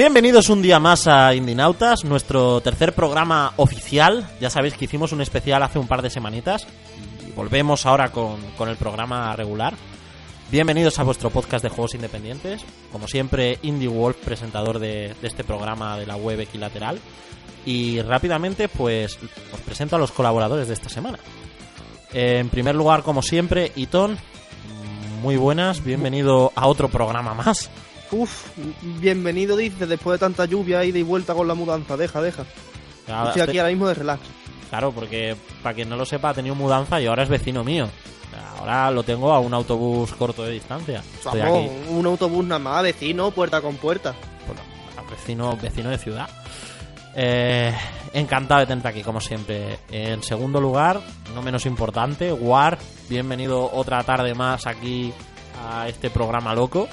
Bienvenidos un día más a Indinautas, nuestro tercer programa oficial. Ya sabéis que hicimos un especial hace un par de semanitas y volvemos ahora con, con el programa regular. Bienvenidos a vuestro podcast de juegos independientes. Como siempre, Indie Wolf, presentador de, de este programa de la web equilateral. Y rápidamente, pues os presento a los colaboradores de esta semana. En primer lugar, como siempre, Iton. Muy buenas, bienvenido a otro programa más. Uf, bienvenido, dice, después de tanta lluvia, ida y vuelta con la mudanza. Deja, deja. Ahora Estoy aquí ahora mismo de relax. Claro, porque para quien no lo sepa, ha tenido mudanza y ahora es vecino mío. Ahora lo tengo a un autobús corto de distancia. Estoy Vamos, aquí, un autobús nada más, vecino, puerta con puerta. bueno, vecino, vecino de ciudad. Eh, encantado de tenerte aquí, como siempre. En segundo lugar, no menos importante, War, bienvenido otra tarde más aquí a este programa loco.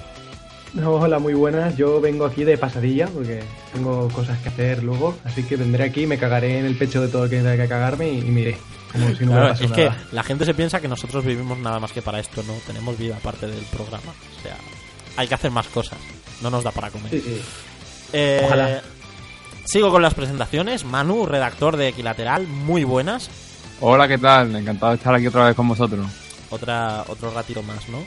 No, hola, muy buenas. Yo vengo aquí de pasadilla porque tengo cosas que hacer luego, así que vendré aquí, me cagaré en el pecho de todo el que tenga que cagarme y, y miré. Como si no Claro, hubiera pasado es que nada. la gente se piensa que nosotros vivimos nada más que para esto, no tenemos vida aparte del programa. O sea, hay que hacer más cosas. No nos da para comer. Sí, sí. Eh, Ojalá. Sigo con las presentaciones. Manu, redactor de Equilateral, muy buenas. Hola, ¿qué tal? Encantado de estar aquí otra vez con vosotros. Otra, otro ratito más, ¿no?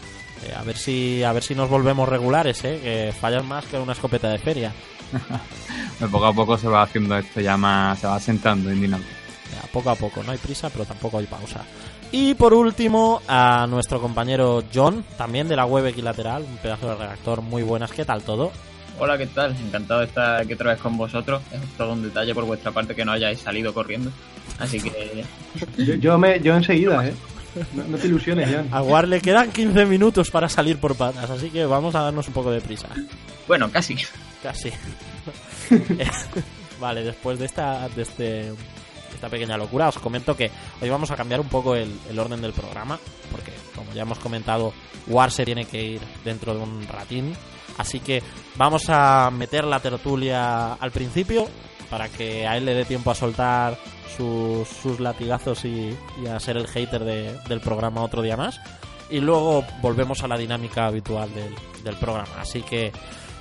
Eh, a ver si, a ver si nos volvemos regulares, ¿eh? Que fallan más que una escopeta de feria. Poco a poco se va haciendo esto ya más, se va asentando en dinámica. Ya, poco a poco, no hay prisa, pero tampoco hay pausa. Y por último, a nuestro compañero John, también de la web Equilateral, un pedazo de redactor muy buenas. ¿Qué tal todo? Hola, ¿qué tal? Encantado de estar aquí otra vez con vosotros. Es todo un detalle por vuestra parte que no hayáis salido corriendo. Así que Yo, yo me, yo enseguida, ¿eh? No, no te ilusiones, Jan. A War le quedan 15 minutos para salir por patas, así que vamos a darnos un poco de prisa. Bueno, casi. Casi. vale, después de esta, de este, esta pequeña locura, os comento que hoy vamos a cambiar un poco el, el orden del programa, porque como ya hemos comentado, War se tiene que ir dentro de un ratín. Así que vamos a meter la tertulia al principio para que a él le dé tiempo a soltar sus, sus latigazos y, a ser el hater de- del programa otro día más. Y luego volvemos a la dinámica habitual del, del programa. Así que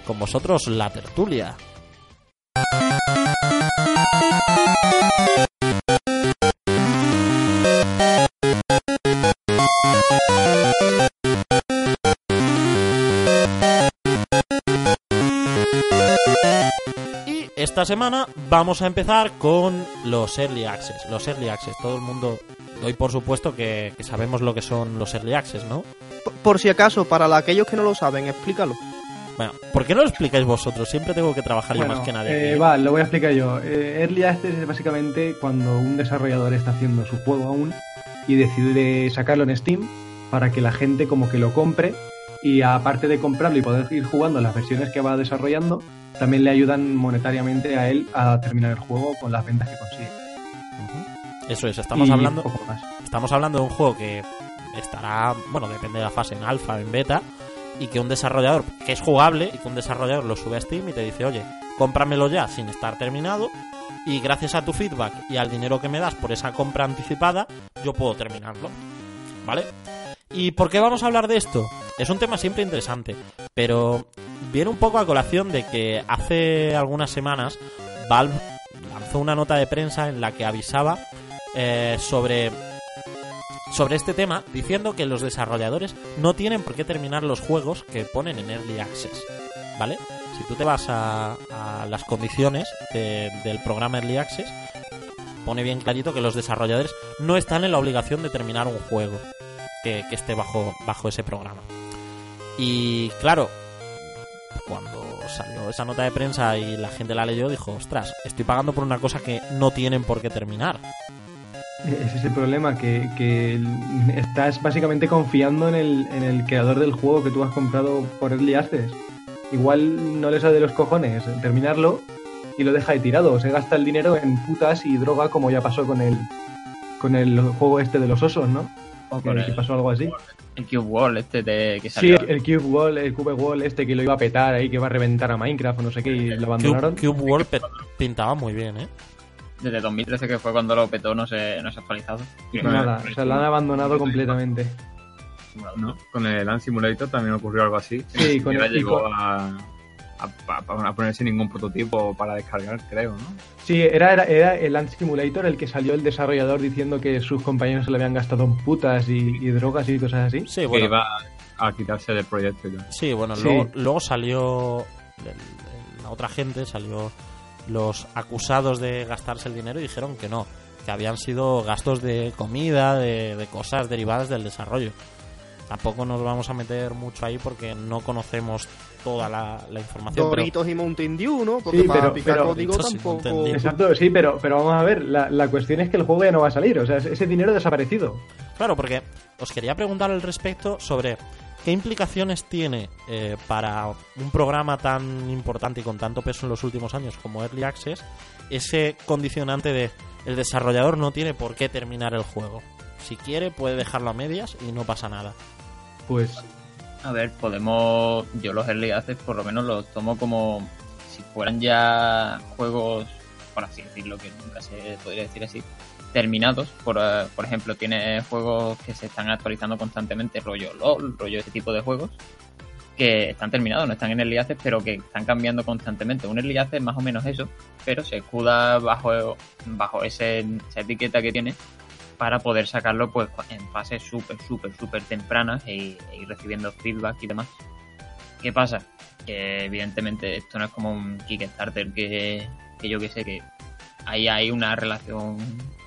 con vosotros la tertulia. Esta semana vamos a empezar con los Early Access. Los Early Access, todo el mundo, doy por supuesto que, que sabemos lo que son los Early Access, ¿no? Por si acaso, para la- aquellos que no lo saben, explícalo. Bueno, ¿por qué no lo explicáis vosotros? Siempre tengo que trabajar yo más que nadie. eh, va, lo voy a explicar yo. Eh, Early Access es básicamente cuando un desarrollador está haciendo su juego aún y decide sacarlo en Steam para que la gente como que lo compre y aparte de comprarlo y poder ir jugando las versiones que va desarrollando, también le ayudan monetariamente a él a terminar el juego con las ventas que consigue. Eso es, estamos Y hablando, poco más. estamos hablando de un juego que estará, bueno, depende de la fase, en alfa, en beta, y que un desarrollador, que es jugable, y que un desarrollador lo sube a Steam y te dice, oye, cómpramelo ya sin estar terminado, y gracias a tu feedback y al dinero que me das por esa compra anticipada, yo puedo terminarlo. ¿Vale? ¿Y por qué vamos a hablar de esto? Es un tema siempre interesante, pero viene un poco a colación de que hace algunas semanas Valve lanzó una nota de prensa en la que avisaba eh, sobre sobre este tema diciendo que los desarrolladores no tienen por qué terminar los juegos que ponen en Early Access, ¿vale? Si tú te vas a, a las condiciones de- del programa Early Access, pone bien clarito que los desarrolladores no están en la obligación de terminar un juego que, que esté bajo, bajo ese programa. Y claro, cuando salió esa nota de prensa y la gente la leyó, dijo, ostras, estoy pagando por una cosa que no tienen por qué terminar. Ese es el problema, que, estás básicamente confiando en el, en el creador del juego que tú has comprado por Early Access. Igual no le sale de los cojones terminarlo y lo deja ahí tirado. Se gasta el dinero en putas y droga como ya pasó con el, con el juego este de los osos, ¿no? O Que, con que el, pasó algo así. El Cube Wall este de, que Sí, salió. el Cube Wall, el Cube Wall este que lo iba a petar ahí, que va a reventar a Minecraft o no sé qué, y lo abandonaron. Cube, Cube World pe- pintaba muy bien, ¿eh? Desde 2013 que fue cuando lo petó no se, no se ha actualizado. Nada, o sea, lo han abandonado completamente. ¿no? Con el Land Simulator también ocurrió algo así. Sí, con el- y llegó con- a... a, a- a poner sin ningún prototipo para descargar, creo, ¿no? Sí, era, era, era el Ant Simulator el que salió el desarrollador diciendo que sus compañeros se le habían gastado en putas y, y drogas y cosas así. Sí, Que bueno, iba a quitarse del proyecto y sí, bueno Sí. Luego, luego salió el- la otra gente, salió los acusados de gastarse el dinero y dijeron que no, que habían sido gastos de comida, de, de cosas derivadas del desarrollo. Tampoco nos vamos a meter mucho ahí porque no conocemos toda la, la información. pero- Doritos y Mountain Dew, ¿no? Porque Sí, para pero- picar pero- código tampoco... Exacto, sí, pero, pero vamos a ver, la, la cuestión es que el juego ya no va a salir, o sea, ese dinero ha desaparecido. Claro, porque os quería preguntar al respecto sobre qué implicaciones tiene eh, para un programa tan importante y con tanto peso en los últimos años como Early Access ese condicionante de el desarrollador no tiene por qué terminar el juego. Si quiere puede dejarlo a medias y no pasa nada. Pues A ver, podemos. Yo los early access por lo menos los tomo como si fueran ya juegos, por así decirlo, que nunca se podría decir así, terminados. Por, eh, por ejemplo, tiene juegos que se están actualizando constantemente, rollo LOL, rollo ese tipo de juegos, que están terminados, no están en early access, pero que están cambiando constantemente. Un early access es más o menos eso, pero se escuda bajo, bajo ese, esa etiqueta que tiene para poder sacarlo pues en fases súper, súper, súper tempranas e, e ir recibiendo feedback y demás. ¿Qué pasa? Que evidentemente esto no es como un Kickstarter que, que yo que sé que ahí hay una relación,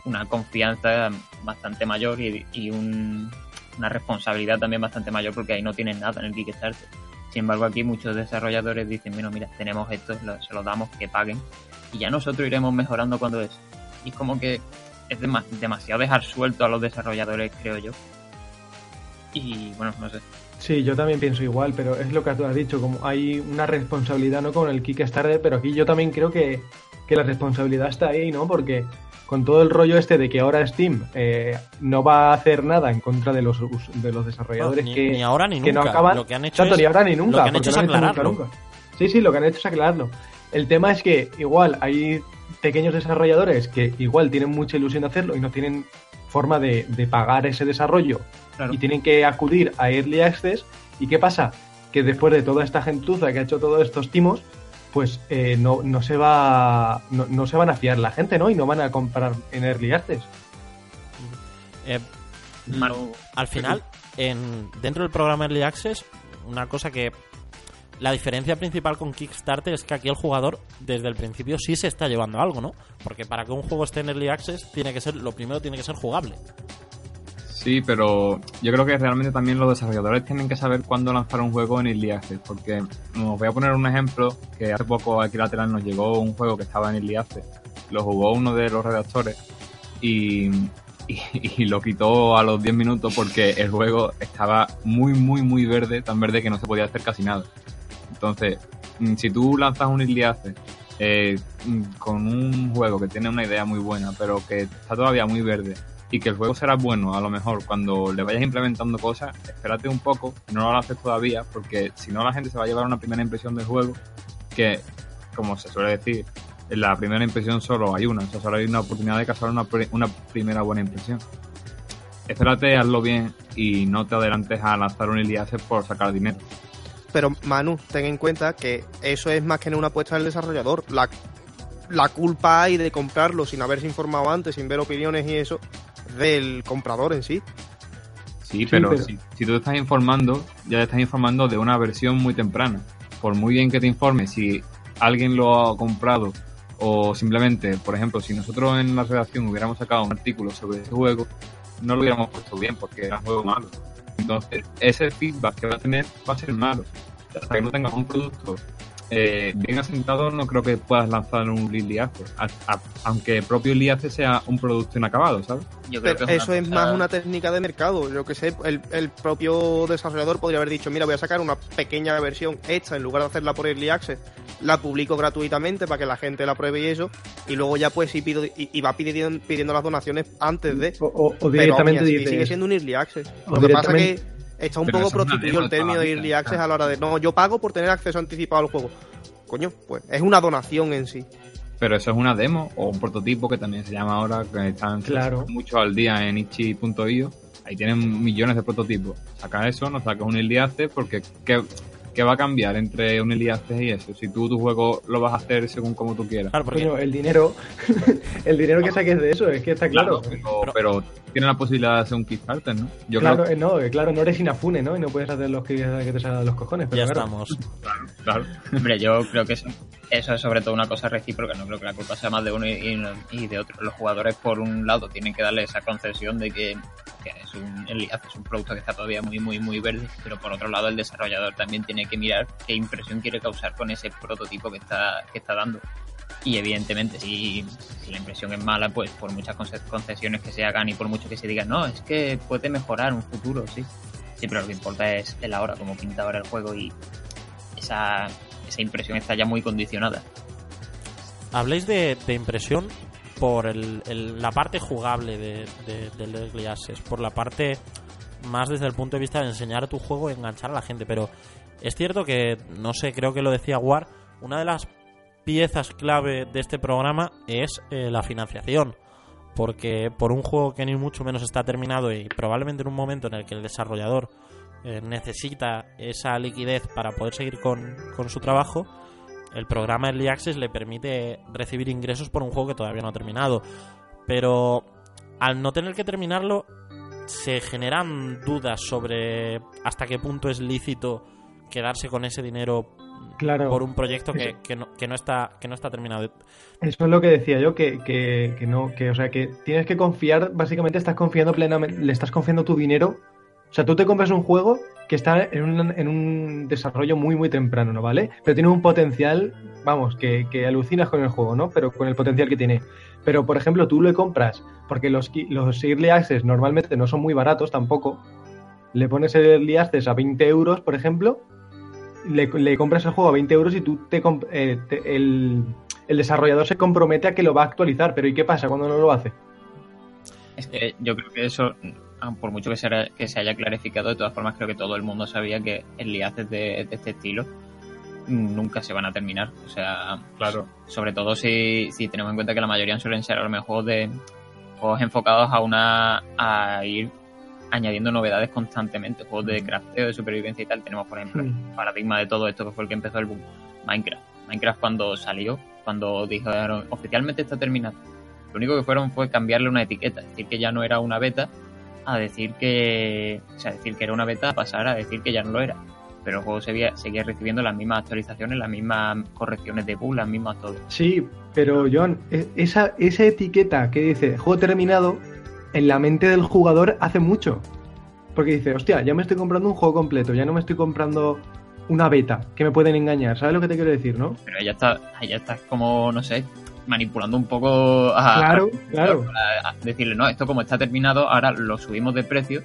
una confianza bastante mayor y, y un- una responsabilidad también bastante mayor porque ahí no tienen nada en el Kickstarter. Sin embargo, aquí muchos desarrolladores dicen, bueno, mira, tenemos esto, se lo damos, que paguen. Y ya nosotros iremos mejorando cuando es. Y es como que es dema- demasiado dejar suelto a los desarrolladores, creo yo. Y bueno, no sé. sí, yo también pienso igual, pero es lo que tú has dicho, como hay una responsabilidad no con el Kickstarter, pero aquí yo también creo que, que la responsabilidad está ahí, ¿no? Porque con todo el rollo este de que ahora Steam eh, no va a hacer nada en contra de los, de los desarrolladores ni, que, ni ahora ni que nunca. no acaban. Lo que han hecho tanto es ni ahora ni nunca. lo que han hecho es aclararlo. nunca. Sí, sí, lo que han hecho es aclararlo. El tema es que igual hay pequeños desarrolladores que igual tienen mucha ilusión de hacerlo y no tienen forma de, de pagar ese desarrollo Claro. y tienen que acudir a Early Access. ¿Y qué pasa? Que después de toda esta gentuza que ha hecho todos estos timos, pues eh, no, no se va no, no se van a fiar la gente, ¿no? Y no van a comprar en Early Access. Eh, al final, en, dentro del programa Early Access, una cosa que. La diferencia principal con Kickstarter es que aquí el jugador, desde el principio, sí se está llevando algo, ¿no? Porque para que un juego esté en Early Access, tiene que ser, lo primero tiene que ser jugable. Sí, pero yo creo que realmente también los desarrolladores tienen que saber cuándo lanzar un juego en Early Access, porque os voy a poner un ejemplo que hace poco aquí lateral nos llegó un juego que estaba en Early Access, lo jugó uno de los redactores y, y, y lo quitó a los 10 minutos porque el juego estaba muy, muy, muy verde, tan verde que no se podía hacer casi nada. Entonces, mm, si tú lanzas un Access eh, mm, con un juego que tiene una idea muy buena, pero que está todavía muy verde y que el juego será bueno a lo mejor cuando le vayas implementando cosas, espérate un poco, no lo haces todavía, porque si no la gente se va a llevar una primera impresión del juego que, como se suele decir, en la primera impresión solo hay una, o sea, solo hay una oportunidad de causar una, una primera buena impresión. Espérate, hazlo bien y no te adelantes a lanzar un Access por sacar dinero. Pero Manu, ten en cuenta que eso es más que una apuesta del desarrollador. La, la culpa hay de comprarlo sin haberse informado antes, sin ver opiniones y eso, del comprador en sí. Sí, pero, pero- Si, si tú te estás informando, ya te estás informando de una versión muy temprana. Por muy bien que te informes, si alguien lo ha comprado o simplemente, por ejemplo, si nosotros en la redacción hubiéramos sacado un artículo sobre ese juego, no lo hubiéramos puesto bien porque era un juego malo. Entonces, ese feedback que va a tener va a ser malo. Hasta que no tengas un producto eh, bien asentado, no creo que puedas lanzar un Early Access. A- a- aunque el propio Early Access sea un producto inacabado, ¿sabes? yo creo Pero que eso es más una técnica de mercado. Yo que sé, el, el propio desarrollador podría haber dicho, mira, voy a sacar una pequeña versión hecha en lugar de hacerla por Early Access. La publico gratuitamente para que la gente la pruebe y eso. Y luego ya pues sí pido, y, y va pidiendo, pidiendo las donaciones antes de... O, o- o Pero directamente aún así dices, sigue siendo un Early Access. Lo que pasa que está un Pero poco prostituido el término de Early Access claro. a la hora de, no, yo pago por tener acceso anticipado al juego. Coño, pues es una donación en sí. Pero eso es una demo o un prototipo que también se llama ahora, que están Claro. mucho al día en itchy.io. Ahí tienen millones de prototipos. Saca eso, no sacas un Early Access porque ¿qué, ¿qué va a cambiar entre un Early Access y eso? Si tú tu juego lo vas a hacer según como tú quieras. Claro, porque Coño, el dinero, el dinero que saques de eso, es que está claro. pero, pero tiene la posibilidad de hacer un Kickstarter, ¿no? Yo claro, creo eh, no, eh, claro, no eres Inafune, ¿no? Y no puedes hacer los que, que te salgan los cojones. Pero ya claro. estamos. claro. Hombre, yo creo que eso, eso es sobre todo una cosa recíproca, no creo que la culpa sea más de uno y, y- y de otro. Los jugadores, por un lado, tienen que darle esa concesión de que, que es un es un producto que está todavía muy, muy, muy verde, pero por otro lado, el desarrollador también tiene que mirar qué impresión quiere causar con ese prototipo que está, que está dando. Y evidentemente, si, la impresión es mala, pues por muchas conce- concesiones que se hagan y por mucho que se diga, no, es que puede mejorar un futuro, sí. Sí, pero lo que importa es el ahora, como pinta ahora el juego y esa, esa impresión está ya muy condicionada. Habléis de, de impresión por el- la parte jugable de, de, Access, por la parte más desde el punto de vista de enseñar tu juego y enganchar a la gente. Pero es cierto que, no sé, creo que lo decía War, una de las piezas clave de este programa es eh, la financiación. Porque por un juego que ni mucho menos está terminado y probablemente en un momento en el que el desarrollador eh, necesita esa liquidez para poder seguir con, con su trabajo, el programa Early Access le permite recibir ingresos por un juego que todavía no ha terminado. Pero al no tener que terminarlo, se generan dudas sobre hasta qué punto es lícito quedarse con ese dinero Claro. por un proyecto que, que no, que no está que no está terminado. Eso es lo que decía yo, que, que, que no, que, o sea, que tienes que confiar, básicamente estás confiando plenamente, le estás confiando tu dinero. O sea, tú te compras un juego que está en un, en un desarrollo muy, muy temprano, ¿no? ¿Vale? Pero tiene un potencial, vamos, que, que alucinas con el juego, ¿no? Pero con el potencial que tiene. Pero, por ejemplo, tú le compras, porque los, los Early Access normalmente no son muy baratos tampoco. Le pones el Early Access a 20 euros, por ejemplo, le, le compras el juego a 20 euros y tú te, comp- eh, te- el, el desarrollador se compromete a que lo va a actualizar, pero ¿y qué pasa cuando no lo hace? Es que yo creo que eso, ah, por mucho que se, haya- que se haya clarificado, de todas formas creo que todo el mundo sabía que enlaces de, de este estilo nunca se van a terminar. O sea, Claro. sobre todo si, si tenemos en cuenta que la mayoría suelen ser a lo mejor de juegos enfocados a una a ir añadiendo novedades constantemente, juegos de crafteo, de supervivencia y tal. Tenemos, por ejemplo, el paradigma de todo esto que fue el que empezó el boom, Minecraft. Minecraft cuando salió, cuando dijeron oficialmente está terminado, lo único que fueron fue cambiarle una etiqueta, decir que ya no era una beta, a decir que, o sea, decir que era una beta, a pasar a decir que ya no lo era. Pero el juego seguía, seguía recibiendo las mismas actualizaciones, las mismas correcciones de bug, las mismas todo. Sí, pero John, e- esa, esa etiqueta que dice juego terminado, en la mente del jugador hace mucho. Porque dice, hostia, ya me estoy comprando un juego completo, ya no me estoy comprando una beta, que me pueden engañar. ¿Sabes lo que te quiero decir, no? Pero ella está, ella está como, no sé, manipulando un poco a, Claro, a- claro. a- a decirle, no, esto como está terminado, ahora lo subimos de precio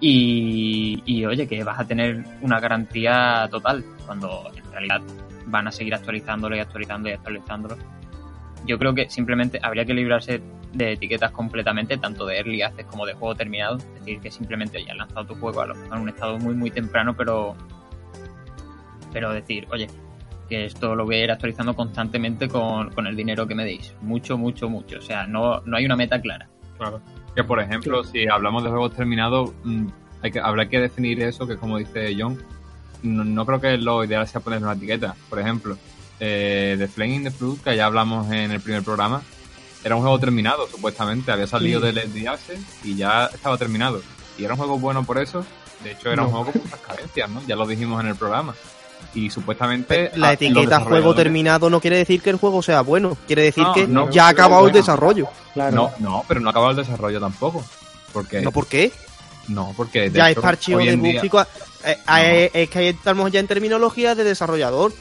y, y oye, que vas a tener una garantía total, cuando en realidad van a seguir actualizándolo y actualizándolo y actualizándolo. Yo creo que simplemente habría que librarse de etiquetas completamente, tanto de early access como de juego terminado. Es decir, que simplemente ya has lanzado tu juego a lo mejor en un estado muy, muy temprano, pero, pero decir, oye, que esto lo voy a ir actualizando constantemente con, con el dinero que me deis. Mucho, mucho, mucho. O sea, no, no hay una meta clara. Claro. Que por ejemplo, si hablamos de juegos terminados, mm, hay que, habrá que definir eso, que como dice John, no, no creo que lo ideal sea poner una etiqueta. Por ejemplo, eh, The Flame in the Flood, que ya hablamos en el primer programa, era un juego terminado, supuestamente. Había salido Sí. del Access y ya estaba terminado. Y era un juego bueno por eso. De hecho, era un juego con muchas carencias, ¿no? Ya lo dijimos en el programa. Y supuestamente... La etiqueta juego terminado no quiere decir que el juego sea bueno, quiere decir No, que no, ya ha acabado el desarrollo. Claro. No, no, pero no ha acabado el desarrollo tampoco. Porque, ¿No por qué? no, porque de Ya es hecho, parcheo hoy de día- cua- eh, eh, Es que ahí estamos ya en terminología de desarrollador.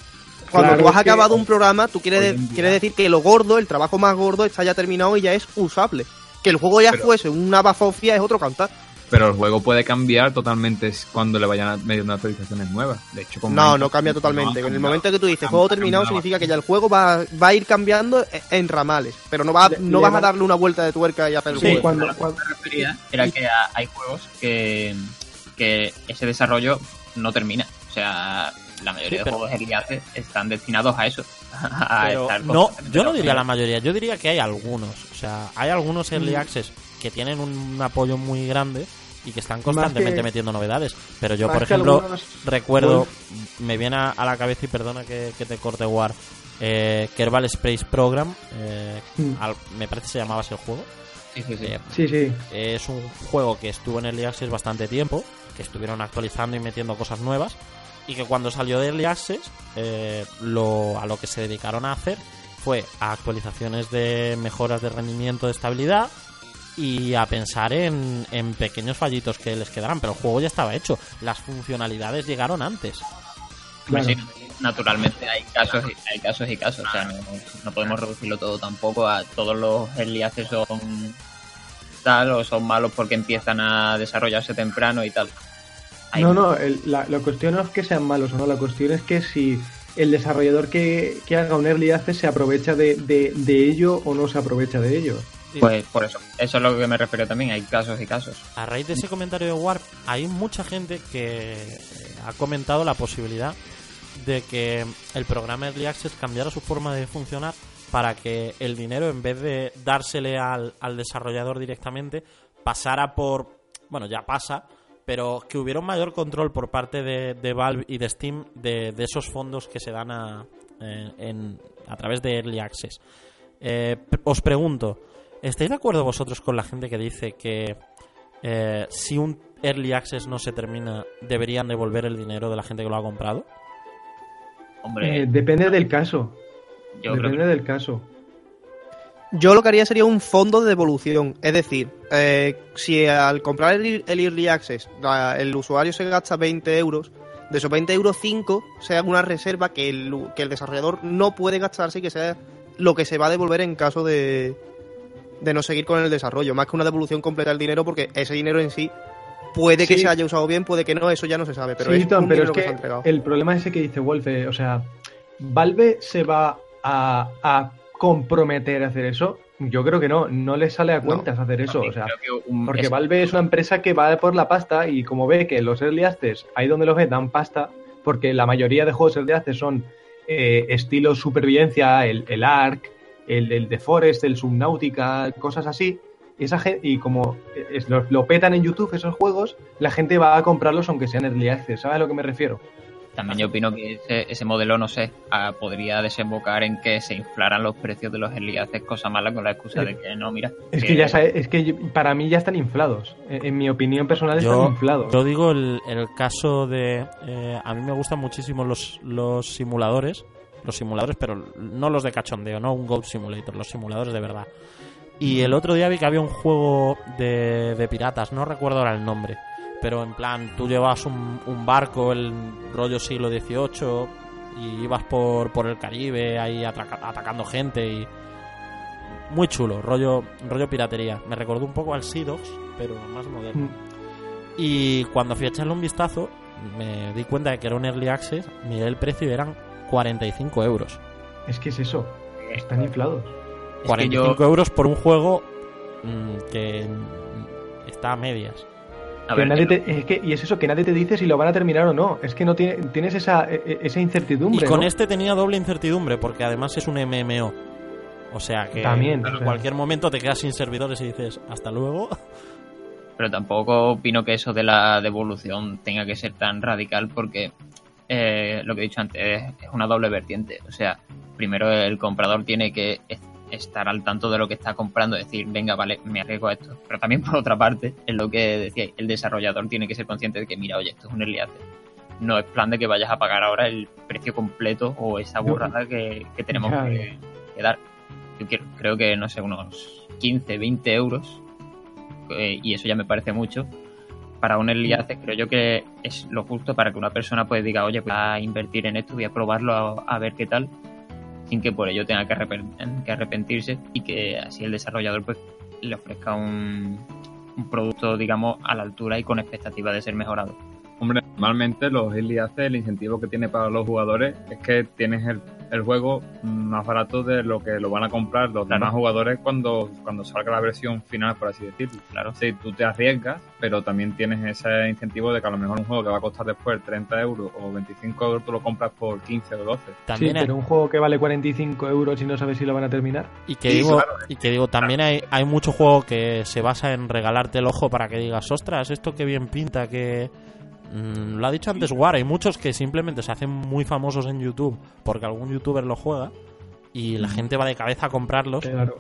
Cuando Claro, tú has que- acabado un programa, tú quieres, en día- quiere decir que lo gordo, el trabajo más gordo, está ya terminado y ya es usable. Que el juego ya Pero- fuese una bafofia es otro cantar. Pero el juego puede cambiar totalmente cuando le vayan unas actualizaciones nuevas. De hecho, con No, Minecraft no cambia no totalmente. En el momento que tú dices juego terminado cambiado significa que ya el juego va, va a ir cambiando en ramales. Pero no, va, Le- no le vas va- a darle una vuelta de tuerca y hacer el Sí, juego. cuando, cuando- refería era que a- hay juegos que, que ese desarrollo no termina. O sea, la mayoría Sí, pero- de juegos early access están destinados a eso. A Pero estar no, yo no diría la mayoría, yo diría que hay algunos. O sea, hay algunos early Mm. access que tienen un apoyo muy grande y que están constantemente que- metiendo novedades. Pero yo, por ejemplo, algunos- recuerdo, me viene a, a la cabeza y perdona que, que te corte War, eh, Kerbal Space Program, eh, Mm. al- me parece que se llamaba así el juego. Sí, sí, sí. Eh, Sí, sí. es un juego que estuvo en Early Access bastante tiempo, que estuvieron actualizando y metiendo cosas nuevas, y que cuando salió de Early Access, eh, lo, a lo que se dedicaron a hacer fue a actualizaciones de mejoras de rendimiento, de estabilidad, y a pensar en, en pequeños fallitos que les quedaran, pero el juego ya estaba hecho, las funcionalidades llegaron antes. Hombre, Claro. sí, naturalmente hay casos y hay casos y casos. O sea, no, no podemos reducirlo todo tampoco a todos los early access son tal o son malos porque empiezan a desarrollarse temprano y tal. No, no, el- la, la cuestión no es que sean malos o no, la cuestión es que si el desarrollador que, que haga un early access se aprovecha de, de- de ello o no se aprovecha de ello. Pues por eso, eso es lo que me refiero también. Hay casos y casos. A raíz de ese comentario de Warp, hay mucha gente que eh, ha comentado la posibilidad de que el programa Early Access cambiara su forma de funcionar para que el dinero, en vez de dársele al, al desarrollador directamente, pasara por. Bueno, ya pasa, pero que hubiera un mayor control por parte de, de Valve y de Steam de, de esos fondos que se dan a, en- en- a través de Early Access. Eh, os pregunto, ¿estáis de acuerdo vosotros con la gente que dice que eh, si un Early Access no se termina, deberían devolver el dinero de la gente que lo ha comprado? Hombre, Eh, depende del caso. yo creo depende que del caso. Yo lo que haría sería un fondo de devolución. Es decir, eh, si al comprar el, el Early Access el usuario se gasta 20 euros, de esos 20 euros 5 sea una reserva que el, que el desarrollador no puede gastarse y que sea lo que se va a devolver en caso de, de no seguir con el desarrollo. Más que una devolución completa del dinero porque ese dinero en sí puede que se haya usado bien, puede que no, eso ya no se sabe. Pero Sí, es Tom, un pero dinero es que, se ha entregado. el problema ese que dice Wolf, o sea, ¿Valve se va a, a comprometer a hacer eso? Yo creo que no, no le sale a cuentas hacer eso, o sea, un- porque Valve es una empresa que va por la pasta y como ve que los early access, ahí donde los ve, dan pasta, porque la mayoría de juegos early access son eh, estilo supervivencia, el, el Ark, el, el The Forest, el Subnautica, cosas así. Y, esa gen- y como es- lo, lo petan en YouTube esos juegos, la gente va a comprarlos aunque sean early access. ¿Sabes a lo que me refiero? También yo opino que ese, ese modelo, no sé, ah, podría desembocar en que se inflaran los precios de los early access, cosa mala con la excusa de que no, mira. Es que ya sabes, es que yo- para mí ya están inflados. En, en mi opinión personal están Yo, inflados. yo digo el, el caso de... eh, a mí me gustan muchísimo los, los simuladores, los simuladores, pero no los de cachondeo, no un Goat Simulator, los simuladores de verdad. Y el otro día vi que había un juego de, de piratas, no recuerdo ahora el nombre, pero en plan, tú llevas un, un barco, el rollo siglo XVIII, y ibas por, por el Caribe ahí atraca- atacando gente y... Muy chulo, rollo, rollo piratería. Me recordó un poco al Sea Dogs, pero más moderno. Mm. Y cuando fui a echarle un vistazo, me di cuenta de que era un early access, miré el precio y eran 45 euros. Es que es eso. Están inflados. Es que 45 yo, euros por un juego mm, que está a medias. A Que ver, nadie que te- es que, y es eso, que nadie te dice si lo van a terminar o no. Es que no tiene, tienes esa, e- e- esa Y incertidumbre. con ¿no? este tenía doble incertidumbre, porque además es un MMO. O sea que También, en o sea. cualquier momento te quedas sin servidores y dices, hasta luego. pero tampoco opino que eso de la devolución tenga que ser tan radical porque eh, lo que he dicho antes es, una doble vertiente. O sea, primero el comprador tiene que estar al tanto de lo que está comprando, decir, venga, vale, me arriesgo a esto. Pero también por otra parte, es lo que decía, el desarrollador tiene que ser consciente de que, mira, oye, esto es un early access. No es plan de que vayas a pagar ahora el precio completo o esa burrada que, que tenemos que, que dar. Yo quiero- creo que, no sé, unos 15, 20 euros eh, y eso ya me parece mucho. Para un early access creo yo que es lo justo para que una persona pues diga, oye, voy a invertir en esto, voy a probarlo a, a ver qué tal, sin que por ello tenga que, arrepen- que arrepentirse y que así el desarrollador pues le ofrezca un, un producto, digamos, a la altura y con expectativa de ser mejorado. Hombre, normalmente los early access, el incentivo que tiene para los jugadores es que tienes el el juego más barato de lo que lo van a comprar los Claro. demás jugadores cuando, cuando salga la versión final, por así decirlo. Claro. Sí, tú te arriesgas, pero también tienes ese incentivo de que a lo mejor un juego que va a costar después 30 euros o 25 euros, tú lo compras por 15 o 12. Sí, También hay- pero un juego que vale 45 euros y no sabes si lo van a terminar. Y que Sí, digo, claro. y que digo, también hay, hay mucho juego que se basa en regalarte el ojo para que digas, ostras, esto que bien pinta, que... Mm, lo ha dicho antes War, hay muchos que simplemente se hacen muy famosos en YouTube porque algún youtuber lo juega y la gente va de cabeza a comprarlos Claro.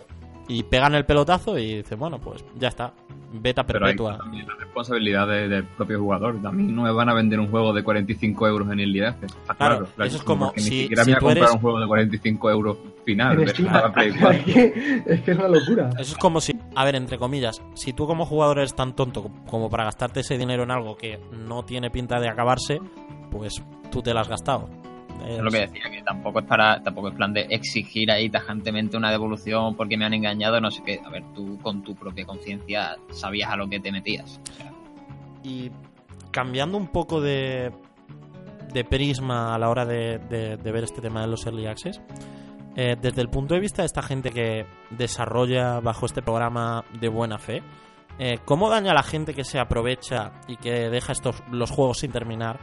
y pegan el pelotazo y dice, bueno, pues ya está, beta Pero hay perpetua. también la responsabilidad de- del propio jugador. También no me van a vender un juego de 45 euros en el día. Está Claro, claro. eso es como si- si tú comprar eres- un juego de 45 euros final. En de Steam. la Play 4. es, que, es que es una locura. Eso es como si, a ver, entre comillas, si tú como jugador eres tan tonto como para gastarte ese dinero en algo que no tiene pinta de acabarse, pues tú te lo has gastado. Es lo que decía, que tampoco es para, tampoco es plan de exigir ahí tajantemente una devolución porque me han engañado, no sé qué. A ver, tú con tu propia conciencia sabías a lo que te metías. O sea, Y cambiando un poco de, de prisma a la hora de, de- de ver este tema de los early access, eh, desde el punto de vista de esta gente que desarrolla bajo este programa de buena fe, eh, ¿cómo daña a la gente que se aprovecha y que deja estos los juegos sin terminar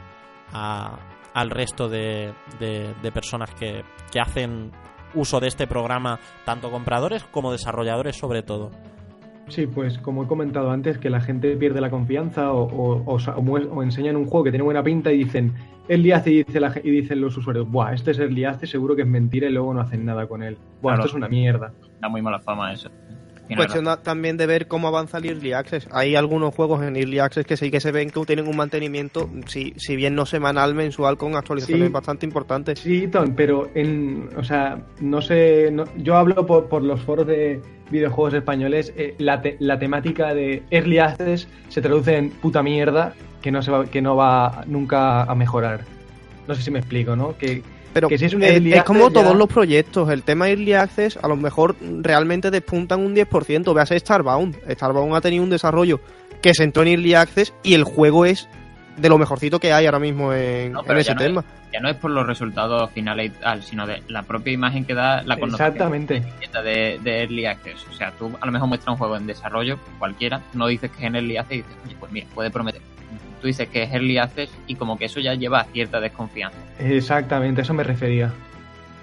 al resto de, de- de personas que, que hacen uso de este programa, tanto compradores como desarrolladores sobre todo? Sí, pues como he comentado antes, que la gente pierde la confianza o, o- o o enseñan un juego que tiene buena pinta y dicen early y, dice la y dicen los usuarios, buah, este es early access, seguro que es mentira y luego no hacen nada con él. Buah, Claro. esto es una mierda. da muy mala fama eso. Tiene Cuestión da- también de ver cómo avanza el Early Access. Hay algunos juegos en Early Access que sí que se ven que tienen un mantenimiento, si, si bien no semanal, mensual, con actualizaciones Sí. bastante importantes. Sí, Tom, pero en, o sea, no sé, no- yo hablo por, por los foros de videojuegos españoles, eh, la, te- la temática de Early Access se traduce en puta mierda que no se va, que no va nunca a mejorar. No sé si me explico, ¿no? Que Pero Que si es un es, Early es como ya- todos los proyectos. El tema Early Access a lo mejor realmente despuntan un 10%. Véase Starbound. Starbound ha tenido un desarrollo que se entró en Early Access y el juego es de lo mejorcito que hay ahora mismo en, No, en pero ese ya no tema. Ya no es por los resultados finales y tal, sino de la propia imagen que da la connotación exactamente. de, de Early Access. O sea, tú a lo mejor muestras un juego en desarrollo, cualquiera, no dices que es en Early Access y dices, oye, pues mira, puede prometer. Tú dices que es Early Access y como que eso ya lleva a cierta desconfianza. Exactamente, a eso me refería.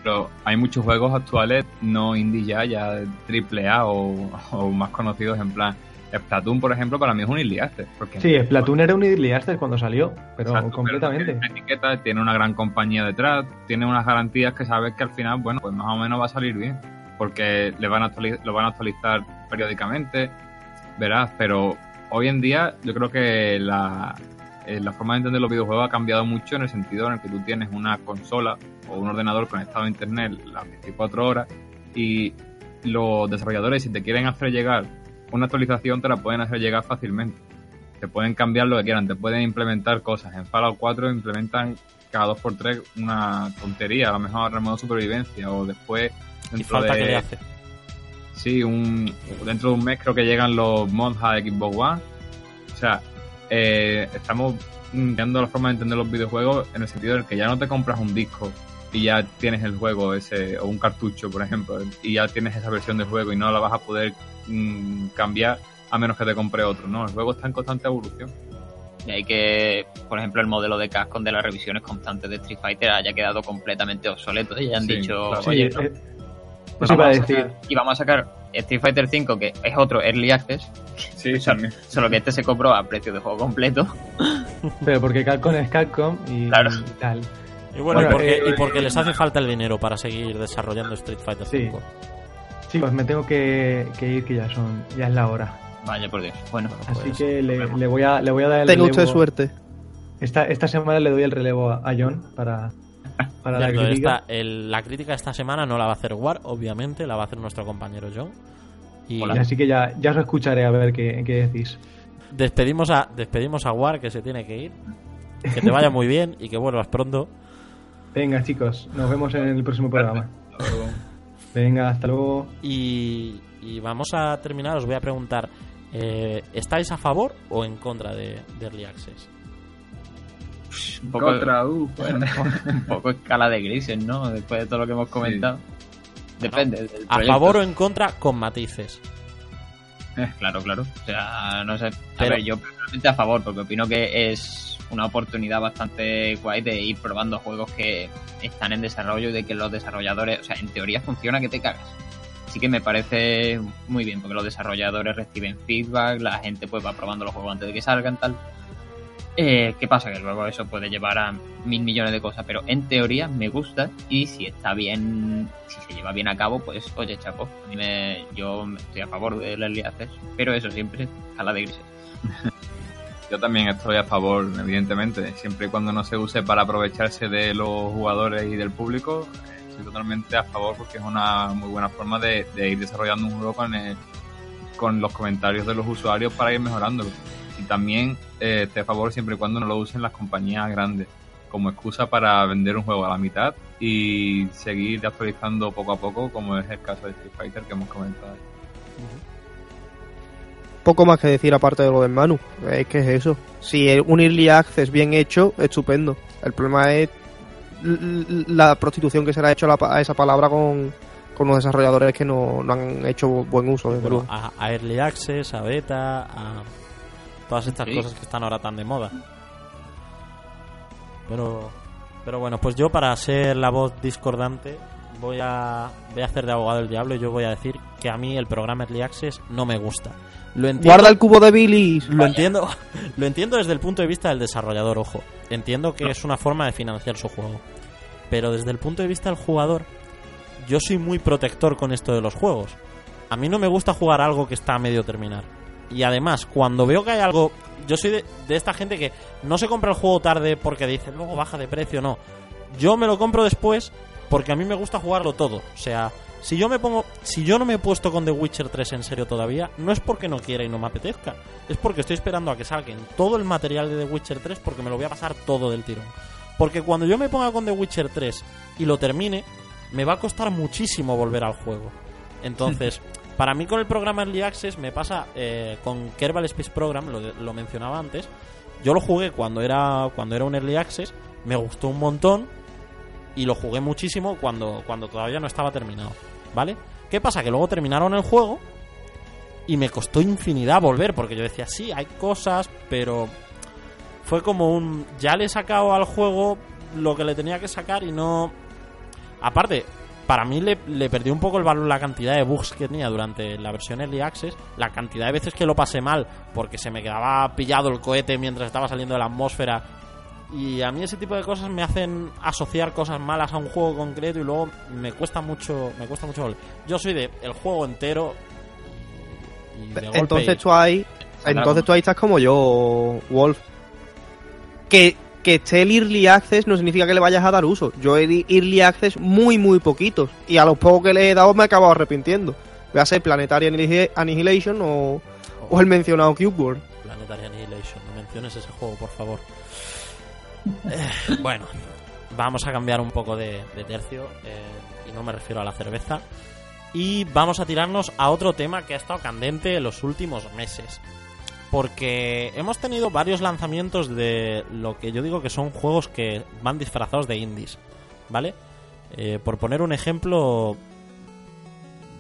Pero hay muchos juegos actuales, no indie ya, ya triple A o, o más conocidos en plan. Splatoon, por ejemplo, para mí es un early access, Porque Sí, Splatoon era un early access cuando salió, pero Exacto, completamente. pero etiqueta, tiene una gran compañía detrás, tiene unas garantías que sabes que al final, bueno, pues más o menos va a salir bien. Porque le van a lo van a actualizar periódicamente, verás, pero hoy en día yo creo que la, eh, la forma de entender los videojuegos ha cambiado mucho en el sentido en el que tú tienes una consola o un ordenador conectado a internet las 24 horas y los desarrolladores si te quieren hacer llegar una actualización te la pueden hacer llegar fácilmente te pueden cambiar lo que quieran, te pueden implementar cosas. En Fallout 4 implementan cada 2x3 una tontería, a lo mejor remodo supervivencia o después Y falta de, que le hace. Sí, un, dentro de un mes creo que llegan los mods a Xbox One. O sea, eh, estamos cambiando la forma de entender los videojuegos en el sentido de que ya no te compras un disco y ya tienes el juego ese, o un cartucho, por ejemplo, y ya tienes esa versión del juego y no la vas a poder mm, cambiar a menos que te compre otro, ¿no? El juego está en constante evolución. Y hay que, por ejemplo, el modelo de Capcom de las revisiones constantes de Street Fighter haya quedado completamente obsoleto y ya han Sí, dicho, claro. Sí, oye, no, eh, pues iba a decir. sacar- y vamos a sacar Street Fighter 5, que es otro Early Access, Sí, también. solo que este se compró a precio de juego completo. Pero porque Capcom es Capcom y, Claro. y tal. Y bueno, y Bueno, porque, eh, y porque les hace falta el dinero para seguir desarrollando Street Fighter Sí. 5. Chicos, me tengo que, que ir, que ya son, ya es la hora. Vaya por Dios. Bueno, Así Pues, que le, le voy a, le voy a dar el relevo. usted suerte. Esta, esta semana le doy el relevo a, a John para, para la Cierto, crítica. esta- el- la crítica esta semana no la va a hacer War, obviamente, la va a hacer nuestro compañero John. Y Y así que ya, ya os escucharé a ver qué, qué decís. despedimos a, despedimos a War, que se tiene que ir. Que te vaya muy bien y que vuelvas pronto. Venga, chicos, nos vemos en el próximo programa. Venga, hasta luego. Y, y vamos a terminar, os voy a preguntar, eh, ¿estáis a favor o en contra de, de Early Access? Un poco, Contra, uh, un poco escala de grises, ¿no? Después de todo lo que hemos comentado. Depende. del A favor o en contra, con matices. Claro, claro. O sea, no sé. A Pero- ver, yo personalmente a favor, porque opino que es una oportunidad bastante guay de ir probando juegos que están en desarrollo y de que los desarrolladores, o sea, en teoría funciona que te cagas. Así que me parece muy bien, porque los desarrolladores reciben feedback, la gente pues va probando los juegos antes de que salgan, tal. Eh, ¿Qué pasa? Que luego eso puede llevar a mil millones de cosas, pero en teoría me gusta y si está bien, si se lleva bien a cabo, pues oye, chapo, a mí me, yo estoy a favor del Early Access, pero eso siempre a la de grises. Yo también estoy a favor, evidentemente, siempre y cuando no se use para aprovecharse de los jugadores y del público. Estoy totalmente a favor porque es una muy buena forma de, de ir desarrollando un juego con, el- con los comentarios de los usuarios para ir mejorándolo. Y también eh, a favor siempre y cuando no lo usen las compañías grandes como excusa para vender un juego a la mitad y seguir actualizando poco a poco, como es el caso de Street Fighter que hemos comentado. Poco más que decir aparte de lo del Manu. Es que es eso. Si un Early Access bien hecho, estupendo. El problema es la prostitución que se le ha hecho a, la pa- a esa palabra con, con los desarrolladores que no, no han hecho buen uso, desde Bueno, luego. a, a Early Access, a Beta, a todas estas Sí. cosas que están ahora tan de moda. Pero, pero bueno, pues yo para ser la voz discordante voy a, voy a hacer de abogado del diablo y yo voy a decir que a mí el programa Early Access no me gusta. Lo entiendo, Guarda el cubo de Billy. lo entiendo, lo entiendo desde el punto de vista del desarrollador, ojo. Entiendo que es una forma de financiar su juego. Pero desde el punto de vista del jugador, yo soy muy protector con esto de los juegos. A mí no me gusta jugar algo que está a medio terminar. Y además, cuando veo que hay algo... Yo soy de, esta gente que no se compra el juego tarde porque dice, luego baja de precio, no. Yo me lo compro después porque a mí me gusta jugarlo todo. O sea, si yo me pongo... Si yo no me he puesto con The Witcher 3 en serio todavía, no es porque no quiera y no me apetezca. Es porque estoy esperando a que salgan todo el material de The Witcher 3 porque me lo voy a pasar todo del tirón. Porque cuando yo me ponga con The Witcher 3 y lo termine, me va a costar muchísimo volver al juego. Entonces, para mí con el programa Early Access me pasa eh, con Kerbal Space Program, lo, lo mencionaba antes. Yo lo jugué cuando era, cuando era un Early Access, me gustó un montón y lo jugué muchísimo cuando, cuando todavía no estaba terminado. ¿Vale? ¿Qué pasa? Que luego terminaron el juego y me costó infinidad volver porque yo decía, sí, hay cosas, pero fue como un... Ya le he sacado al juego lo que le tenía que sacar y no... Aparte, para mí le, le perdí un poco el valor la cantidad de bugs que tenía durante la versión Early Access, la cantidad de veces que lo pasé mal porque se me quedaba pillado el cohete mientras estaba saliendo de la atmósfera. Y a mí ese tipo de cosas me hacen asociar cosas malas a un juego concreto y luego me cuesta mucho, me cuesta mucho. Yo soy de el juego entero y, de Entonces tú ahí, entonces tú ahí estás como yo, Wolf. Que, que esté el Early Access no significa que le vayas a dar uso. Yo he Early Access muy, muy poquitos. Y a los pocos que le he dado me he acabado arrepintiendo. Voy a ser Planetary Annihil- Annihilation o, o el mencionado Cube World. Planetary Annihilation, no menciones ese juego, por favor. Eh, bueno, vamos a cambiar un poco de, de tercio, eh, y no me refiero a la cerveza. Y vamos a tirarnos a otro tema que ha estado candente en los últimos meses. Porque hemos tenido varios lanzamientos de lo que yo digo que son juegos que van disfrazados de indies. ¿Vale? Eh, por poner un ejemplo,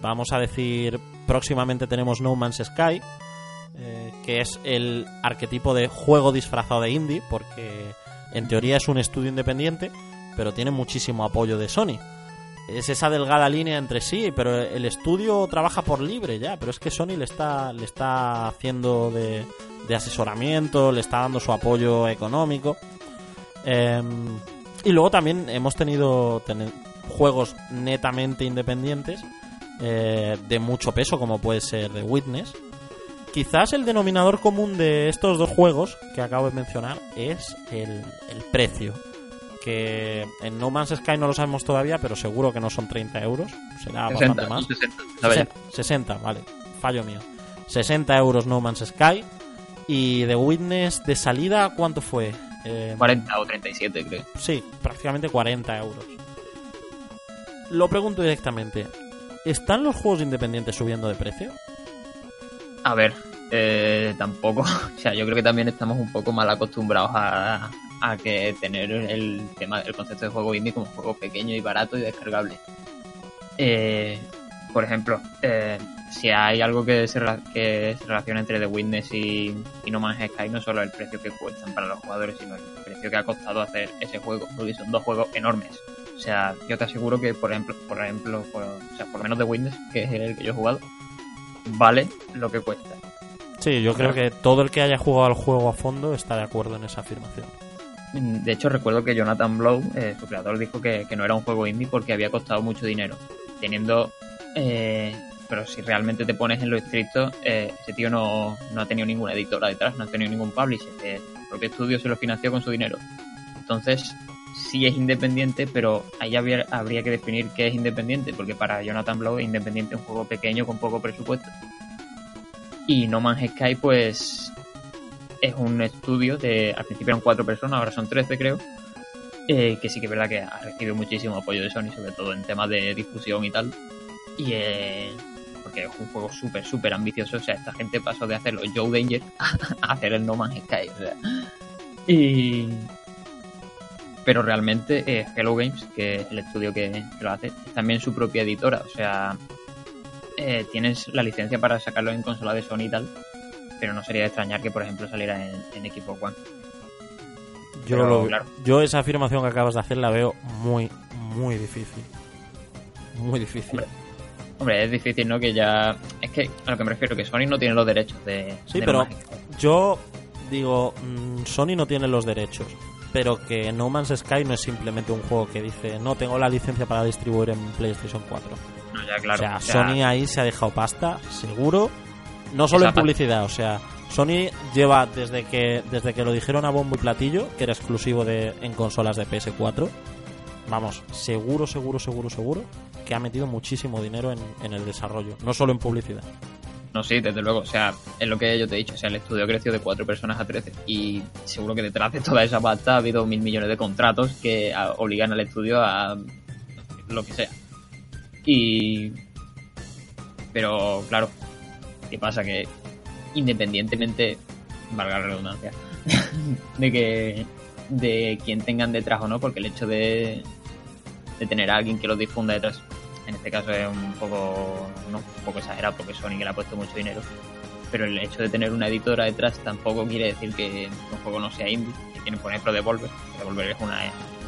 vamos a decir, próximamente tenemos No Man's Sky, eh, que es el arquetipo de juego disfrazado de indie, porque en teoría es un estudio independiente, pero tiene muchísimo apoyo de Sony. Es esa delgada línea entre sí, pero el estudio trabaja por libre ya, pero es que Sony le está, le está haciendo de, de asesoramiento, le está dando su apoyo económico. Em, y luego también hemos tenido juegos netamente independientes eh, de mucho peso, como puede ser The Witness. Quizás el denominador común de estos dos juegos que acabo de mencionar es el precio. Que en No Man's Sky no lo sabemos todavía, pero seguro que no son 30 euros. Será 60, bastante más. 60, ¿sabes? 60, 60, vale. Fallo mío. 60 euros No Man's Sky. Y The Witness de salida, ¿cuánto fue? Eh, 40 o 37, creo. Sí, prácticamente 40 euros. Lo pregunto directamente. ¿Están los juegos independientes subiendo de precio? A ver, eh, tampoco. O sea, yo creo que también estamos un poco mal acostumbrados a, a que tener el tema el concepto de juego indie como juego pequeño y barato y descargable. Eh, por ejemplo, eh, si hay algo que se, que se relaciona entre The Witness y, y, No Man's Sky, no solo el precio que cuestan para los jugadores, sino el precio que ha costado hacer ese juego, porque son dos juegos enormes. O sea, yo te aseguro que, por ejemplo, por ejemplo, por, o sea, por lo menos The Witness, que es el que yo he jugado, vale lo que cuesta. Sí, yo creo que todo el que haya jugado al juego a fondo está de acuerdo en esa afirmación. De hecho, recuerdo que Jonathan Blow, eh, su creador, dijo que, que, no era un juego indie porque había costado mucho dinero. Teniendo. Eh, pero si realmente te pones en lo estricto, eh, ese tío no, no, ha tenido ninguna editora detrás, no ha tenido ningún publisher. el propio estudio se lo financió con su dinero. Entonces, sí es independiente, pero ahí habría, habría que definir qué es independiente, porque para Jonathan Blow es independiente un juego pequeño con poco presupuesto. Y No Man's Sky, pues es un estudio de, al principio eran cuatro personas, ahora son trece creo, eh, que sí que es verdad que ha recibido muchísimo apoyo de Sony, sobre todo en temas de difusión y tal. Y eh, porque es un juego súper, súper ambicioso, o sea, esta gente pasó de hacer los Joe Danger a hacer el No Man's Sky, o sea. Y... Pero realmente eh, Hello Games, que es el estudio que, que, lo hace, es también su propia editora, o sea, eh, tienes la licencia para sacarlo en consola de Sony y tal, pero no sería de extrañar que, por ejemplo, saliera en, en equipo One. Yo, pero, lo, claro. yo esa afirmación que acabas de hacer la veo muy, muy difícil. Muy difícil. Hombre, hombre, es difícil, ¿no? Que ya... Es que a lo que me refiero, que Sony no tiene los derechos de... Sí, de pero yo digo, mmm, Sony no tiene los derechos. Pero que No Man's Sky no es simplemente un juego que dice, no, tengo la licencia para distribuir en PlayStation 4. No, ya, claro. O sea, ya... Sony ahí se ha dejado pasta, seguro. No solo en publicidad, o sea, Sony lleva desde que desde que lo dijeron a bombo y platillo, que era exclusivo de en consolas de PS4. Vamos, seguro, seguro, seguro, seguro que ha metido muchísimo dinero en, en, el desarrollo, no solo en publicidad. No, sí, desde luego, o sea, es lo que yo te he dicho, o sea, el estudio creció de cuatro personas a 13 y seguro que detrás de toda esa pasta ha habido mil millones de contratos que obligan al estudio a lo que sea. Y... Pero, claro, ¿qué pasa? Que independientemente, valga la redundancia, de que de quien tengan detrás o no, porque el hecho de, de tener a alguien que lo difunda detrás, en este caso es un poco, no, un poco exagerado porque Sony que le ha puesto mucho dinero, pero el hecho de tener una editora detrás tampoco quiere decir que un juego no sea indie, que tiene por ejemplo Devolver, Devolver es una,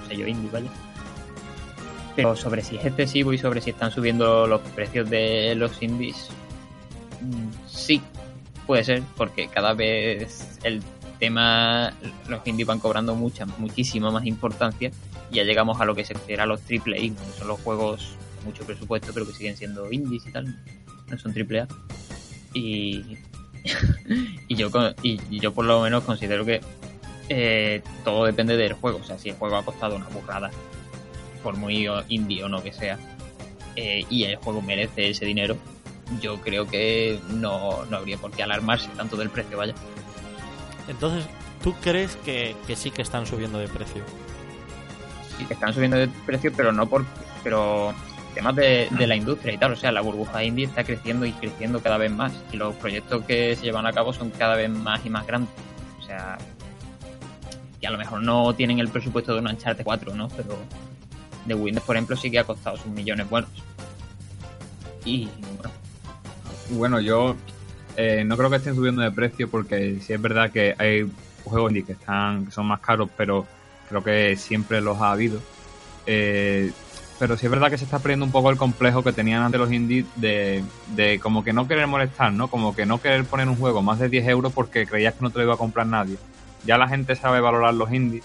un sello indie, ¿vale? Pero sobre si es excesivo y sobre si están subiendo los precios de los indies, sí, puede ser, porque cada vez el tema, los indies van cobrando mucha, muchísima más importancia ya llegamos a lo que se considera los triple I, que son los juegos de mucho presupuesto, pero que siguen siendo indies y tal, no son triple A. Y, yo, y, yo por lo menos considero que eh, todo depende del juego, o sea, si el juego ha costado una burrada, por muy indie o no que sea, eh, y el juego merece ese dinero, yo creo que no, no, habría por qué alarmarse tanto del precio, vaya. Entonces, ¿tú crees que, que, sí que están subiendo de precio? Sí, que están subiendo de precio, pero no por. Pero temas de, de, la industria y tal. O sea, la burbuja indie está creciendo y creciendo cada vez más. Y los proyectos que se llevan a cabo son cada vez más y más grandes. O sea, que a lo mejor no tienen el presupuesto de un Uncharted 4, ¿no? Pero de Windows, por ejemplo, sí que ha costado sus millones buenos. Y bueno, bueno, yo eh, no creo que estén subiendo de precio porque sí es verdad que hay juegos indie que están que son más caros, pero creo que siempre los ha habido. Eh, pero sí es verdad que se está perdiendo un poco el complejo que tenían antes los indies de, de como que no querer molestar, ¿no? Como que no querer poner un juego más de 10 euros porque creías que no te lo iba a comprar nadie. Ya la gente sabe valorar los indies,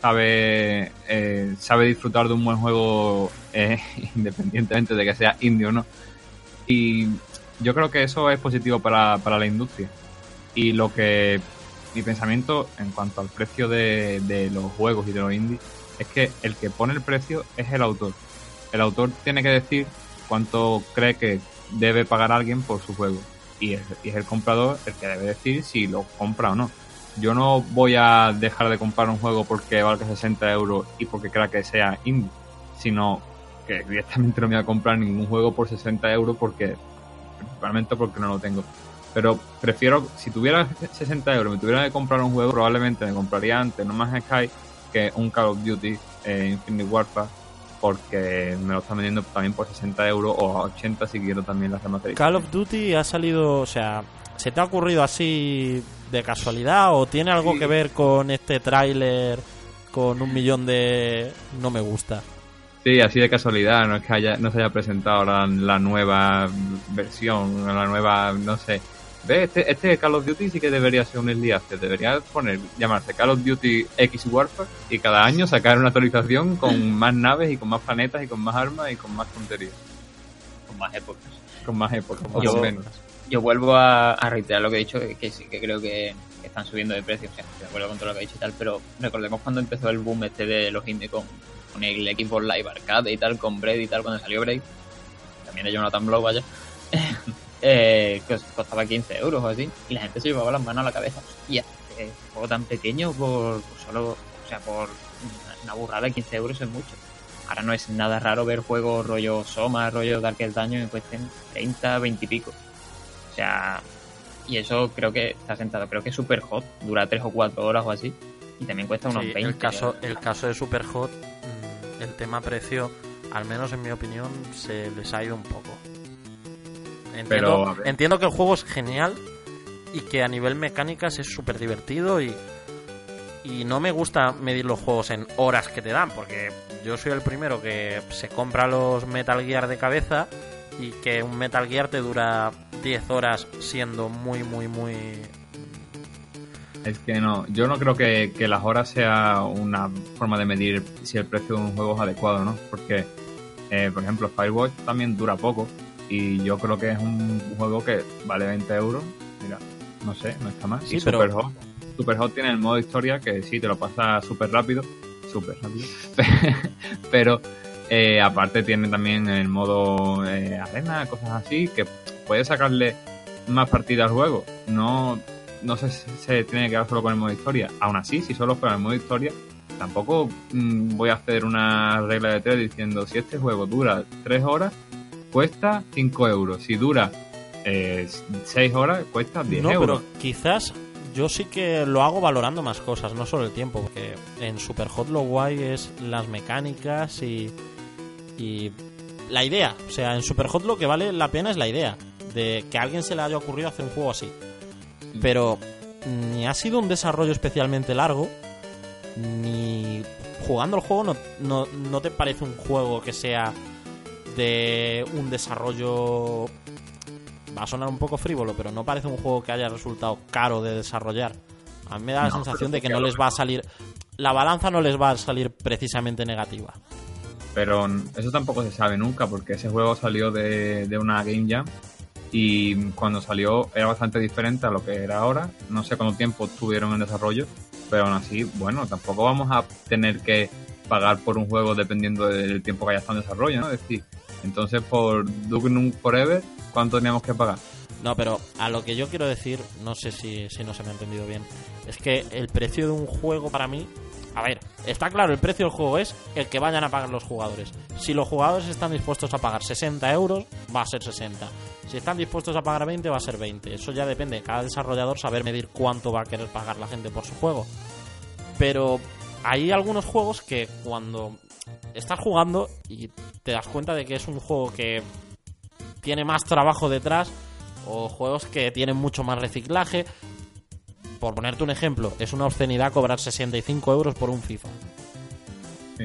sabe, eh, sabe disfrutar de un buen juego eh, independientemente de que sea indie o no. Y yo creo que eso es positivo para, para la industria. Y lo que mi pensamiento en cuanto al precio de, de, los juegos y de los indies es que el que pone el precio es el autor. El autor tiene que decir cuánto cree que debe pagar alguien por su juego. Y es, y es el comprador el que debe decir si lo compra o no. Yo no voy a dejar de comprar un juego porque valga 60 euros y porque crea que sea indie, sino que directamente no me voy a comprar ningún juego por 60 euros porque principalmente porque no lo tengo. Pero prefiero, si tuviera 60 euros, me tuviera que comprar un juego, probablemente me compraría antes No Man's Sky que un Call of Duty eh, Infinite Warfare porque me lo están vendiendo también por 60 euros o a 80 si quiero también las remasterizaciones. Call of Duty ha salido, o sea, ¿se te ha ocurrido así de casualidad o tiene algo Sí. que ver con este tráiler con un millón de no me gusta? Sí, así de casualidad, no es que haya, no se haya presentado ahora la nueva versión, la nueva, no sé. ¿Ves? Este, este Call of Duty sí que debería ser un access, debería poner, llamarse Call of Duty X Warfare y cada año sacar una actualización con más naves y con más planetas y con más armas y con más tonterías, Con más épocas. con más épocas, por Yo- lo menos. Yo vuelvo a, a reiterar lo que he dicho, que, que sí que creo que, que están subiendo de precio, o sea, estoy de acuerdo con todo lo que he dicho y tal, pero recordemos cuando empezó el boom este de los indie con, con el Xbox Live Arcade y tal, con Braid y tal, cuando salió Braid, también de Jonathan Blow, vaya, eh, que os costaba 15 euros o así, y la gente se llevaba las manos a la cabeza, hostia, este juego tan pequeño por, por solo, o sea, por una, burrada de 15 euros es mucho. Ahora no es nada raro ver juegos rollo Soma, rollo Darkest Dungeon que cuesten 30, 20 y pico. O sea, y eso creo que está sentado. Creo que es super hot, dura 3 o 4 horas o así. Y también cuesta unos Sí, 20. el caso, el caso de Superhot, mm, el tema precio, al menos en mi opinión, se les ha ido un poco. Entiendo, Pero, entiendo que el juego es genial y que a nivel mecánicas es súper divertido y, y no me gusta medir los juegos en horas que te dan, porque yo soy el primero que se compra los Metal Gear de cabeza y que un Metal Gear te dura 10 horas siendo muy, muy, muy... Es que no, yo no creo que, que las horas sea una forma de medir si el precio de un juego es adecuado, ¿no? Porque, eh, por ejemplo, Firewatch también dura poco y yo creo que es un juego que vale 20 euros. Mira, no sé, no está mal. Sí, y pero- Superhot, Superhot tiene el modo historia que sí, te lo pasa súper rápido, súper rápido, pero eh, aparte tiene también el modo eh, arena, cosas así, que puedes sacarle más partida al juego. No, no se, se tiene que quedar solo con el modo historia. Aún así, si solo fuera el modo historia, tampoco mm, voy a hacer una regla de tres diciendo si este juego dura 3 horas, cuesta 5 euros. Si dura 6 horas, cuesta 10 no, euros. pero quizás yo sí que lo hago valorando más cosas, no solo el tiempo, porque en Superhot lo guay es las mecánicas y, y la idea. O sea, en Superhot lo que vale la pena es la idea de que a alguien se le haya ocurrido hacer un juego así. Pero ni ha sido un desarrollo especialmente largo, ni jugando el juego no, no, no te parece un juego que sea de un desarrollo va a sonar un poco frívolo, pero no parece un juego que haya resultado caro de desarrollar. A mí me da la No, sensación de que no les va a salir. La balanza no les va a salir precisamente negativa. Pero eso tampoco se sabe nunca, porque ese juego salió de, de una Game Jam y cuando salió era bastante diferente a lo que era ahora. No sé cuánto tiempo tuvieron en desarrollo, pero aún así, bueno, tampoco vamos a tener que pagar por un juego dependiendo del tiempo que haya estado en desarrollo, ¿no? Es decir, entonces por Duke Nukem Forever, ¿cuánto teníamos que pagar? No, pero a lo que yo quiero decir, no sé si, si no se me ha entendido bien, es que el precio de un juego para mí. A ver, está claro, el precio del juego es el que vayan a pagar los jugadores. Si los jugadores están dispuestos a pagar 60 euros, va a ser 60. Si están dispuestos a pagar 20, va a ser 20. Eso ya depende de cada desarrollador saber medir cuánto va a querer pagar la gente por su juego. Pero hay algunos juegos que cuando estás jugando y te das cuenta de que es un juego que tiene más trabajo detrás o juegos que tienen mucho más reciclaje. Por ponerte un ejemplo, es una obscenidad cobrar 65 euros por un FIFA. Sí,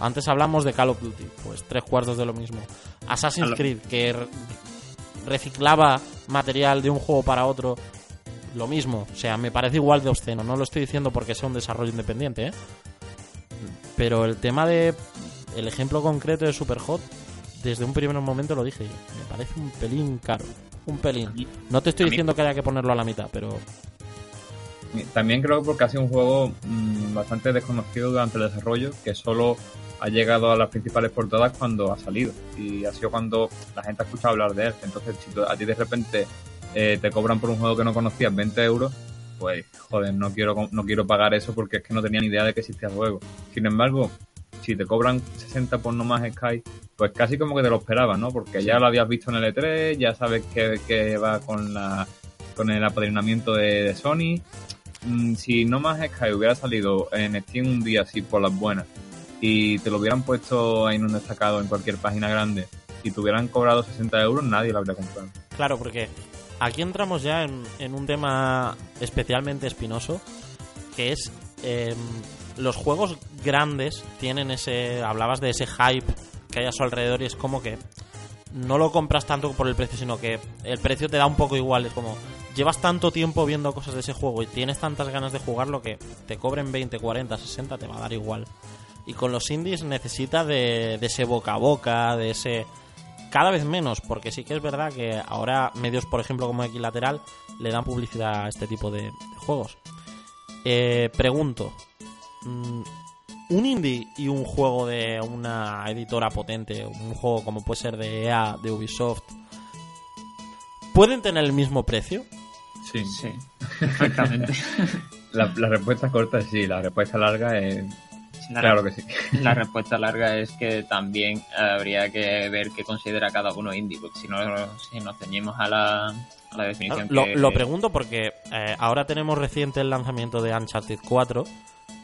antes, hablamos de Call of Duty, pues tres cuartos de lo mismo. Assassin's. Creed, que re- reciclaba material de un juego para otro, lo mismo. O sea, me parece igual de obsceno. No lo estoy diciendo porque sea un desarrollo independiente, ¿eh? Pero el tema de. El ejemplo concreto de Superhot, desde un primer momento lo dije. Me parece un pelín caro. Un pelín. No te estoy diciendo que haya que ponerlo a la mitad, pero. También creo que porque ha sido un juego mm, bastante desconocido durante el desarrollo, que solo ha llegado a las principales portadas cuando ha salido. Y ha sido cuando la gente ha escuchado hablar de él. Entonces, si a ti de repente eh, te cobran por un juego que no conocías 20 euros, pues joder, no quiero, no quiero pagar eso porque es que no tenía ni idea de que existía el juego. Sin embargo, si te cobran 60 por No Más Sky, pues casi como que te lo esperabas, ¿no? Porque ya lo habías visto en el E3, ya sabes que, que va con la con el apadrinamiento de, de Sony mm, si No Man's Sky hubiera salido en Steam un día así por las buenas y te lo hubieran puesto en un destacado en cualquier página grande y te hubieran cobrado 60 euros, nadie lo habría comprado. Claro, porque aquí entramos ya en, en un tema especialmente espinoso, que es em, los juegos grandes tienen ese, hablabas de ese hype que hay a su alrededor y es como que no lo compras tanto por el precio, sino que el precio te da un poco igual, es como llevas tanto tiempo viendo cosas de ese juego y tienes tantas ganas de jugarlo que te cobren 20, 40, 60, te va a dar igual. Y con los indies necesita de, ese boca a boca, de ese cada vez menos, porque sí que es verdad que ahora medios, por ejemplo, como Equilateral, le dan publicidad a este tipo de, de juegos. Eh, pregunto, mm, ¿un indie y un juego de una editora potente, un juego como puede ser de EA, de Ubisoft, pueden tener el mismo precio? Sí. Sí, perfectamente. La, la respuesta corta es sí, la respuesta larga es La claro que sí. La respuesta larga es que también habría que ver qué considera cada uno indie, porque si no si nos ceñimos a la, la definición Lo, que... lo pregunto porque eh, ahora tenemos reciente el lanzamiento de Uncharted 4,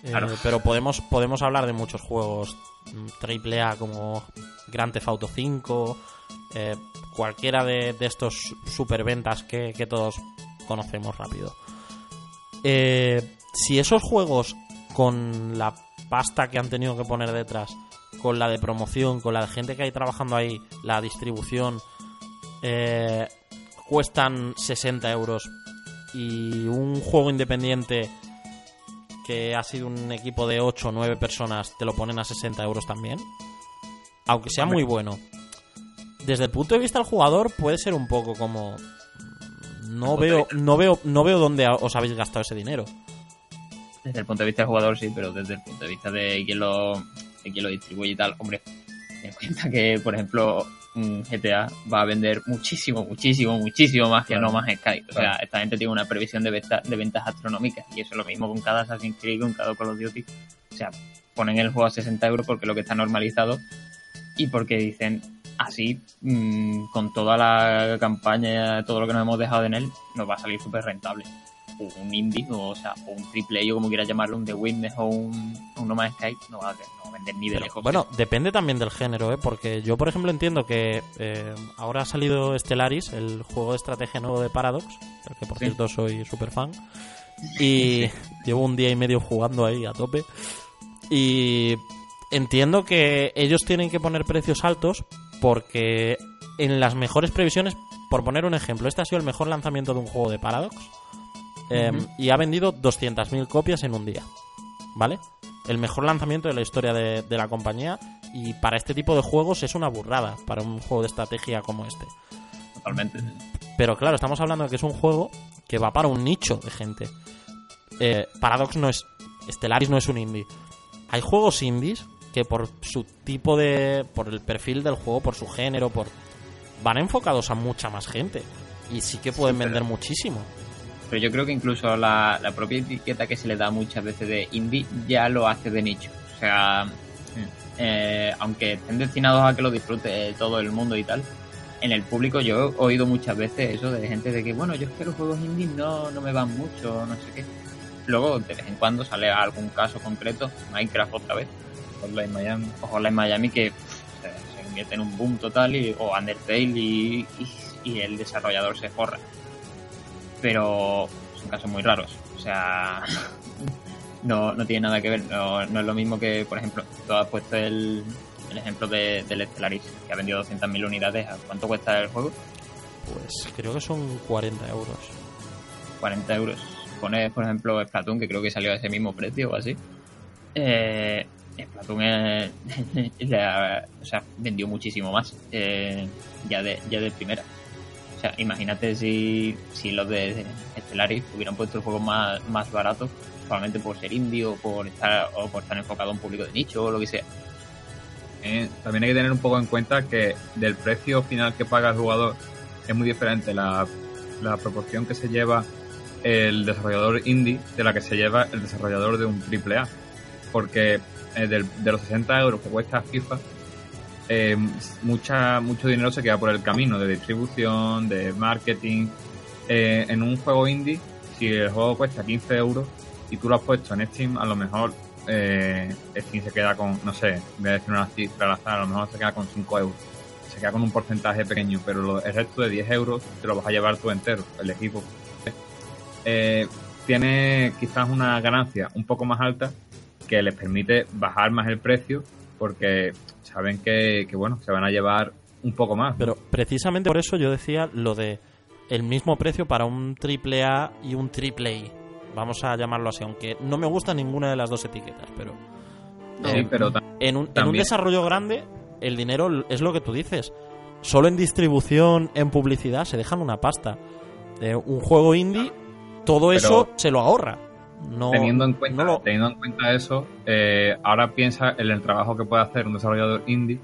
eh, pero podemos, podemos hablar de muchos juegos mm, AAA como Grand Theft Auto 5, eh, cualquiera de, de estos superventas que, que todos conocemos rápido. Eh, si esos juegos con la pasta que han tenido que poner detrás, con la de promoción, con la de gente que hay trabajando ahí, la distribución, eh, cuestan 60 euros y un juego independiente que ha sido un equipo de 8 o 9 personas te lo ponen a 60 euros también, aunque sea muy bueno. Desde el punto de vista del jugador puede ser un poco como no veo no veo no veo dónde os habéis gastado ese dinero. Desde el punto de vista del jugador sí, pero desde el punto de vista de quien lo, de quien lo distribuye y tal, hombre, ten en cuenta que, por ejemplo, GTA va a vender muchísimo, muchísimo, muchísimo más que Claro. No Man's Sky. O sea, Claro. esta gente tiene una previsión de, venta- de ventas astronómicas y eso es lo mismo con cada Assassin's Creed, con cada Call of Duty. O sea, ponen el juego a 60 euros porque es lo que está normalizado y porque dicen así, mm, con toda la campaña, todo lo que nos hemos dejado en él, nos va a salir súper rentable. Un indie, o, o sea, o un triple A, o como quieras llamarlo, un The Witness o un, un No Man's Sky, no va, a, no va a vender ni de Pero, lejos. bueno, depende también del género, ¿eh? porque yo, por ejemplo, entiendo que eh, ahora ha salido Stellaris, el juego de estrategia nuevo de Paradox, del que por Sí. cierto soy súper fan, y llevo un día y medio jugando ahí a tope. Y entiendo que ellos tienen que poner precios altos porque en las mejores previsiones, por poner un ejemplo, este ha sido el mejor lanzamiento de un juego de Paradox eh, y ha vendido 200.000 copias en un día, ¿vale? El mejor lanzamiento de la historia de, de la compañía y para este tipo de juegos es una burrada para un juego de estrategia como este. totalmente. Pero claro, estamos hablando de que es un juego que va para un nicho de gente. Eh, Paradox no es. Stellaris no es un indie. Hay juegos indies que por su tipo de. por el perfil del juego, por su género, por. van enfocados a mucha más gente. Y sí que pueden Sí, pero- vender muchísimo. Pero yo creo que incluso la, la propia etiqueta que se le da muchas veces de indie ya lo hace de nicho. O sea, eh, aunque estén destinados a que lo disfrute todo el mundo y tal, en el público yo he oído muchas veces eso de gente de que, bueno, yo es que los juegos indie no, no me van mucho, no sé qué. Luego, de vez en cuando sale algún caso concreto, Minecraft otra vez, Hotline Miami. o Hotline Miami, que se, se convierte en un boom total, y, o Undertale, y, y el desarrollador se forra. Pero son casos muy raros. O sea, no, no tiene nada que ver. No, no es lo mismo que, por ejemplo, tú has puesto el, el ejemplo de, del Stellaris, que ha vendido 200.000 unidades. ¿A cuánto cuesta el juego? Pues creo que son 40 euros. 40 euros. Pones, por ejemplo, Splatoon, que creo que salió a ese mismo precio o así. Eh, Splatoon ha- o sea, vendió muchísimo más eh, ya, de, ya de primera. O sea, imagínate si, si los de Stellaris hubieran puesto el juego más, más barato, solamente por ser indie o por estar, o por estar enfocado a un público de nicho o lo que sea. Eh, también hay que tener un poco en cuenta que del precio final que paga el jugador es muy diferente la, la proporción que se lleva el desarrollador indie de la que se lleva el desarrollador de un AAA. Porque eh, del- de los 60 euros que cuesta FIFA, eh, mucha, mucho dinero se queda por el camino de distribución, de marketing. Eh, en un juego indie, si el juego cuesta 15 euros y tú lo has puesto en Steam, a lo mejor eh, Steam se queda con, no sé, voy a decir una cifra al azar, a lo mejor se queda con 5 euros. Se queda con un porcentaje pequeño, pero el resto de 10 euros te lo vas a llevar tú entero, el equipo. Eh, tiene quizás una ganancia un poco más alta que les permite bajar más el precio porque saben que, que, bueno, se van a llevar un poco más. Pero precisamente por eso yo decía lo de el mismo precio para un triple A y un triple I. Vamos a llamarlo así, aunque no me gusta ninguna de las dos etiquetas, pero Sí, eh, pero ta- en un, en un desarrollo grande el dinero es lo que tú dices. Solo en distribución, en publicidad, se dejan una pasta. De un juego indie, todo Pero- eso se lo ahorra. No, teniendo en cuenta, no lo- teniendo en cuenta eso, eh, ahora piensa en el trabajo que puede hacer un desarrollador indie,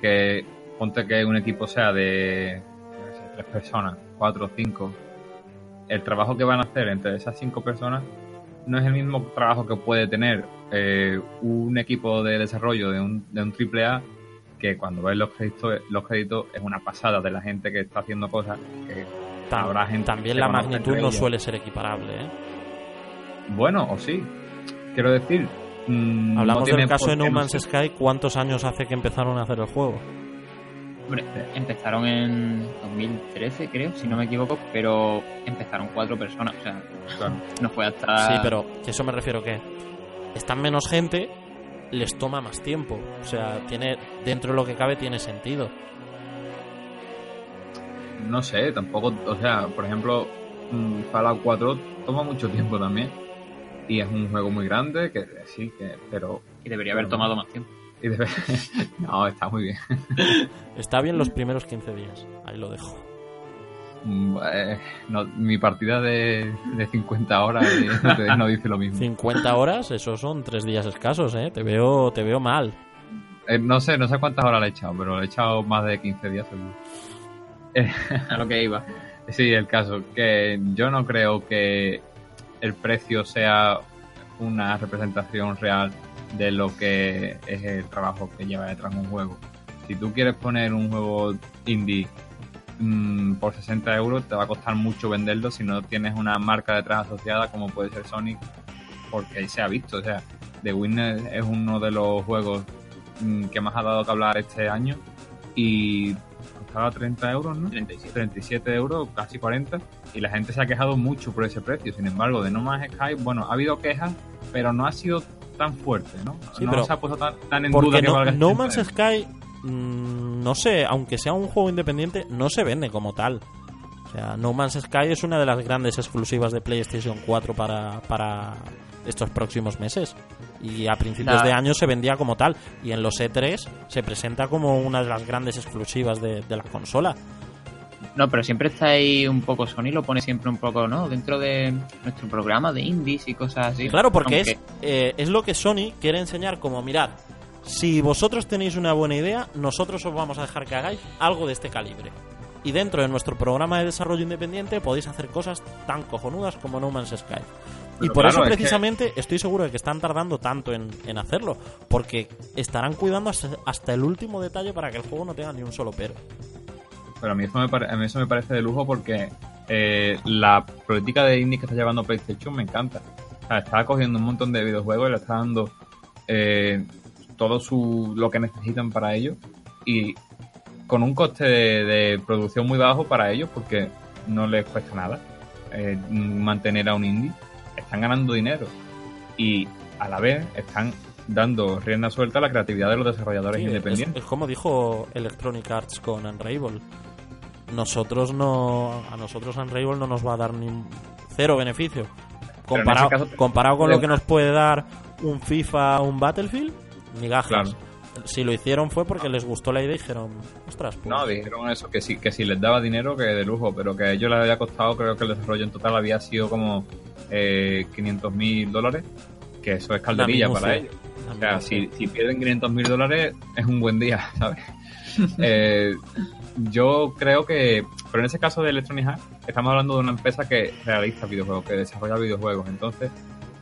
que ponte que un equipo sea de sé, tres personas, cuatro o cinco, el trabajo que van a hacer entre esas cinco personas no es el mismo trabajo que puede tener eh, un equipo de desarrollo de un, de un AAA que cuando ves los créditos, los créditos es una pasada de la gente que está haciendo cosas que tam- habrá gente también que la magnitud no suele ser equiparable. ¿eh? Bueno, o sí. Quiero decir. mm, no Hablamos tiene del caso de No Man's. Sky. ¿Cuántos años hace que empezaron a hacer el juego? Hombre, empezaron en 2013, creo, si no me equivoco, pero empezaron cuatro personas. O sea, Claro. no fue hasta. Sí, pero que eso me refiero que están menos gente, les toma más tiempo. O sea, tiene dentro de lo que cabe tiene sentido. No sé, tampoco. O sea, por ejemplo, mm, Fallout 4 toma mucho tiempo también. Y es un juego muy grande, que sí, que, pero. Y debería haber tomado más tiempo. y debe- no, está muy bien. Está bien los primeros 15 días. Ahí lo dejo. Mm, eh, no, mi partida de, de 50 horas eh, no, dice lo mismo. 50 horas, esos son tres días escasos, ¿eh? Te veo, te veo mal. Eh, no sé, no sé cuántas horas le he echado, pero le he echado más de 15 días seguro. A lo que iba. Sí, el caso, que yo no creo que el precio sea una representación real de lo que es el trabajo que lleva detrás un juego. Si tú quieres poner un juego indie mm, por 60 euros, te va a costar mucho venderlo si no tienes una marca detrás asociada como puede ser Sonic, porque se ha visto. O sea, The Witness es uno de los juegos mm, que más ha dado que hablar este año y costaba 30 euros, ¿no? 37. 37 euros, casi 40, y la gente se ha quejado mucho por ese precio. Sin embargo, de No Man's Sky, bueno, ha habido quejas, pero no ha sido tan fuerte, ¿no? Sí, no pero- se ha puesto tan, tan en duda que no, valga No 60 Man's euros. Sky, mm, no sé, aunque sea un juego independiente, no se vende como tal. O sea, No Man's Sky es una de las grandes exclusivas de PlayStation 4 para, para estos próximos meses. Y a principios de año se vendía como tal. Y en los E3 se presenta como una de las grandes exclusivas de, de la consola. No, pero siempre está ahí un poco, Sony lo pone siempre un poco, ¿no? Dentro de nuestro programa de indies y cosas así. Claro, porque Aunque- es, eh, es lo que Sony quiere enseñar como, mirad, si vosotros tenéis una buena idea, nosotros os vamos a dejar que hagáis algo de este calibre. Y dentro de nuestro programa de desarrollo independiente podéis hacer cosas tan cojonudas como No Man's Sky. Y por claro, eso es que- precisamente estoy seguro de que están tardando tanto en, en hacerlo. Porque estarán cuidando hasta, hasta el último detalle para que el juego no tenga ni un solo pero. Pero a mí eso me, pare- a mí eso me parece de lujo porque eh, la política de indie que está llevando PlayStation me encanta. O sea, está cogiendo un montón de videojuegos y le está dando eh, todo su, lo que necesitan para ellos y con un coste de, de producción muy bajo para ellos porque no les cuesta nada eh, mantener a un indie. Están ganando dinero y a la vez están dando rienda suelta a la creatividad de los desarrolladores Sí, independientes. es como dijo Electronic Arts con Unravel. Nosotros no. A nosotros Unravel no nos va a dar ni cero beneficio. Comparado, caso- comparado con lo que nos puede dar un FIFA un Battlefield, migajas. Claro. Si lo hicieron fue porque les gustó la idea y dijeron, ostras, pues. No, dijeron eso, que sí, que si les daba dinero, que de lujo, pero que a ellos les había costado, creo que el desarrollo en total había sido como eh, 500 mil dólares, que eso es calderilla minucia. para ellos. O sea, si, si pierden 500 mil dólares, es un buen día, ¿sabes? Eh, yo creo que, pero en ese caso de Electronic Arts, estamos hablando de una empresa que realiza videojuegos, que desarrolla videojuegos. Entonces,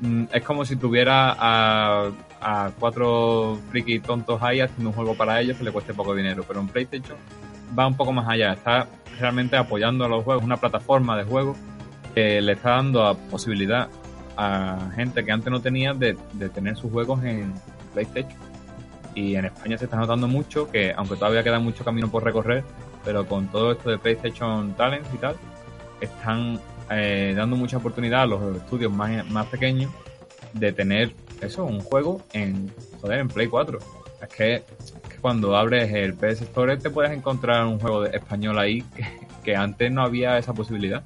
mm, es como si tuviera a, a cuatro friki tontos ahí haciendo un juego para ellos que le cueste poco dinero. Pero en PlayStation va un poco más allá, está realmente apoyando a los juegos, una plataforma de juegos eh, le está dando a posibilidad a gente que antes no tenía de, de tener sus juegos en PlayStation. Y en España se está notando mucho que, aunque todavía queda mucho camino por recorrer, pero con todo esto de PlayStation Talents y tal, están eh, dando mucha oportunidad a los estudios más, más pequeños de tener eso, un juego en, joder, en Play 4. Es que, es que cuando abres el PS Store te puedes encontrar un juego de español ahí que, que antes no había esa posibilidad.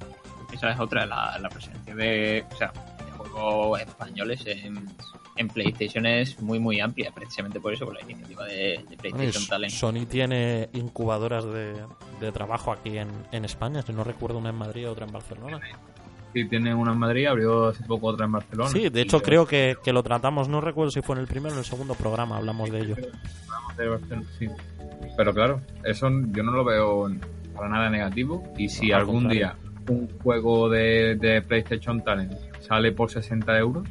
Esa es otra, la, la presencia de, o sea, de juegos españoles en, en PlayStation es muy, muy amplia, precisamente por eso, por la iniciativa de, PlayStation Talent. Sony tiene incubadoras de, de trabajo aquí en, en España. Si no recuerdo una en Madrid y otra en Barcelona. Sí, tiene una en Madrid, abrió hace poco otra en Barcelona. Sí, de hecho creo que, que lo tratamos. No recuerdo si fue en el primero o en el segundo programa. Hablamos de ello. de Barcelona, sí. Pero claro, eso yo no lo veo para nada negativo. Y si Al algún contrario. día un juego de, de PlayStation Talent sale por 60 euros,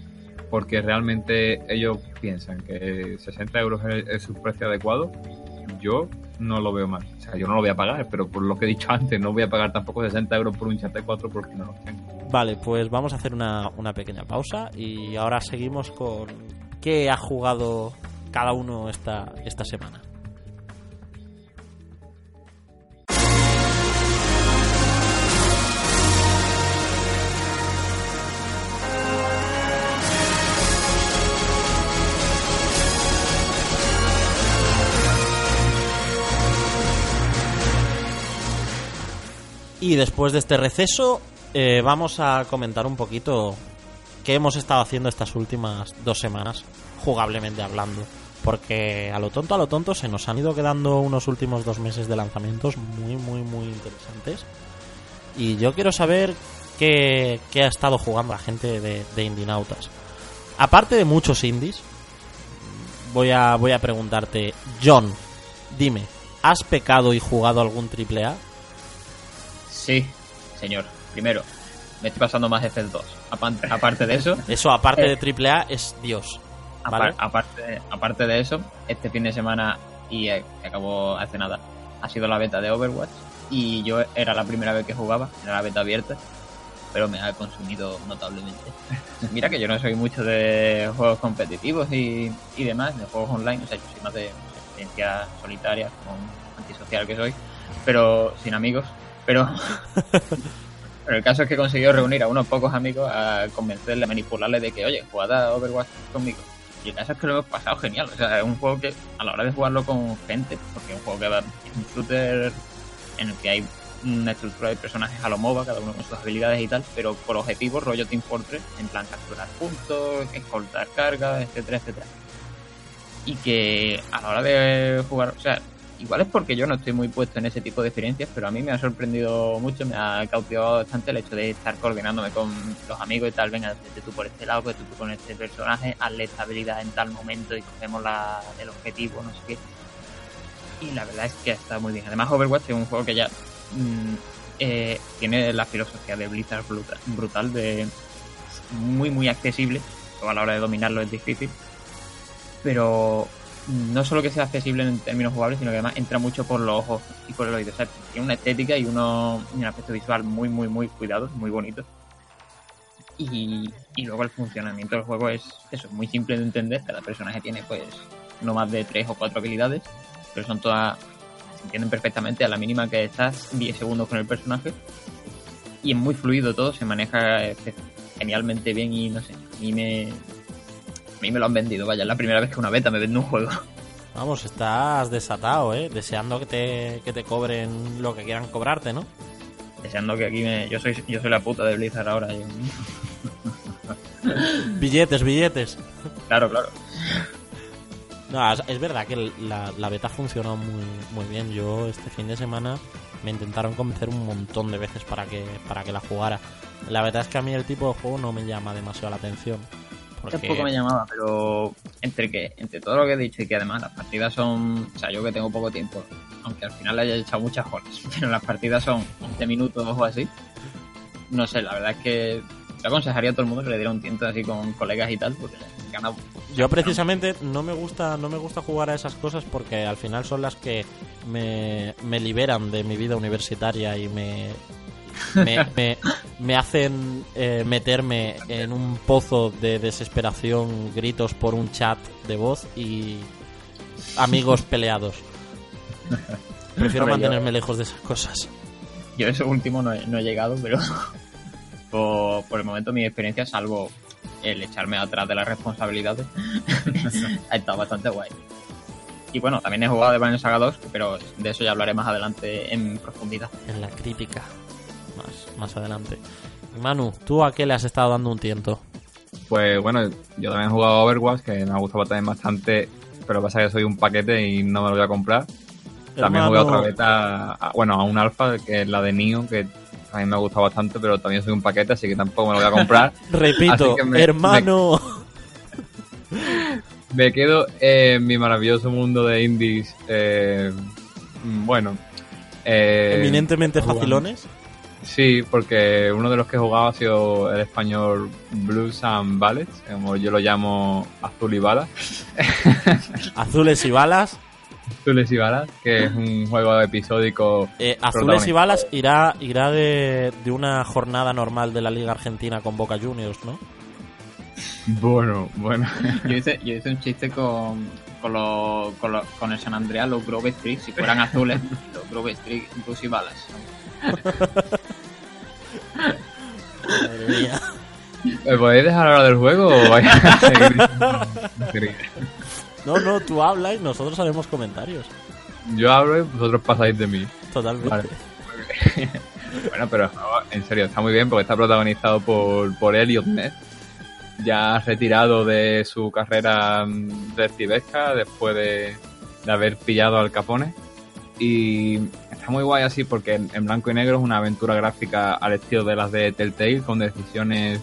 porque realmente ellos piensan que 60 euros es, es su precio adecuado, yo no lo veo mal. O sea, yo no lo voy a pagar, pero por lo que he dicho antes, no voy a pagar tampoco 60 euros por un chat 4 porque no los tengo. Vale, pues vamos a hacer una, una pequeña pausa y ahora seguimos con qué ha jugado cada uno esta, esta semana. Y después de este receso, eh, vamos a comentar un poquito qué hemos estado haciendo estas últimas dos semanas, jugablemente hablando. Porque a lo tonto, a lo tonto, se nos han ido quedando unos últimos dos meses de lanzamientos muy, muy, muy interesantes. Y yo quiero saber qué, qué ha estado jugando la gente de, de Indinautas. Aparte de muchos indies, voy a, voy a preguntarte, John, dime, ¿has pecado y jugado algún triple A? Sí, señor. Primero, me estoy pasando más F 2. Aparte, de eso, Eso, aparte Eh. de triple A, es Dios. Aparte, aparte de eso, este fin de semana, y eh, acabó hace nada, ha sido la beta de Overwatch. Y yo era la primera vez que jugaba, era la beta abierta, pero me ha consumido notablemente. Mira que yo no soy mucho de juegos competitivos y, y demás, de juegos online, o sea, yo soy más de experiencia solitaria, como un antisocial que soy, pero sin amigos. Pero, pero el caso es que he conseguido reunir a unos pocos amigos a convencerle, a manipularle de que, oye, jugad a Overwatch conmigo. Y el caso es que lo hemos pasado genial. O sea, es un juego que a la hora de jugarlo con gente, porque es un juego que va, es un shooter en el que hay una estructura de personajes a lo MOBA, cada uno con sus habilidades y tal, pero por objetivos rollo Team Fortress, en plan capturar puntos, escoltar cargas, etcétera, etcétera. Y que a la hora de jugar, o sea, igual es porque yo no estoy muy puesto en ese tipo de experiencias, pero a mí me ha sorprendido mucho, me ha cautivado bastante el hecho de estar coordinándome con los amigos y tal, venga, vete tú por este lado, vete tú con este personaje, hazle esta habilidad en tal momento y cogemos la, el objetivo, no sé qué. Y la verdad es que está muy bien. Además, Overwatch es un juego que ya mm, eh, tiene la filosofía de Blizzard brutal, brutal de muy, muy accesible, pero a la hora de dominarlo es difícil. Pero no solo que sea accesible en términos jugables, sino que además entra mucho por los ojos y por el oído. O sea, tiene una estética y, uno, un aspecto visual muy, muy, muy cuidado, muy bonito. Y, y luego el funcionamiento del juego es eso, muy simple de entender. Cada personaje tiene pues no más de tres o cuatro habilidades, pero son todas, se entienden perfectamente a la mínima que estás 10 segundos con el personaje. Y es muy fluido todo, se maneja eh, genialmente bien y no sé, a mí me, mí me lo han vendido, vaya, es la primera vez que una beta me vende un juego. Vamos, estás desatado, ¿eh? Deseando que te, que te cobren lo que quieran cobrarte, ¿no? Deseando que aquí me... Yo soy, yo soy la puta de Blizzard ahora. yo- Billetes, billetes. Claro, claro. No, es, es verdad que la, la beta funcionó muy, muy bien. Yo este fin de semana me intentaron convencer un montón de veces para que, para que la jugara. La verdad es que a mí el tipo de juego no me llama demasiado la atención. Porque... Tampoco me llamaba, pero entre que entre todo lo que he dicho y que además las partidas son... O sea, yo que tengo poco tiempo, aunque al final le haya echado muchas horas, pero las partidas son 11 minutos o así. No sé, la verdad es que yo aconsejaría a todo el mundo que le diera un tiento así con colegas y tal, porque gana... Yo precisamente no me gusta no me gusta jugar a esas cosas porque al final son las que me, me liberan de mi vida universitaria y me me, me- me hacen eh, meterme en un pozo de desesperación, gritos por un chat de voz y amigos peleados. Prefiero Hombre, yo- mantenerme lejos de esas cosas. Yo eso último no he, no he llegado, pero por, por el momento mi experiencia, salvo el echarme atrás de las responsabilidades, ha estado bastante guay. Y bueno, también he jugado de Banner Saga 2, pero de eso ya hablaré más adelante en profundidad. En la crítica. Más, más adelante. Manu, ¿tú a qué le has estado dando un tiento? Pues bueno, yo también he jugado a Overwatch, que me ha gustado también bastante, pero pasa que soy un paquete y no me lo voy a comprar. También jugué a otra Hermano, beta, a- bueno, a un alfa, que es la de Nio, que a mí me ha gustado bastante, pero también soy un paquete, así que tampoco me lo voy a comprar. Repito, me- hermano. me quedo en mi maravilloso mundo de indies, eh, bueno. eh, Eminentemente jugando. facilones. Sí, porque uno de los que he jugado ha sido el español Blues and Ballets, como yo lo llamo Azul y Balas. Azules y balas. Azules y Balas, que es un juego episódico. Eh, azules y balas irá, irá de, de una jornada normal de la Liga Argentina con Boca Juniors, ¿no? Bueno, bueno. Yo hice, yo hice un chiste con, con, los- con, los- con el San Andreas, los Grove Street, si fueran azules, los Grove Street, Blues y balas. Madre mía. ¿Me podéis dejar hablar del juego o vais a seguir? No, no, tú hablas y nosotros haremos comentarios. Yo hablo y vosotros pasáis de mí. Totalmente. Vale. Bueno, pero en serio, está muy bien porque está protagonizado por, por Elliot Ness, ya retirado de su carrera mm, detectivesca después de, de haber pillado al Capone. Y está muy guay así porque en, en blanco y negro es una aventura gráfica al estilo de las de Telltale, con decisiones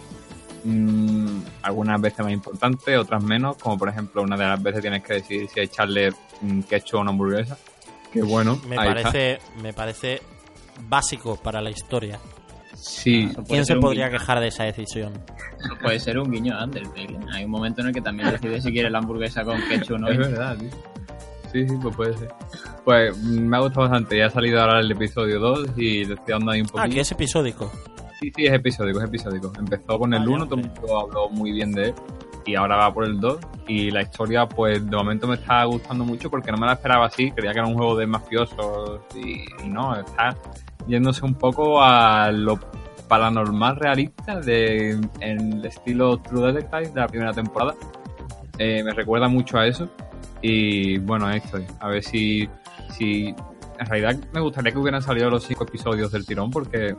mm, algunas veces más importantes, otras menos, como por ejemplo una de las veces tienes que decidir si echarle mm, ketchup a una hamburguesa. Que bueno, Me ahí está. parece, me parece básico para la historia. Sí, ¿Quién se podría guiño- quejar de esa decisión? eso puede ser un guiño a Undertale. ¿eh? Hay un momento en el que también decide si quiere la hamburguesa con ketchup o no. Es verdad, tío. Sí, sí, pues puede ser. Pues me ha gustado bastante. Ya ha salido ahora el episodio 2 y le estoy dando ahí un Ah, poquito. que es episódico. Sí, sí, es episódico, es episódico. Empezó con el Vaya, 1, todo el mundo habló muy bien de él. Y ahora va por el 2. Y la historia, pues de momento me está gustando mucho porque no me la esperaba así. Creía que era un juego de mafiosos y, y no, está yéndose un poco a lo paranormal realista de en el estilo True Detective de la primera temporada. Eh, me recuerda mucho a eso. Y bueno, ahí estoy. A ver si, si. En realidad me gustaría que hubieran salido los cinco episodios del tirón porque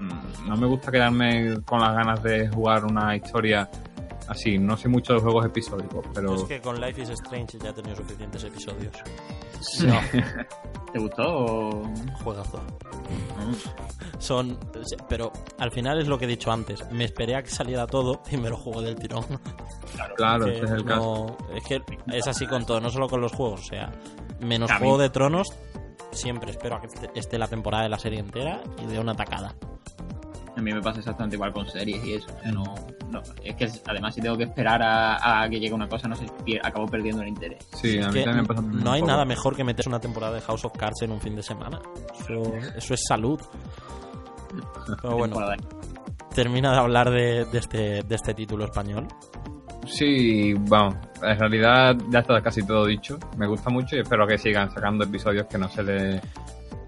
mm, no me gusta quedarme con las ganas de jugar una historia así. No sé mucho de juegos episódicos, pero. Es que con Life is Strange ya he tenido suficientes episodios. No. ¿Te gustó o...? Juegazo. no? Son. Pero al final es lo que he dicho antes. Me esperé a que saliera todo y me lo juego del tirón. Claro, ese es el caso. no- es que es así con todo, no solo con los juegos. O sea, menos Juego de Tronos, siempre espero a que esté- esté la temporada de la serie entera y de una tacada. A mí me pasa exactamente igual con series y eso. O sea, no, no- es que además si tengo que esperar a, a que llegue una cosa, no sé, pier- acabo perdiendo el interés. Sí, a mí también me pasa no hay poco. nada mejor que meterse una temporada de House of Cards en un fin de semana. Eso, eso es salud. Pero bueno, termina de hablar de, de este, de este título español. Sí, vamos, en realidad ya está casi todo dicho. Me gusta mucho y espero que sigan sacando episodios que no se le...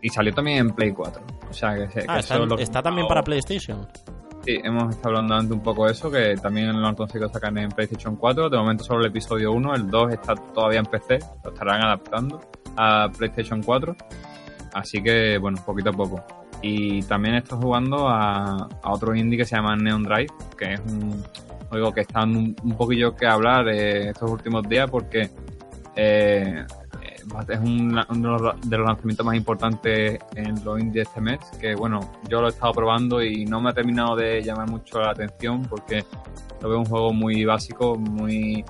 Y salió también en Play 4. O sea, que, que Ah, está, es lo está también para. PlayStation. Sí, hemos estado hablando antes un poco de eso, que también lo han conseguido sacar en PlayStation 4. De momento solo el episodio 1, el 2 está todavía en PC, lo estarán adaptando a PlayStation 4. Así que, bueno, poquito a poco. Y también estoy jugando a, a otro indie que se llama Neon Drive, que es un juego que está un, un poquillo que hablar eh, estos últimos días porque eh, es un- uno de los lanzamientos más importantes en los indies este mes, que bueno, yo lo he estado probando y no me ha terminado de llamar mucho la atención porque lo veo un juego muy básico, muy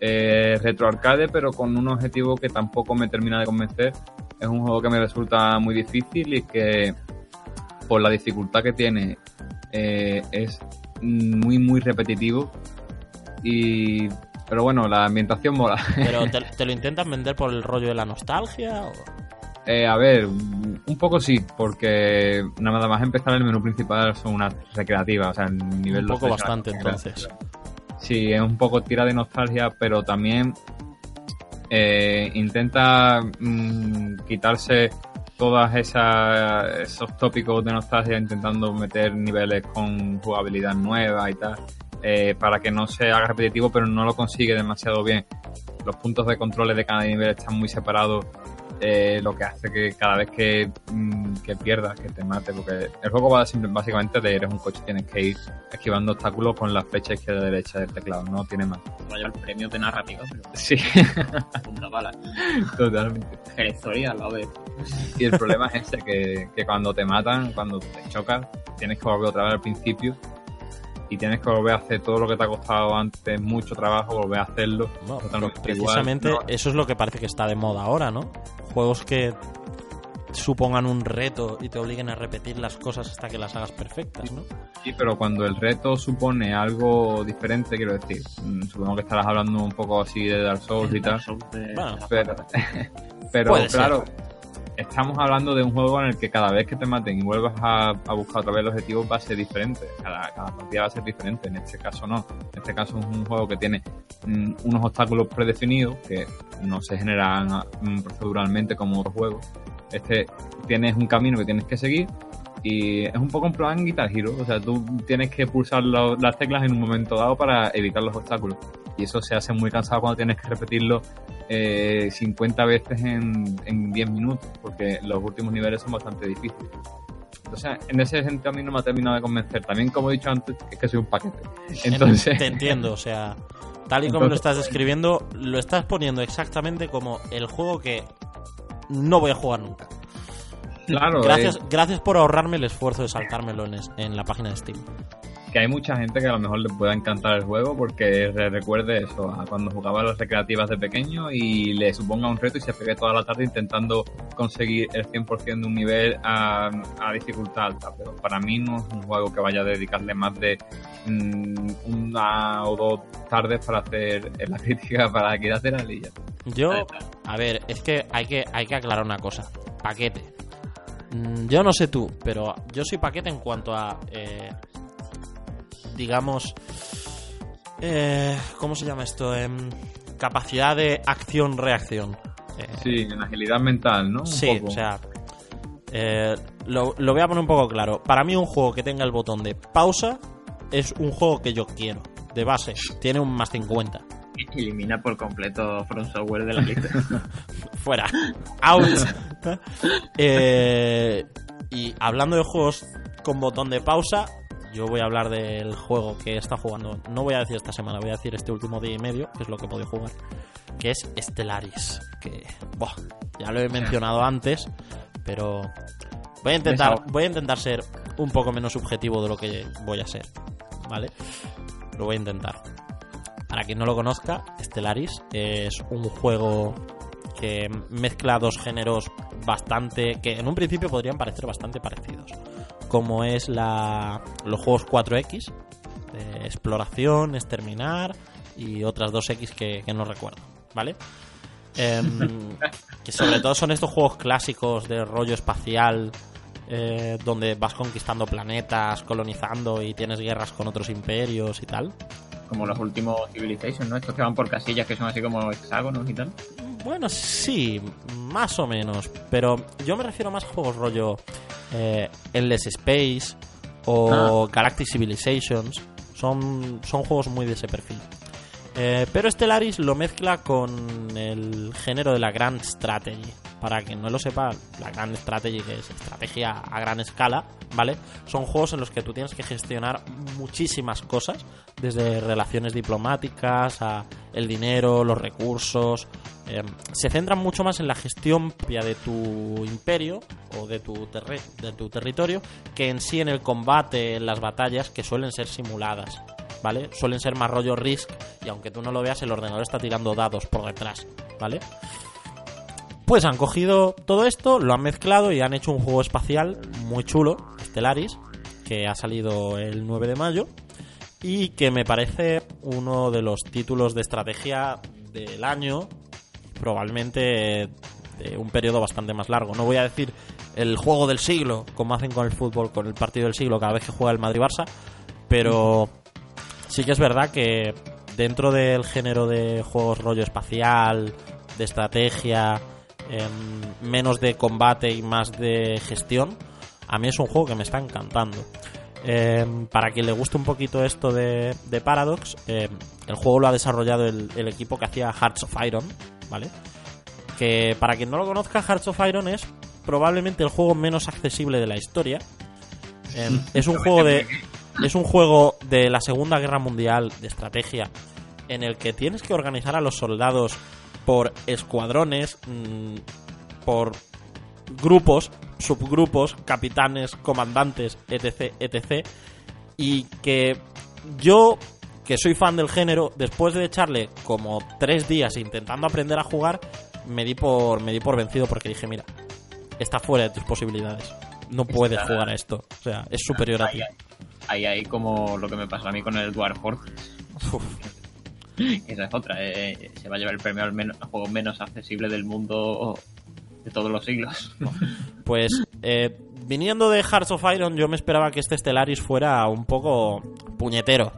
eh, retro arcade, pero con un objetivo que tampoco me termina de convencer. Es un juego que me resulta muy difícil y que por la dificultad que tiene eh, es muy muy repetitivo y pero bueno la ambientación mola Pero te, te lo intentas vender por el rollo de la nostalgia. o- Eh, a ver, un poco sí, porque nada más empezar el menú principal son unas recreativas, o sea, el nivel Un poco bastante, entonces. Sí, es un poco tira de nostalgia, pero también eh, intenta mm, quitarse todas esas esos tópicos de nostalgia intentando meter niveles con jugabilidad nueva y tal eh, para que no se haga repetitivo pero no lo consigue demasiado bien los puntos de controles de cada nivel están muy separados eh, lo que hace que cada vez que, mm, que pierdas, que te mate, porque el juego va simple- básicamente de eres un coche, tienes que ir esquivando obstáculos con la flecha izquierda y derecha del teclado, no tiene más. Vaya el premio de narrativa, pero Sí, punta bala. totalmente. Gerezoria al lado de Y el problema es ese, que, que cuando te matan, cuando te chocas, tienes que volver otra vez al principio y tienes que volver a hacer todo lo que te ha costado antes mucho trabajo, volver a hacerlo. Bueno, totalmente precisamente igual. No, eso es lo que parece que está de moda ahora, ¿no? Juegos que supongan un reto y te obliguen a repetir las cosas hasta que las hagas perfectas, ¿no? Sí, pero cuando el reto supone algo diferente, quiero decir, mm, supongo que estarás hablando un poco así de Dark Souls y tal, Dark Souls de- Bueno, de la pero, ser. Estamos hablando de un juego en el que cada vez que te maten y vuelvas a, buscar otra vez el objetivo va a ser diferente, cada, cada partida va a ser diferente, en este caso no, en este caso es un juego que tiene mm, unos obstáculos predefinidos que no se generan mm, proceduralmente como otros juegos, este tienes un camino que tienes que seguir y es un poco en plan Guitar Hero, o sea, tú tienes que pulsar lo- las teclas en un momento dado para evitar los obstáculos. Y eso se hace muy cansado cuando tienes que repetirlo eh, 50 veces en, en 10 minutos, porque los últimos niveles son bastante difíciles. Entonces, en ese sentido a mí no me ha terminado de convencer. También, como he dicho antes, es que soy un paquete. Entonces, Te entiendo, o sea, tal y como lo estás describiendo, lo estás poniendo exactamente como el juego que no voy a jugar nunca. Claro, Gracias, eh, gracias por ahorrarme el esfuerzo de saltármelo en, es- en la página de Steam. que hay mucha gente que a lo mejor le pueda encantar el juego porque le recuerde eso a cuando jugaba a las recreativas de pequeño y le suponga un reto y se pegue toda la tarde intentando conseguir el 100% de un nivel a, a dificultad alta. Pero para mí no es un juego que vaya a dedicarle más de mm, una o dos tardes para hacer la crítica para hacer la lilla. Yo, a ver, es que hay que, hay que aclarar una cosa. Paquete. Mm, Yo no sé tú, pero yo soy paquete en cuanto a, eh, digamos, eh, ¿cómo se llama esto? Em, capacidad de acción-reacción. Eh, Sí, en agilidad mental, ¿no? Un Sí, poco. o sea, eh, lo, lo voy a poner un poco claro. Para mí un juego que tenga el botón de pausa es un juego que yo quiero, de base. Tiene un más 50. Elimina por completo From Software de la lista. Fuera. Out. Eh, y hablando de juegos con botón de pausa, yo voy a hablar del juego que está jugando. No voy a decir esta semana, voy a decir este último día y medio, que es lo que he podido jugar. Que es Stellaris. Que, ya lo he mencionado antes, pero voy a intentar, voy a intentar ser un poco menos subjetivo de lo que voy a ser. ¿Vale? Lo voy a intentar. Para quien no lo conozca, Stellaris es un juego que mezcla dos géneros bastante que en un principio podrían parecer bastante parecidos, como es la los juegos 4X de exploración, exterminar y otras dos X que, que no recuerdo, ¿vale? Em, que sobre todo son estos juegos clásicos de rollo espacial eh, donde vas conquistando planetas, colonizando y tienes guerras con otros imperios y tal. Como los últimos Civilization, ¿no? Estos que van por casillas que son así como hexágonos y tal. Bueno, sí, más o menos. Pero yo me refiero más a juegos rollo eh, Endless Space o Galactic Civilizations. Son, son juegos muy de ese perfil. Eh, pero Stellaris lo mezcla con el género de la Grand Strategy. Para quien no lo sepa, la Grand Strategy, que es estrategia a gran escala, ¿vale? Son juegos en los que tú tienes que gestionar muchísimas cosas, desde relaciones diplomáticas a el dinero, los recursos. Eh, se centran mucho más en la gestión de tu imperio o de tu, de tu territorio que en sí en el combate, en las batallas, que suelen ser simuladas. ¿Vale? Suelen ser más rollo Risk y aunque tú no lo veas, el ordenador está tirando dados por detrás, ¿vale? Pues han cogido todo esto, lo han mezclado y han hecho un juego espacial muy chulo, Stellaris, que ha salido el 9 de mayo y que me parece uno de los títulos de estrategia del año, probablemente de un periodo bastante más largo. No voy a decir el juego del siglo, como hacen con el fútbol, con el partido del siglo cada vez que juega el Madrid-Barça, pero sí que es verdad que dentro del género de juegos rollo espacial, de estrategia, em, menos de combate y más de gestión, a mí es un juego que me está encantando. Em, para quien le guste un poquito esto de, de Paradox, em, el juego lo ha desarrollado el, el equipo que hacía Hearts of Iron, ¿vale? Que para quien no lo conozca, Hearts of Iron es probablemente el juego menos accesible de la historia. Es un juego de es un juego de la Segunda Guerra Mundial de estrategia en el que tienes que organizar a los soldados por escuadrones, mm, por grupos, subgrupos, capitanes, comandantes, etc, etc. Y que yo, que soy fan del género, después de echarle como tres días intentando aprender a jugar, me di por, me di por vencido porque dije, mira, está fuera de tus posibilidades. No puedes jugar a esto. O sea, es superior a ti. Ahí, ahí como lo que me pasó a mí con el Dwarf Forge. Uf. Esa es otra. eh, se va a llevar el premio al, men- al juego menos accesible del mundo de todos los siglos. Pues eh, viniendo de Hearts of Iron, yo me esperaba que este Stellaris fuera un poco puñetero.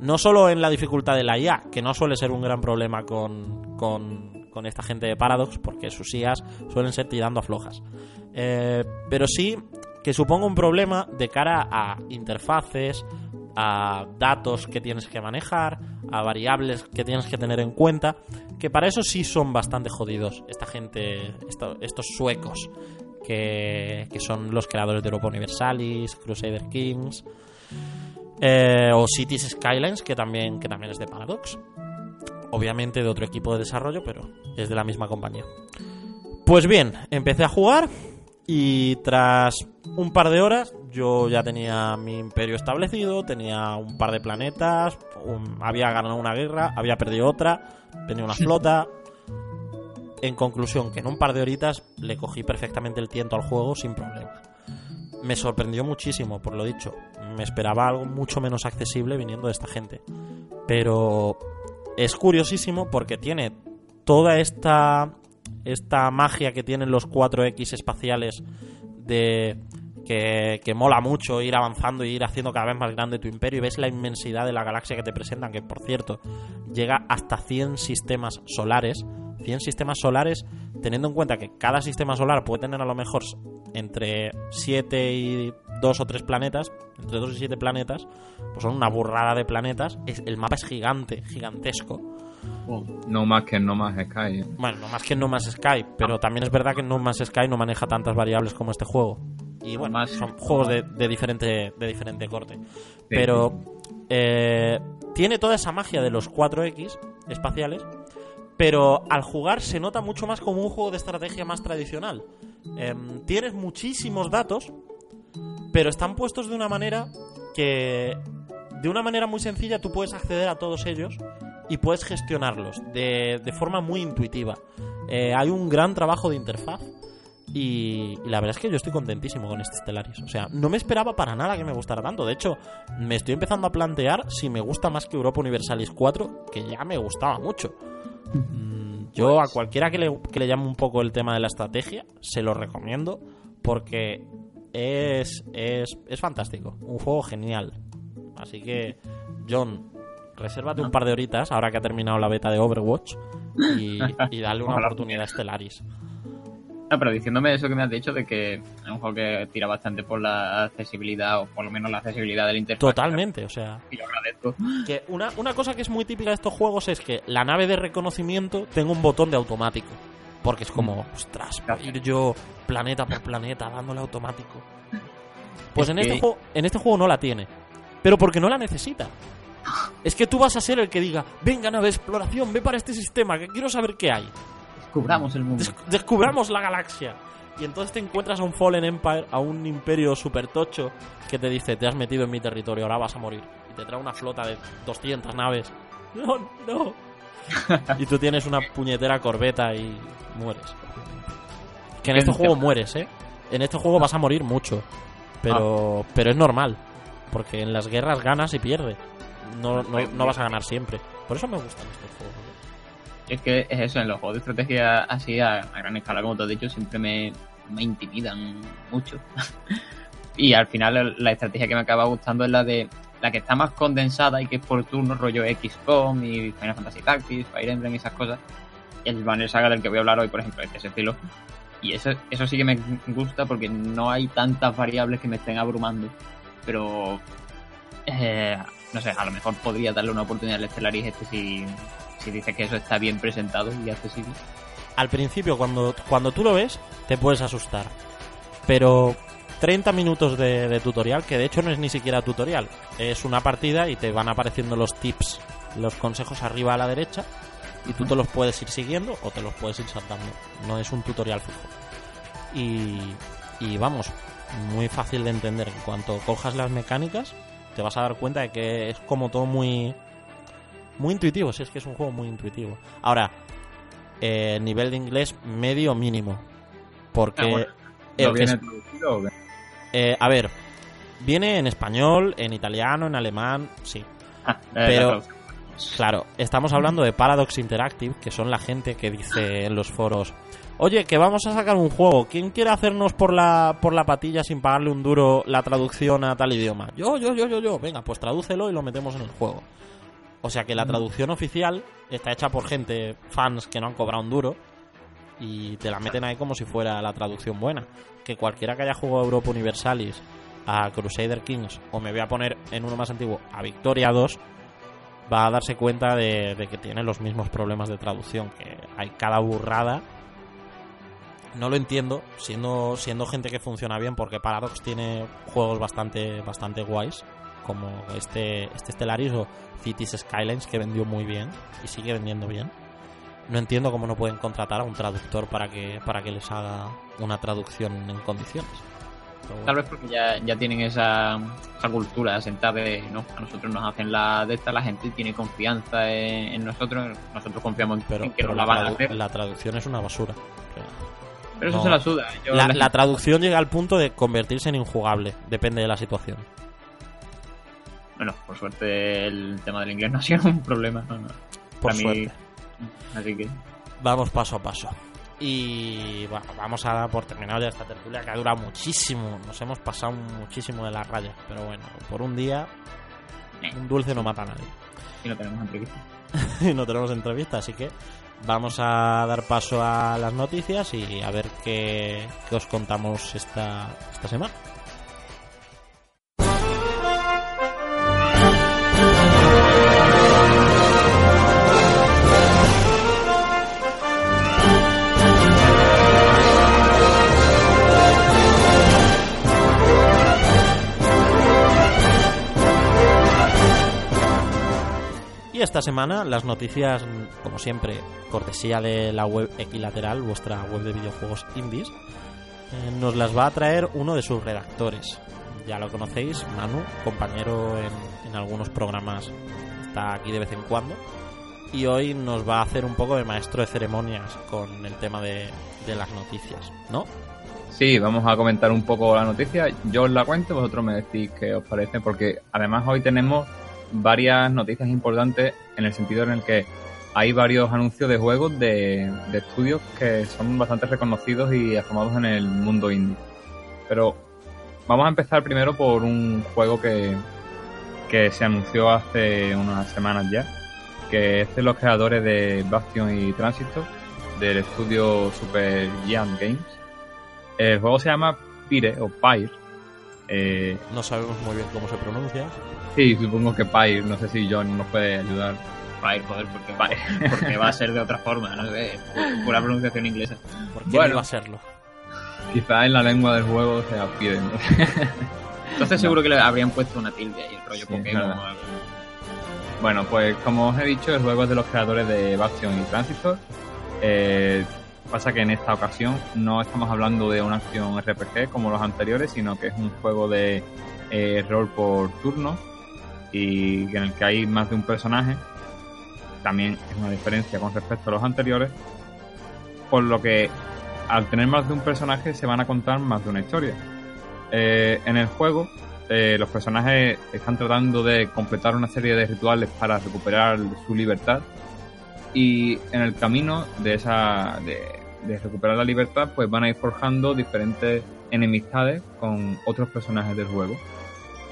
No solo en la dificultad de la IA, que no suele ser un gran problema con, con, con esta gente de Paradox, porque sus IAs suelen ser tirando a flojas. Eh, pero sí que suponga un problema de cara a interfaces, a datos que tienes que manejar, a variables que tienes que tener en cuenta, que para eso sí son bastante jodidos esta gente, esto- estos suecos, que, que son los creadores de Europa Universalis, Crusader Kings, eh, o Cities Skylines, que también, que también es de Paradox. Obviamente de otro equipo de desarrollo, pero es de la misma compañía. Pues bien, empecé a jugar y tras un par de horas yo ya tenía mi imperio establecido, tenía un par de planetas, un- había ganado una guerra, había perdido otra, tenía una flota. En conclusión, que en un par de horitas le cogí perfectamente el tiento al juego sin problema. Me sorprendió muchísimo, por lo dicho. Me esperaba algo mucho menos accesible viniendo de esta gente. Pero es curiosísimo porque tiene toda esta esta magia que tienen los 4X espaciales de que, mola mucho ir avanzando y ir haciendo cada vez más grande tu imperio y ves la inmensidad de la galaxia que te presentan, que por cierto llega hasta 100 sistemas solares. 100 sistemas solares, teniendo en cuenta que cada sistema solar puede tener a lo mejor entre 7 y 2 o 3 planetas, entre 2 y 7 planetas, pues son una burrada de planetas. Es, el mapa es gigante, gigantesco. No más que No más Sky. ¿eh? Bueno, no más que No Man's Sky, pero también es verdad que No Man's Sky no maneja tantas variables como este juego. Y bueno, Más- son juegos de, de diferente, de diferente corte. Pero eh, tiene toda esa magia de los 4X espaciales, pero al jugar se nota mucho más como un juego de estrategia más tradicional. Em, tienes muchísimos datos, pero están puestos de una manera que de una manera muy sencilla tú puedes acceder a todos ellos y puedes gestionarlos de, de forma muy intuitiva. Eh, hay un gran trabajo de interfaz y, y la verdad es que yo estoy contentísimo con este Stellaris. O sea, no me esperaba para nada que me gustara tanto. De hecho, me estoy empezando a plantear si me gusta más que Europa Universalis 4, que ya me gustaba mucho. Mm, Yo a cualquiera que le, que le llame un poco el tema de la estrategia, se lo recomiendo porque es, es, es fantástico. Un juego genial. Así que, John, resérvate un par de horitas ahora que ha terminado la beta de Overwatch y, y dale una oportunidad a Stellaris. No, pero diciéndome eso que me has dicho de que es un juego que tira bastante por la accesibilidad o por lo menos la accesibilidad del interfaz. Totalmente, o sea, Y lo agradezco. que una, una cosa que es muy típica de estos juegos es que la nave de reconocimiento tenga un botón de automático. Porque es como, ostras, voy a ir yo planeta por planeta dándole automático. Pues Es en, este juego, en este juego no la tiene. Pero porque no la necesita. Es que tú vas a ser el que diga, venga nave exploración, ve para este sistema, que quiero saber qué hay. Cubramos el mundo. Des- descubramos la galaxia. Y entonces te encuentras a un Fallen Empire, a un imperio super tocho que te dice, te has metido en mi territorio, ahora vas a morir. Y te trae una flota de 200 naves. No, no. y tú tienes una puñetera corbeta y mueres. Que en este juego mueres, ¿eh? En este juego vas a morir mucho. Pero, pero es normal. Porque en las guerras ganas y pierdes. No, no, no vas a ganar siempre. Por eso me gustan estos juegos. ¿eh? Es que es eso, en los juegos de estrategia así a, gran escala, como te has dicho, siempre me, me intimidan mucho. y al final la estrategia que me acaba gustando es la de la que está más condensada y que es por turnos, rollo XCOM y Final Fantasy Tactics, Fire Emblem y esas cosas. El Banner Saga del que voy a hablar hoy, por ejemplo, es de ese estilo. Y eso, eso sí que me gusta porque no hay tantas variables que me estén abrumando. Pero, eh, no sé, a lo mejor podría darle una oportunidad al Stellaris este si, si dices que eso está bien presentado y accesible. Al principio, cuando, cuando tú lo ves, te puedes asustar. Pero 30 minutos de, tutorial, que de hecho no es ni siquiera tutorial, es una partida y te van apareciendo los tips, los consejos arriba a la derecha y tú te los puedes ir siguiendo o te los puedes ir saltando. No es un tutorial fijo. Y, y vamos, muy fácil de entender. En cuanto cojas las mecánicas, te vas a dar cuenta de que es como todo muy muy intuitivo. Si es que es un juego muy intuitivo. Ahora, eh, nivel de inglés medio mínimo. Porque Ah, bueno. ¿No viene es- traducido o qué? eh, a ver, viene en español, en italiano, en alemán, sí. Ah, eh, Pero-. Claro, estamos hablando de Paradox Interactive, que son la gente que dice en los foros, oye, que vamos a sacar un juego, ¿quién quiere hacernos por la, por la patilla sin pagarle un duro la traducción a tal idioma? Yo, yo, yo, yo, yo, venga, pues tradúcelo y lo metemos en el juego. O sea que la traducción oficial está hecha por gente, fans que no han cobrado un duro, y te la meten ahí como si fuera la traducción buena. Que cualquiera que haya jugado Europa Universalis a Crusader Kings, o me voy a poner en uno más antiguo, a Victoria 2, va a darse cuenta de, de que tiene los mismos problemas de traducción, que hay cada burrada. No lo entiendo, siendo, siendo gente que funciona bien, porque Paradox tiene juegos bastante, bastante guays, como este, este Stellaris o Cities Skylines, que vendió muy bien y sigue vendiendo bien. No entiendo cómo no pueden contratar a un traductor para que, para que les haga una traducción en condiciones. Pero. Tal vez porque ya, ya tienen esa, esa cultura asentada de, no, a nosotros nos hacen la de esta, la gente tiene confianza en, en nosotros, nosotros confiamos en, pero, en que pero nos la, la van a hacer. la traducción es una basura. O sea, Pero eso se la suda. Yo La, la- la traducción llega al punto de convertirse en injugable, depende de la situación. Bueno, por suerte el tema del inglés no ha sido un problema. no, no. Por Para mí- suerte. Así que Vamos paso a paso. Y bueno, vamos a dar por terminado ya esta tertulia que ha durado muchísimo. Nos hemos pasado muchísimo de la raya. Pero bueno, por un día, un dulce no mata a nadie. si no tenemos entrevista. y no tenemos entrevista, así que vamos a dar paso a las noticias y a ver qué, os contamos esta, esta semana. Esta semana las noticias, como siempre, cortesía de la web Equilateral, vuestra web de videojuegos indies, eh, nos las va a traer uno de sus redactores. Ya lo conocéis, Manu, compañero en, en algunos programas, está aquí de vez en cuando. Y hoy nos va a hacer un poco de maestro de ceremonias con el tema de, de las noticias, ¿no? Sí, vamos a comentar un poco la noticia. Yo os la cuento, vosotros me decís qué os parece, porque además hoy tenemos varias noticias importantes en el sentido en el que hay varios anuncios de juegos de, de estudios que son bastante reconocidos y afamados en el mundo indie. Pero vamos a empezar primero por un juego que, que se anunció hace unas semanas ya, que es de los creadores de Bastion y Transistor, del estudio Super Giant Games. El juego se llama Pyre o Pyre. Eh, No sabemos muy bien cómo se pronuncia. Sí, supongo que Pyre, no sé si John nos puede ayudar. Va ir, joder, porque va, porque va a ser de otra forma, no sé, pu- pura pronunciación inglesa. ¿Por qué Bueno. no iba a serlo? Quizá en la lengua del juego sea Pyre. ¿no? Entonces seguro que le habrían puesto una tilde ahí, el rollo Sí, Pokémon o algo. Bueno, pues como os he dicho, el juego es de los creadores de Bastion y Transistor. Eh, pasa que en esta ocasión no estamos hablando de una acción RPG como los anteriores, sino que es un juego de eh, rol por turno y en el que hay más de un personaje. También es una diferencia con respecto a los anteriores, por lo que al tener más de un personaje se van a contar más de una historia. Eh, en el juego eh, los personajes están tratando de completar una serie de rituales para recuperar su libertad Y en el camino de esa de, de recuperar la libertad, pues van a ir forjando diferentes enemistades con otros personajes del juego.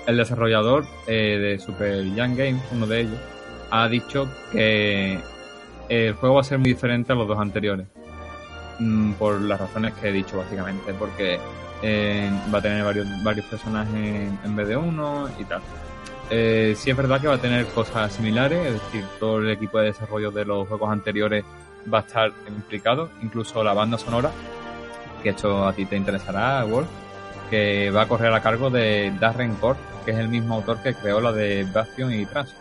El desarrollador eh, de Super Young Games, uno de ellos, ha dicho que el juego va a ser muy diferente a los dos anteriores. Mm, por las razones que he dicho, básicamente. Porque eh, va a tener varios, personajes en vez de uno y tal. Eh, sí es verdad que va a tener cosas similares, es decir, todo el equipo de desarrollo de los juegos anteriores va a estar implicado, incluso la banda sonora, que esto a ti te interesará, Wolf, que va a correr a cargo de Darren Core, que es el mismo autor que creó la de Bastion y Trans.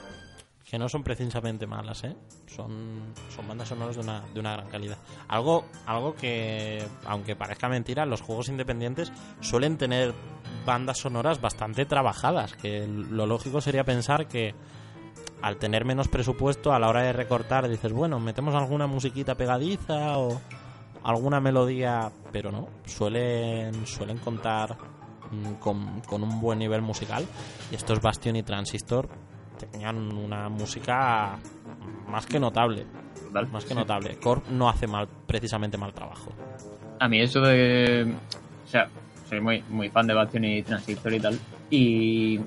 que no son precisamente malas, ¿eh? Son, son bandas sonoras de una, de una gran calidad. Algo, algo que, aunque parezca mentira, los juegos independientes suelen tener bandas sonoras bastante trabajadas, que lo lógico sería pensar que al tener menos presupuesto a la hora de recortar dices, bueno, metemos alguna musiquita pegadiza o alguna melodía, pero no, suelen, suelen contar con, con un buen nivel musical y estos Bastion y Transistor tenían una música más que notable. Más que notable. Corp no hace mal, precisamente mal trabajo. A mí eso de... O sea, soy muy, muy fan de Bastion y Transistor y tal. Y...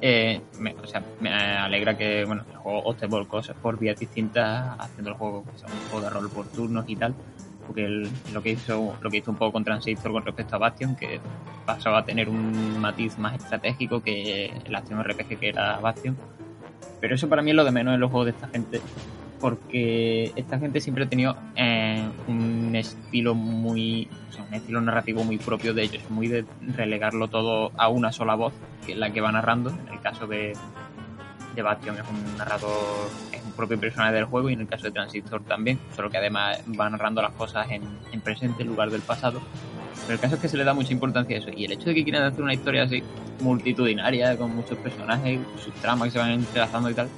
eh, me, o sea, me alegra que, bueno, el juego opte por cosas, por vías distintas, haciendo el juego que sea un juego de rol por turnos y tal. Porque el- lo que hizo lo que hizo un poco con Transistor con respecto a Bastion, que pasaba a tener un matiz más estratégico que el acción RPG que era Bastion. Pero eso para mí es lo de menos en los juegos de esta gente. Porque esta gente siempre ha tenido eh, un estilo muy. O sea, un estilo narrativo muy propio de ellos. Muy de relegarlo todo a una sola voz, que es la que va narrando. En el caso de, de Bastion es un narrador, es un propio personaje del juego. Y en el caso de Transistor también. Solo que además va narrando las cosas en, en presente en lugar del pasado. Pero el caso es que se le da mucha importancia a eso. Y el hecho de que quieran hacer una historia así multitudinaria, con muchos personajes, sus tramas que se van entrelazando y tal,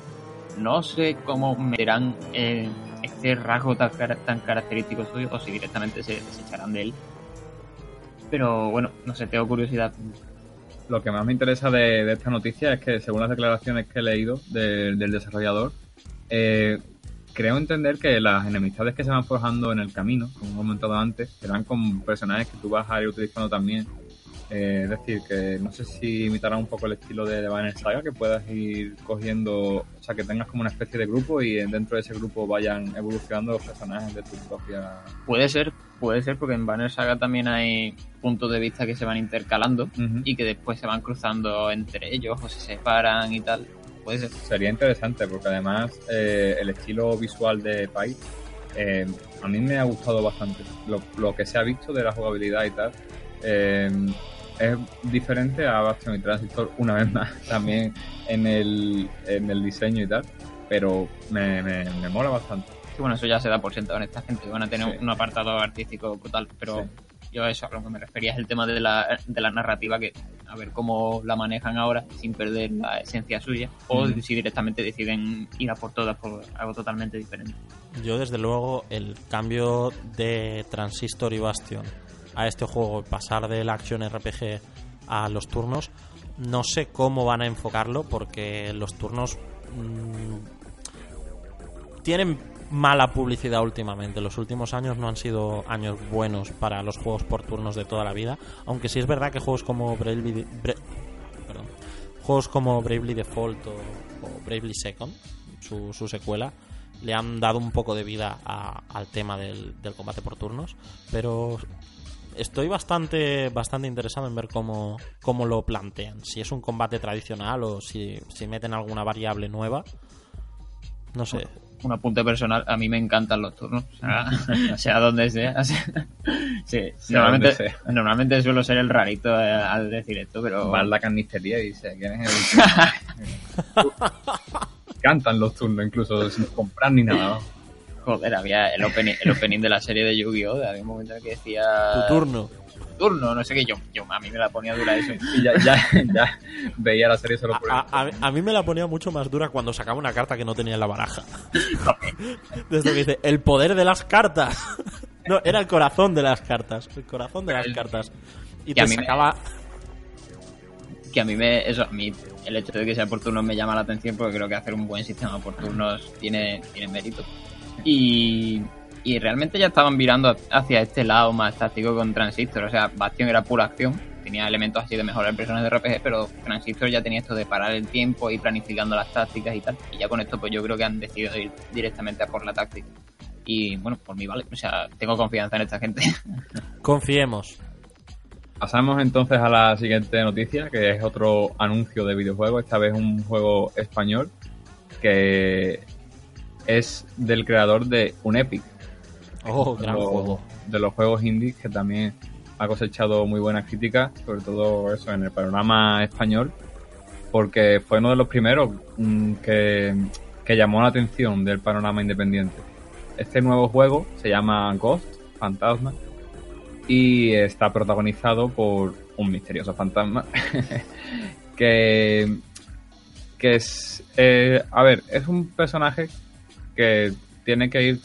no sé cómo meterán eh, este rasgo tan, tan característico suyo o si directamente se desecharán de él. Pero bueno, no sé, tengo curiosidad. Lo que más me interesa de, de esta noticia es que, según las declaraciones que he leído de- del desarrollador, eh, creo entender que las enemistades que se van forjando en el camino, como hemos comentado antes, serán con personajes que tú vas a ir utilizando también. Eh, es decir, que no sé si imitará un poco el estilo de The Banner Saga, que puedas ir cogiendo, o sea, que tengas como una especie de grupo y dentro de ese grupo vayan evolucionando los personajes de tu propia. Puede ser, puede ser porque en Banner Saga también hay puntos de vista que se van intercalando y que después se van cruzando entre ellos o se separan y tal. Puede ser. Sería interesante porque además eh, el estilo visual de Pai eh, a mí me ha gustado bastante. Lo, lo que se ha visto de la jugabilidad y tal eh, es diferente a Bastion y Transistor una vez más también en el, en el diseño y tal, pero me, me, me mola bastante. Que bueno, eso ya se da por sentado en esta gente, van a tener Sí. un apartado artístico brutal, pero Sí. yo a eso a lo que me refería es el tema de la, de la narrativa, que a ver cómo la manejan ahora sin perder la esencia suya, o Ujú. si directamente deciden ir a por todas por algo totalmente diferente. Yo, desde luego, el cambio de Transistor y Bastion a este juego, pasar del action RPG a los turnos, no sé cómo van a enfocarlo porque los turnos mm, tienen mala publicidad últimamente. Los últimos años no han sido años buenos para los juegos por turnos de toda la vida, aunque sí es verdad que juegos como Bravely, Bra- juegos como Bravely Default o, o Bravely Second, su, su secuela, le han dado un poco de vida a- al tema del, del combate por turnos, pero estoy bastante bastante interesado en ver cómo, cómo lo plantean, si es un combate tradicional o si, si meten alguna variable nueva. No sé, Un apunte personal, a mí me encantan los turnos, o sea, sea donde sea. sea, sí, Sea normalmente, donde sea. normalmente suelo ser el rarito eh, al decir esto, pero... Vas a la carnicería y dice, ¿quién es el...? Cantan los turnos incluso sin comprar ni nada. ¿no? Joder, había el opening, el opening de la serie de Yu-Gi-Oh! Había un momento en el que decía... tu turno. Turno, no sé qué, yo, yo a mí me la ponía dura eso. Y ya, ya, ya veía la serie solo A, por a- a- a mí me la ponía mucho más dura cuando sacaba una carta que no tenía en la baraja. Desde que dice, el poder de las cartas. No, era el corazón de las cartas. El corazón de las cartas. Y Y a te mí me- sacaba... Que a mí me, eso, a mí el hecho de que sea por turnos me llama la atención porque creo que hacer un buen sistema por turnos tiene, tiene mérito. Y, y realmente ya estaban virando hacia este lado más táctico con Transistor. O sea, Bastion era pura acción, tenía elementos así de mejorar personas de RPG, pero Transistor ya tenía esto de parar el tiempo y planificando las tácticas y tal. Y ya con esto, pues yo creo que han decidido ir directamente a por la táctica. Y bueno, por mí vale. O sea, tengo confianza en esta gente. Confiemos. Pasamos entonces a la siguiente noticia, que es otro anuncio de videojuego, esta vez un juego español que es del creador de un Epic. Oh, gran Lo- juego. De los juegos indies que también ha cosechado muy buenas críticas, sobre todo eso en el panorama español, porque fue uno de los primeros mm, que, que llamó la atención del panorama independiente. Este nuevo juego se llama Ghost, Fantasma, y está protagonizado por un misterioso fantasma que que es eh, a ver es un personaje que tiene que ir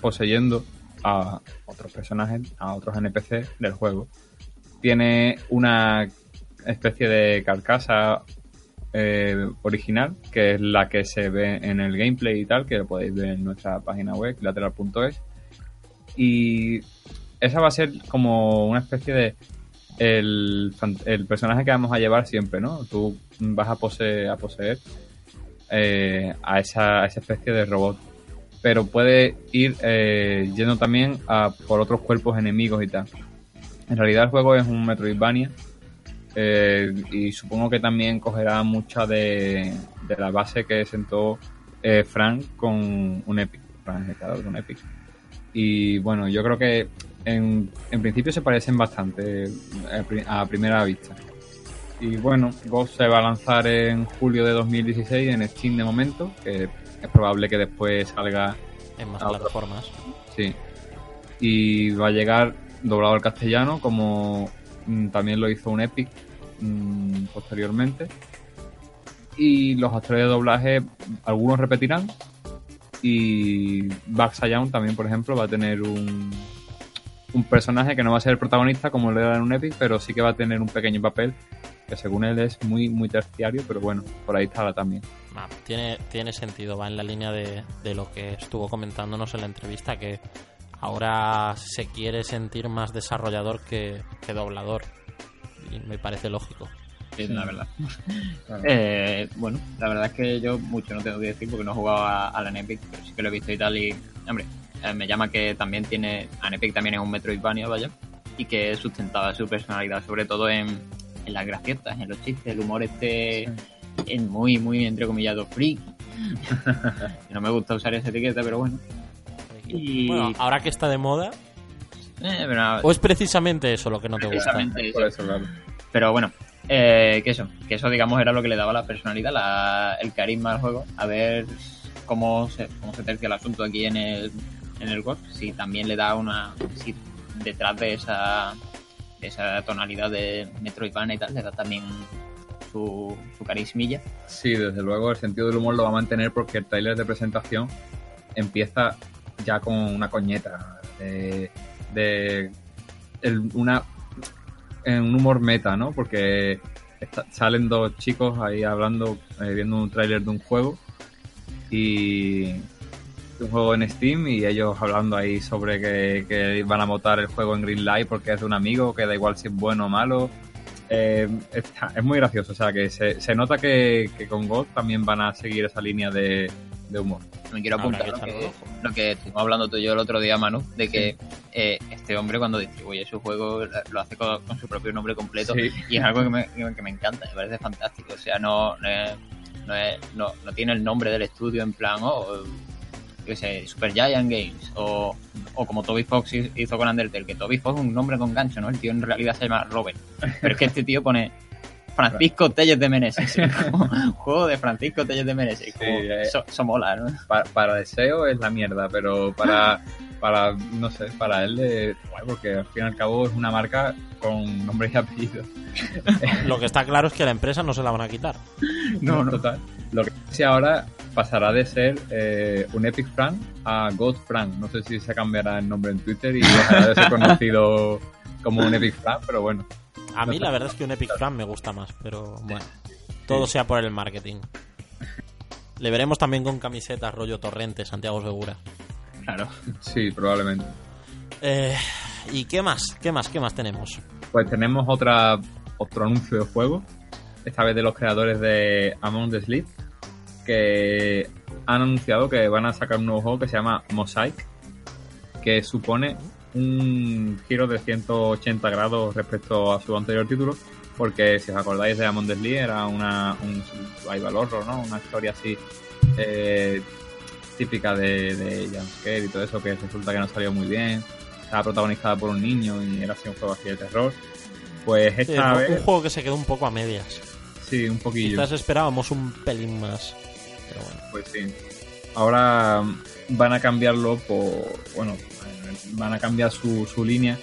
poseyendo a otros personajes a otros NPC del juego tiene una especie de carcasa eh, original que es la que se ve en el gameplay y tal que lo podéis ver en nuestra página web lateral.es y esa va a ser como una especie de el, el personaje que vamos a llevar siempre, ¿no? Tú vas a poseer, a, poseer eh, a, esa, a esa especie de robot. Pero puede ir eh, yendo también a por otros cuerpos enemigos y tal. En realidad el juego es un Metroidvania eh, y supongo que también cogerá mucha de, la base que sentó eh, Frank con un Epic. Frank es el un Epic. Y bueno, yo creo que en, principio se parecen bastante a pri- a primera vista. Y bueno, Ghost se va a lanzar en julio de 2016 en Steam de momento, es probable que después salga, En más plataformas. sí. Y va a llegar doblado al castellano, como mm, también lo hizo un Epic mm, posteriormente. Y los actores de doblaje, algunos repetirán. Y Bugs Young también, por ejemplo, va a tener un, un personaje que no va a ser el protagonista como lo era en un Epic, pero sí que va a tener un pequeño papel que según él es muy muy terciario, pero bueno, por ahí estará también. Ah, tiene, tiene sentido, va en la línea de, de lo que estuvo comentándonos en la entrevista, que ahora se quiere sentir más desarrollador que, que doblador. Y me parece lógico. Sí, la verdad. Eh, bueno, la verdad es que yo mucho no tengo que decir porque no he jugado a, a la Epic, pero sí que lo he visto y tal. Y, hombre, eh, me llama que también tiene. Epic también es un Metroidvania, vaya, y que sustentaba su personalidad, sobre todo en, en las gracietas, en los chistes, el humor este. Es muy, muy entrecomillado freak. no me gusta usar esa etiqueta, pero bueno. Y- Bueno, ahora que está de moda, Eh, pero, o es precisamente eso lo que no te gusta. precisamente eso. Eso, claro. Pero bueno, eh, que eso, que eso digamos era lo que le daba la personalidad, la- el carisma al juego. A ver cómo se, cómo se tercia el asunto aquí en el, en el Ghost, si también le da una, si detrás de esa, esa tonalidad de Metroidvania y tal, le da también su, carismilla. Sí, desde luego el sentido del humor lo va a mantener porque el tráiler de presentación empieza ya con una coñeta de, de una un humor meta, ¿no? Porque salen dos chicos ahí hablando, eh, viendo un tráiler de un juego y un juego en Steam y ellos hablando ahí sobre que, que van a votar el juego en Greenlight porque es de un amigo, que da igual si es bueno o malo. Eh, está- es muy gracioso, o sea que se, se nota que, que con God también van a seguir esa línea de, de humor. Me quiero apuntar lo que, lo que estuvimos hablando tú y yo el otro día, Manu, de que eh, este hombre cuando distribuye su juego lo hace con, con su propio nombre completo Sí. y es algo que me, que me encanta, me parece fantástico. O sea, no, no, es- no, es- no, no tiene el nombre del estudio en plan, oh, qué sé, Super Giant Games o, o como Toby Fox hizo con Undertale, que Toby Fox es un nombre con gancho, ¿no? El tío en realidad se llama Robert. Pero es que este tío pone Francisco Telles de Meneses. juego de Francisco Telles de Meneses. Como, eh. eso, eso mola, ¿no? Para, para deseo es la mierda, pero para, para no sé, para él es guay, porque al fin y al cabo es una marca con nombre y apellido. Lo que está claro es que la empresa no se la van a quitar. No, no. Total. Lo que sí ahora pasará de ser eh, un Epic Frank a God Frank. No sé si se cambiará el nombre en Twitter y dejará de ser conocido como un Epic Frank, pero bueno. A mí la verdad es que un Epic Fan me gusta más, pero bueno, todo sea por el marketing. Le veremos también con camisetas rollo torrente, Santiago Segura. Claro. Sí, probablemente. Eh, ¿Y qué más? ¿Qué más? ¿Qué más tenemos? Pues tenemos otra otro anuncio de juego, esta vez de los creadores de Among the Sleep, que han anunciado que van a sacar un nuevo juego que se llama Mosaic, que supone un giro de 180 grados respecto a su anterior título, porque si os acordáis de Among the Sleep era una, un survival horror, ¿no? Una historia así eh, típica de, de jumpscare y todo eso, que resulta que no salió muy bien. Estaba protagonizada por un niño y era así un juego así de terror. Pues esta vez, un juego que se quedó un poco a medias. sí, un poquillo. Quizás esperábamos un pelín más. Pero bueno. Pues sí. Ahora van a cambiarlo por. Bueno, van a cambiar su, línea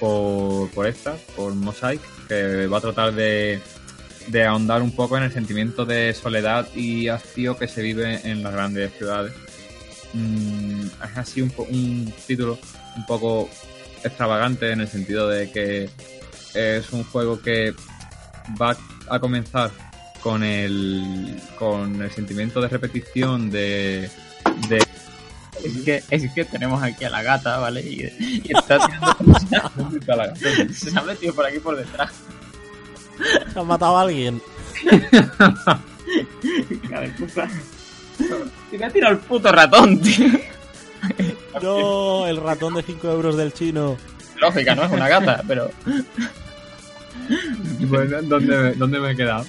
por, esta, por Mosaic, que va a tratar de, ahondar un poco en el sentimiento de soledad y hastío que se vive en las grandes ciudades. Mm, es así un, un título un poco extravagante en el sentido de que es un juego que va a comenzar con el con el sentimiento de repetición de Es que, es que tenemos aquí a la gata, ¿vale? Y, y está tirando... Se ha metido por aquí por detrás. ¿Se ha matado a alguien? De puta. Y me ha tirado el puto ratón, tío. No, el ratón de 5 euros del chino. Lógica, no es una gata, pero... Bueno, ¿dónde, ¿dónde me he quedado?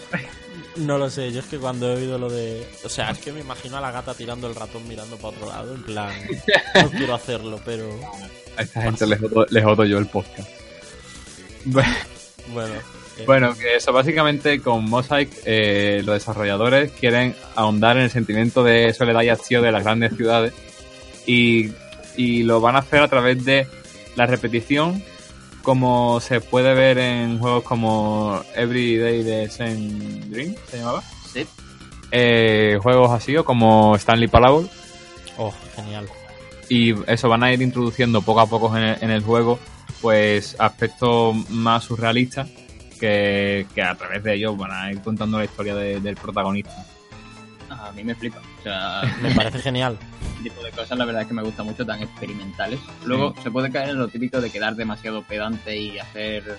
No lo sé, yo es que cuando he oído lo de... O sea, es que me imagino a la gata tirando el ratón mirando para otro lado, en plan... No quiero hacerlo, pero... A esta gente les jodo, les jodo yo el podcast. Bueno, Bueno. eh, Bueno, que eso básicamente con Mosaic eh, los desarrolladores quieren ahondar en el sentimiento de soledad y hastío de las grandes ciudades y, y lo van a hacer a través de la repetición como se puede ver en juegos como Everyday de Same Dream, ¿se llamaba? Sí. Eh, juegos así o como Stanley Parable Oh, genial. y eso van a ir introduciendo poco a poco en el, en el juego pues aspectos más surrealistas que, que a través de ellos van a ir contando la historia de- del protagonista. A mí me flipa. O sea, Me parece genial. este tipo de cosas la verdad es que me gusta mucho, tan experimentales. Luego se puede caer en lo típico de quedar demasiado pedante y hacer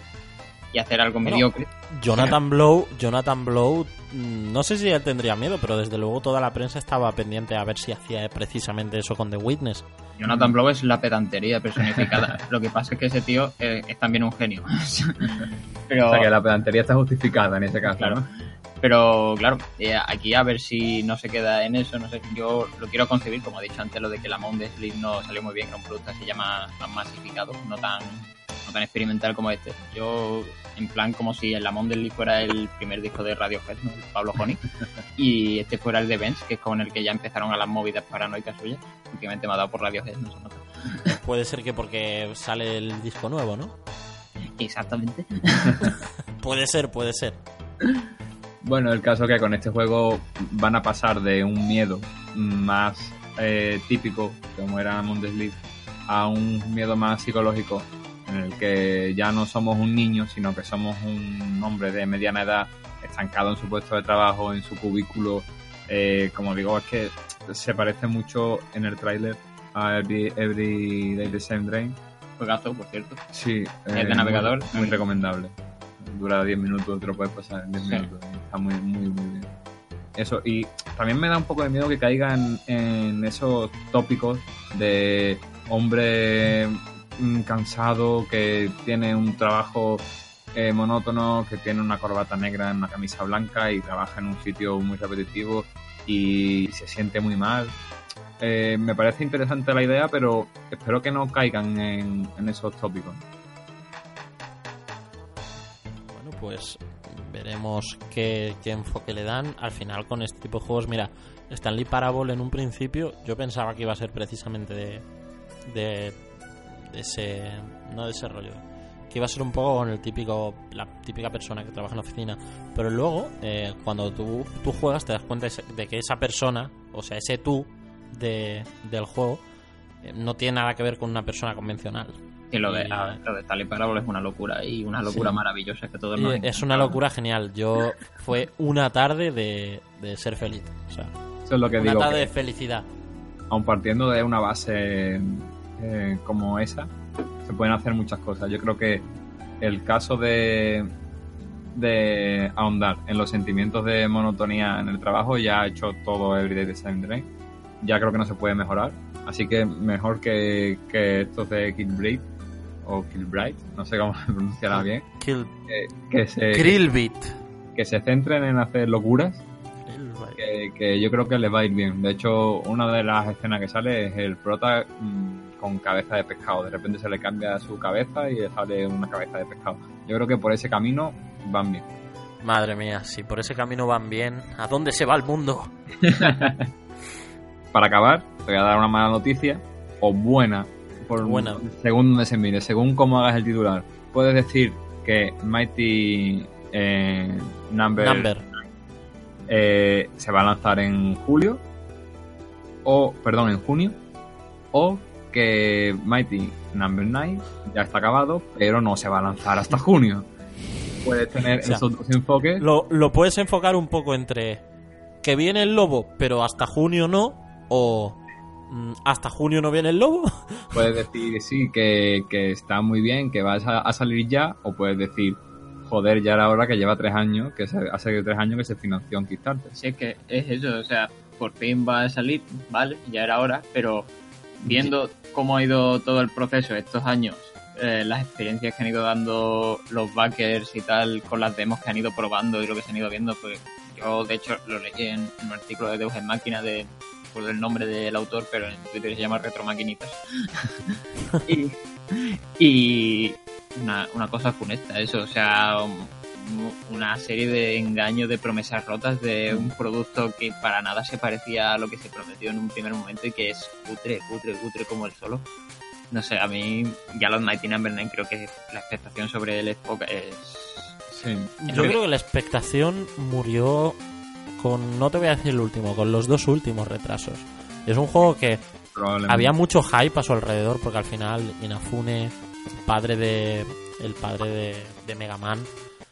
y hacer algo Bueno. mediocre. Jonathan Blow, Jonathan Blow, mm, no sé si él tendría miedo, pero desde luego toda la prensa estaba pendiente a ver si hacía precisamente eso con The Witness. Jonathan Blow es la pedantería personificada. lo que pasa es que ese tío eh, es también un genio. pero O sea que la pedantería está justificada en ese caso, Claro. ¿no? Pero claro, eh, aquí a ver si no se queda en eso, no sé, yo lo quiero concebir, como he dicho antes, lo de que la Mount de Sleep no salió muy bien, era un producto así ya más, más masificado, no tan, no tan experimental como este. Yo, en plan, como si el Lamont de Sleep fuera el primer disco de Radiohead, ¿no? Pablo Honey, y este fuera el de Benz, que es con el que ya empezaron a las movidas paranoicas suyas. Últimamente me ha dado por Radiohead, no se nota. Puede ser que porque sale el disco nuevo, ¿no? Exactamente. Puede ser, puede ser. Bueno, el caso que con este juego van a pasar de un miedo más eh, típico, como era Mundeslieb, a un miedo más psicológico, en el que ya no somos un niño, sino que somos un hombre de mediana edad, estancado en su puesto de trabajo, en su cubículo. Eh, como digo, es que se parece mucho en el tráiler a Every, Every Day the Same Dream. Juegazo, por cierto. Sí, El eh, de navegador. Muy, muy recomendable. Dura 10 minutos, te lo puedes pasar en 10 Sí. minutos. Está muy, muy, muy bien. Eso, y también me da un poco de miedo que caigan en esos tópicos de hombre mm, cansado que tiene un trabajo eh, monótono, que tiene una corbata negra en una camisa blanca y trabaja en un sitio muy repetitivo y se siente muy mal. Eh, me parece interesante la idea, pero espero que no caigan en, en esos tópicos. Pues veremos qué, enfoque le dan. Al final, con este tipo de juegos, mira, Stanley Parable en un principio, yo pensaba que iba a ser precisamente de, de, de ese. No de ese rollo. Que iba a ser un poco con el típico. La típica persona que trabaja en la oficina. Pero luego, eh, cuando tú, tú juegas, te das cuenta de que esa persona, o sea, ese tú de, del juego, eh, no tiene nada que ver con una persona convencional. Y lo de, Y- a- lo de Stanley Parable es una locura y una locura Sí. maravillosa que todos Y nos es una locura genial. Yo fue una tarde de, de ser feliz. O sea, Eso es lo que una digo. tarde que- de felicidad. aun partiendo de una base eh, como esa, se pueden hacer muchas cosas. Yo creo que el caso de, de ahondar en los sentimientos de monotonía en el trabajo ya ha hecho todo Everyday Design Drain. Ya creo que no se puede mejorar. Así que mejor que, que estos de Killbright o Killbright, no sé cómo se pronunciará bien, Kill... que, que se, Krillbit. que se centren en hacer locuras que, que yo creo que les va a ir bien. De hecho, una de las escenas que sale es el prota mm, con cabeza de pescado. De repente se le cambia su cabeza y le sale una cabeza de pescado. Yo creo que por ese camino van bien. Madre mía, si por ese camino van bien, ¿a dónde se va el mundo? Para acabar, te voy a dar una mala noticia o buena. Por, Buena. Según donde se mire, según cómo hagas el titular. Puedes decir que Mighty eh, Number, Number. eh, se va a lanzar en julio o perdón en junio o que Mighty Number 9 ya está acabado pero no se va a lanzar hasta junio puedes tener O sea, esos dos enfoques Lo, lo puedes enfocar un poco entre que viene el lobo, pero hasta junio no, o hasta junio no viene el lobo. puedes decir sí que, que está muy bien que vas a, a salir ya o puedes decir joder ya era hora que lleva tres años que se, hace tres años que se financió en Kickstarter Si es que es eso, o sea, por fin va a salir, vale, ya era hora, pero viendo cómo ha ido todo el proceso estos años, eh, las experiencias que han ido dando los backers y tal, con las demos que han ido probando y lo que se han ido viendo, pues yo de hecho lo leí en, en un artículo de Deus en Máquina de por el nombre del autor, pero en Twitter se llama Retromaquinitas. y y una, una cosa funesta, eso, o sea, un- una serie de engaños, de promesas rotas de un producto que para nada se parecía a lo que se prometió en un primer momento y que es cutre, cutre, cutre como el solo. No sé, a mí ya los Mighty Number 9 creo que la expectación sobre el Xbox es... sí Yo creo que la expectación murió con, no te voy a decir el último, con los dos últimos retrasos. Es un juego que había mucho hype a su alrededor porque al final Inafune, padre de el padre de, de Mega Man,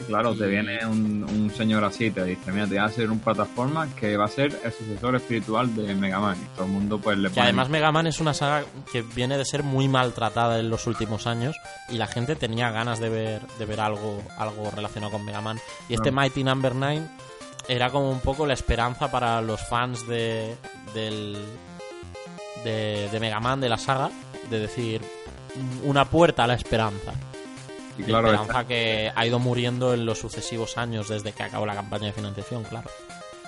Claro, te viene un, un señor así, te dice, mira, te voy a hacer un plataforma que va a ser el sucesor espiritual de Mega Man. Y todo el mundo pues le pone... además Mega Man es una saga que viene de ser muy maltratada en los últimos años y la gente tenía ganas de ver de ver algo algo relacionado con Mega Man y este. Mighty Number 9 era como un poco la esperanza para los fans de del de, de Mega Man de la saga de decir una puerta a la esperanza y claro, esperanza que ha ido muriendo en los sucesivos años desde que acabó la campaña de financiación, claro.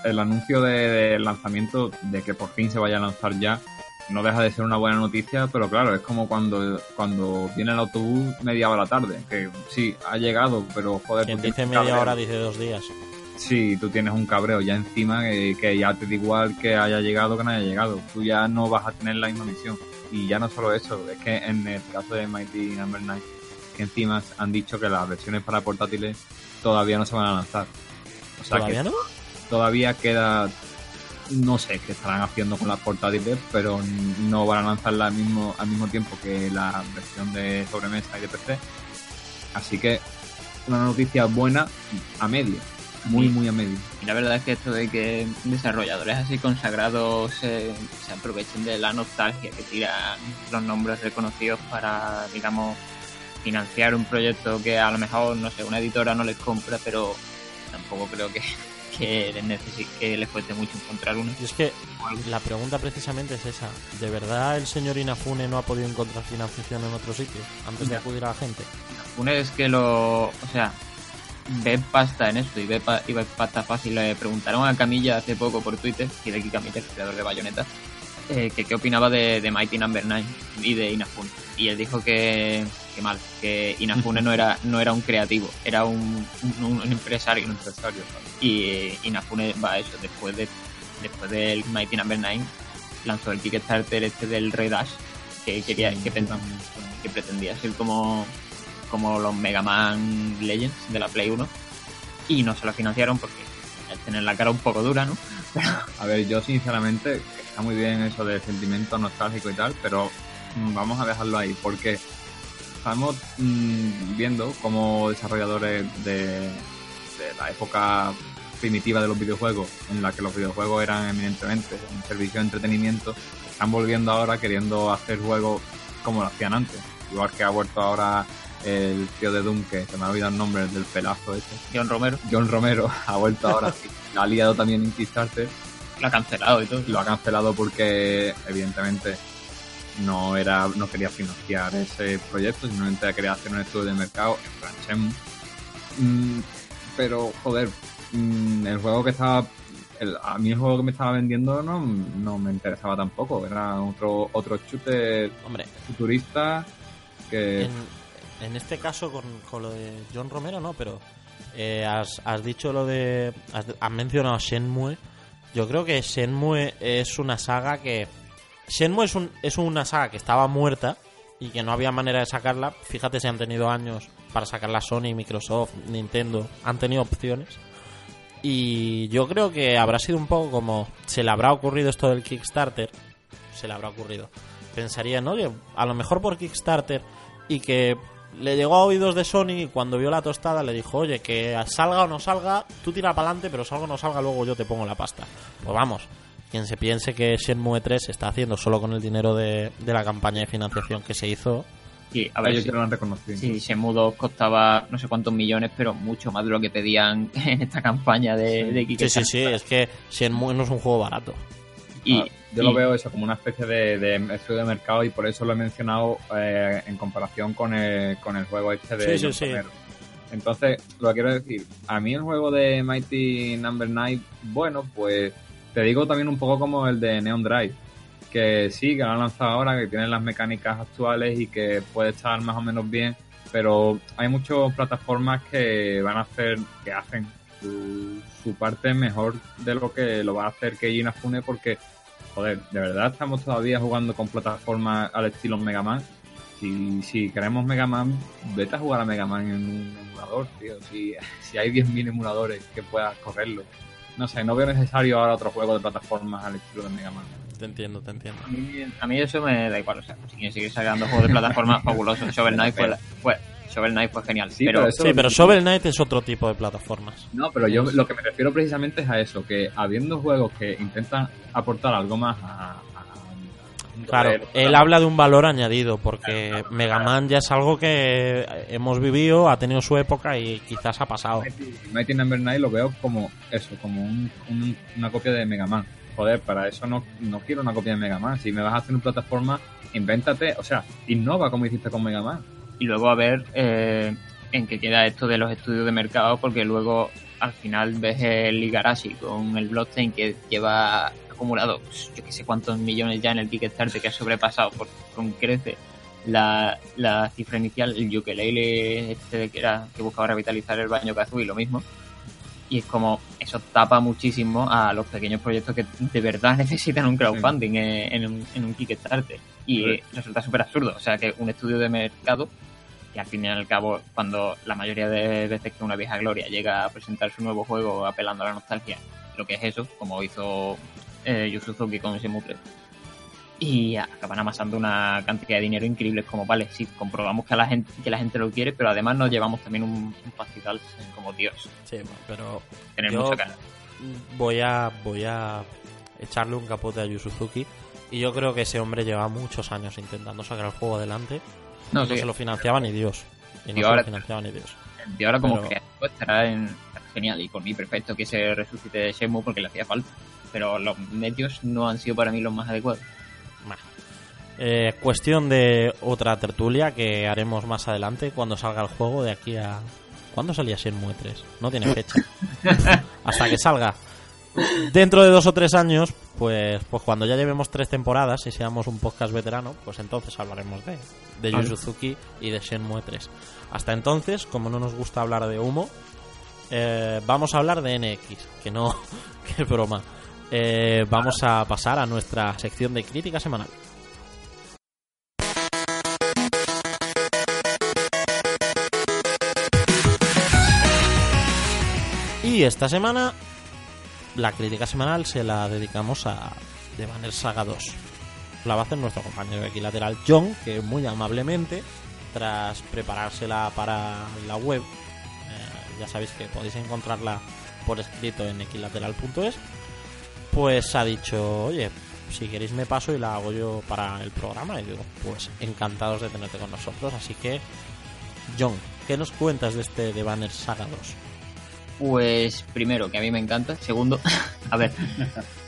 el anuncio de- del lanzamiento, de que por fin se vaya a lanzar ya, no deja de ser una buena noticia, pero claro, es como cuando, cuando viene el autobús media hora tarde, que sí, ha llegado, pero joder... Quien tú dice media hora dice dos días. Sí, tú tienes un cabreo ya encima que, que ya te da igual que haya llegado que no haya llegado. Tú ya no vas a tener la misma misión. Y ya no solo eso, es que en el caso de Mighty Number 9, que encima han dicho que las versiones para portátiles todavía no se van a lanzar. O sea ¿Todavía que no? todavía queda, no sé qué estarán haciendo con las portátiles, pero no van a lanzarla al mismo, al mismo tiempo que la versión de sobremesa y de PC. Así que una noticia buena a medio, muy, Sí. muy a medio. Y la verdad es que esto de que desarrolladores así consagrados se, se aprovechen de la nostalgia que tiran los nombres reconocidos para, digamos, financiar un proyecto que a lo mejor, no sé, una editora no les compra, pero tampoco creo que, que les, que les cueste mucho encontrar uno. Y es que la pregunta precisamente es esa. ¿De verdad el señor Inafune no ha podido encontrar financiación en otro sitio antes de acudir a la gente? Uno es que lo, o sea, ve pasta en esto y ve, pa- y ve pasta fácil. Le preguntaron a Camilla hace poco por Twitter, Hideki Camilla, el creador de Bayonetta, eh, que qué opinaba de, de Mighty Number 9 y de Inafune. Y él dijo que, que mal, que Inafune no era, no era un creativo, era un, un, un empresario. Un empresario, Y eh, Inafune va a eso, después de después del Mighty Number 9 lanzó el Kickstarter este del Red Dash, que quería, que pensaba que pretendía ser como, como los Mega Man Legends de la Play 1 y no se lo financiaron porque tener la cara un poco dura, ¿no? A ver, yo sinceramente, está muy bien eso de sentimiento nostálgico y tal, pero mm, vamos a dejarlo ahí, porque estamos mm, viendo como desarrolladores de, de la época primitiva de los videojuegos, en la que los videojuegos eran eminentemente un servicio de entretenimiento, están volviendo ahora queriendo hacer juegos como lo hacían antes. Igual que ha vuelto ahora el tío de Doom, que se me ha olvidado el nombre del pelazo ese. John Romero John Romero ha vuelto ahora, la ha liado también en Kickstarter lo ha cancelado y todo. lo ha cancelado porque evidentemente no era no quería financiar ese proyecto simplemente quería hacer un estudio de mercado en Shenmue. Mm, pero joder mm, el juego que estaba el- a mí el juego que me estaba vendiendo no, no me interesaba tampoco era otro otro shooter Hombre, futurista que en, en este caso con, con lo de John Romero no, pero eh, has, has dicho lo de... Has, has mencionado Shenmue. Yo creo que Shenmue es una saga que... Shenmue es, un, es una saga que estaba muerta y que no había manera de sacarla. Fíjate si han tenido años para sacarla Sony, Microsoft, Nintendo. Han tenido opciones. Y yo creo que habrá sido un poco como... Se le habrá ocurrido esto del Kickstarter. Se le habrá ocurrido. Pensarían, oye, a lo mejor por Kickstarter y que le llegó a oídos de Sony y cuando vio la tostada le dijo, oye, que salga o no salga, tú tira para adelante, pero salga o no salga, luego yo te pongo la pasta. Pues vamos, quien se piense que Shenmue 3 se está haciendo solo con el dinero de, de la campaña de financiación que se hizo, Sí, a ver, ellos si, que lo han reconocido. Si Shenmue 2 costaba no sé cuántos millones, pero mucho más de lo que pedían en esta campaña de, de Sí, sí, sí, es que Shenmue no es un juego barato. Y, Ah, yo lo veo eso como una especie de, de estudio de mercado y por eso lo he mencionado eh, en comparación con el, con el juego este de Sí, sí. Entonces, lo que quiero decir, a mí el juego de Mighty Number 9, bueno, pues te digo también un poco como el de Neon Drive, que sí, que lo han lanzado ahora, que tiene las mecánicas actuales y que puede estar más o menos bien, pero hay muchas plataformas que van a hacer, que hacen su, su parte mejor de lo que lo va a hacer Keiji Inafune porque joder, de verdad estamos todavía jugando con plataformas al estilo Mega Man. Si, si queremos Mega Man, vete a jugar a Mega Man en un emulador, tío. Si, si hay 10.000 emuladores que puedas correrlo. No sé, no veo necesario ahora otro juego de plataformas al estilo de Mega Man. Te entiendo, te entiendo. A mí, a mí eso me da igual, o sea, si quieren seguir sacando juegos de plataforma, fabuloso. Shovel Knight fue, fue, Shovel Knight fue genial, Sí, pero, pero eso- Sí, pero Shovel Knight es otro tipo de plataformas. No, pero yo lo que me refiero precisamente es a eso, que habiendo juegos que intentan aportar algo más a... a- a- Claro, él habla de un valor añadido, porque Mega Man ya es algo que hemos vivido, ha tenido su época y quizás ha pasado. Mighty Number 9 lo veo como eso, como un- un- una copia de Mega Man. Joder, para eso no, no quiero una copia de Mega Man. Si me vas a hacer una plataforma, invéntate, o sea, innova como hiciste con Mega Man. Y luego a ver eh, en qué queda esto de los estudios de mercado, porque luego al final ves el Igarashi con el blockchain que lleva acumulado pues, yo que sé cuántos millones ya en el Kickstarter que ha sobrepasado por, con crece la, la cifra inicial, el ukulele este que era que buscaba revitalizar el baño Kazooie, lo mismo. Y es como, eso tapa muchísimo a los pequeños proyectos que de verdad necesitan un crowdfunding en, en un, en un Kickstarter. Y Sí. eh, resulta súper absurdo. O sea, que un estudio de mercado, que al fin y al cabo, cuando la mayoría de veces que una vieja gloria llega a presentar su nuevo juego apelando a la nostalgia, lo que es eso, como hizo eh, Yu Suzuki con Shenmue 3, y acaban amasando una cantidad de dinero increíble. Como, vale, sí, comprobamos que, la gente, que la gente lo quiere, pero además nos llevamos también un, un pastizal como Dios. Sí, pero Tener Yo- mucha cara. voy a voy a echarle un capote a Yu Suzuki y yo creo que ese hombre lleva muchos años intentando sacar el juego adelante. No, se lo financiaba ni Dios. Y no Y se ahora- lo financiaba ni Dios. Y ahora como Pero- creativo estará en genial y por mí perfecto que se resucite Shenmue porque le hacía falta. Pero los medios no han sido para mí los más adecuados. Bah. Eh, cuestión de otra tertulia que haremos más adelante cuando salga el juego de aquí a... ¿Cuándo salía Shenmue 3? No tiene fecha. Hasta que salga. Dentro de dos o tres años, pues, pues cuando ya llevemos tres temporadas y seamos un podcast veterano, pues entonces hablaremos de, de Yu Vale. Suzuki y de Shenmue 3. Hasta entonces, como no nos gusta hablar de humo, eh, vamos a hablar de NX, que no, que broma. Eh, vamos a pasar a nuestra sección de crítica semanal. Y esta semana la crítica semanal se la dedicamos a The Banner Saga 2. La va a hacer nuestro compañero de equilateral John, que muy amablemente, tras preparársela para la web, eh, ya sabéis que podéis encontrarla por escrito en equilateral.es, pues ha dicho, oye, si queréis me paso y la hago yo para el programa. Y digo, pues encantados de tenerte con nosotros. Así que, John, ¿qué nos cuentas de este de Banner Saga 2? Pues primero, que a mí me encanta. Segundo, a ver,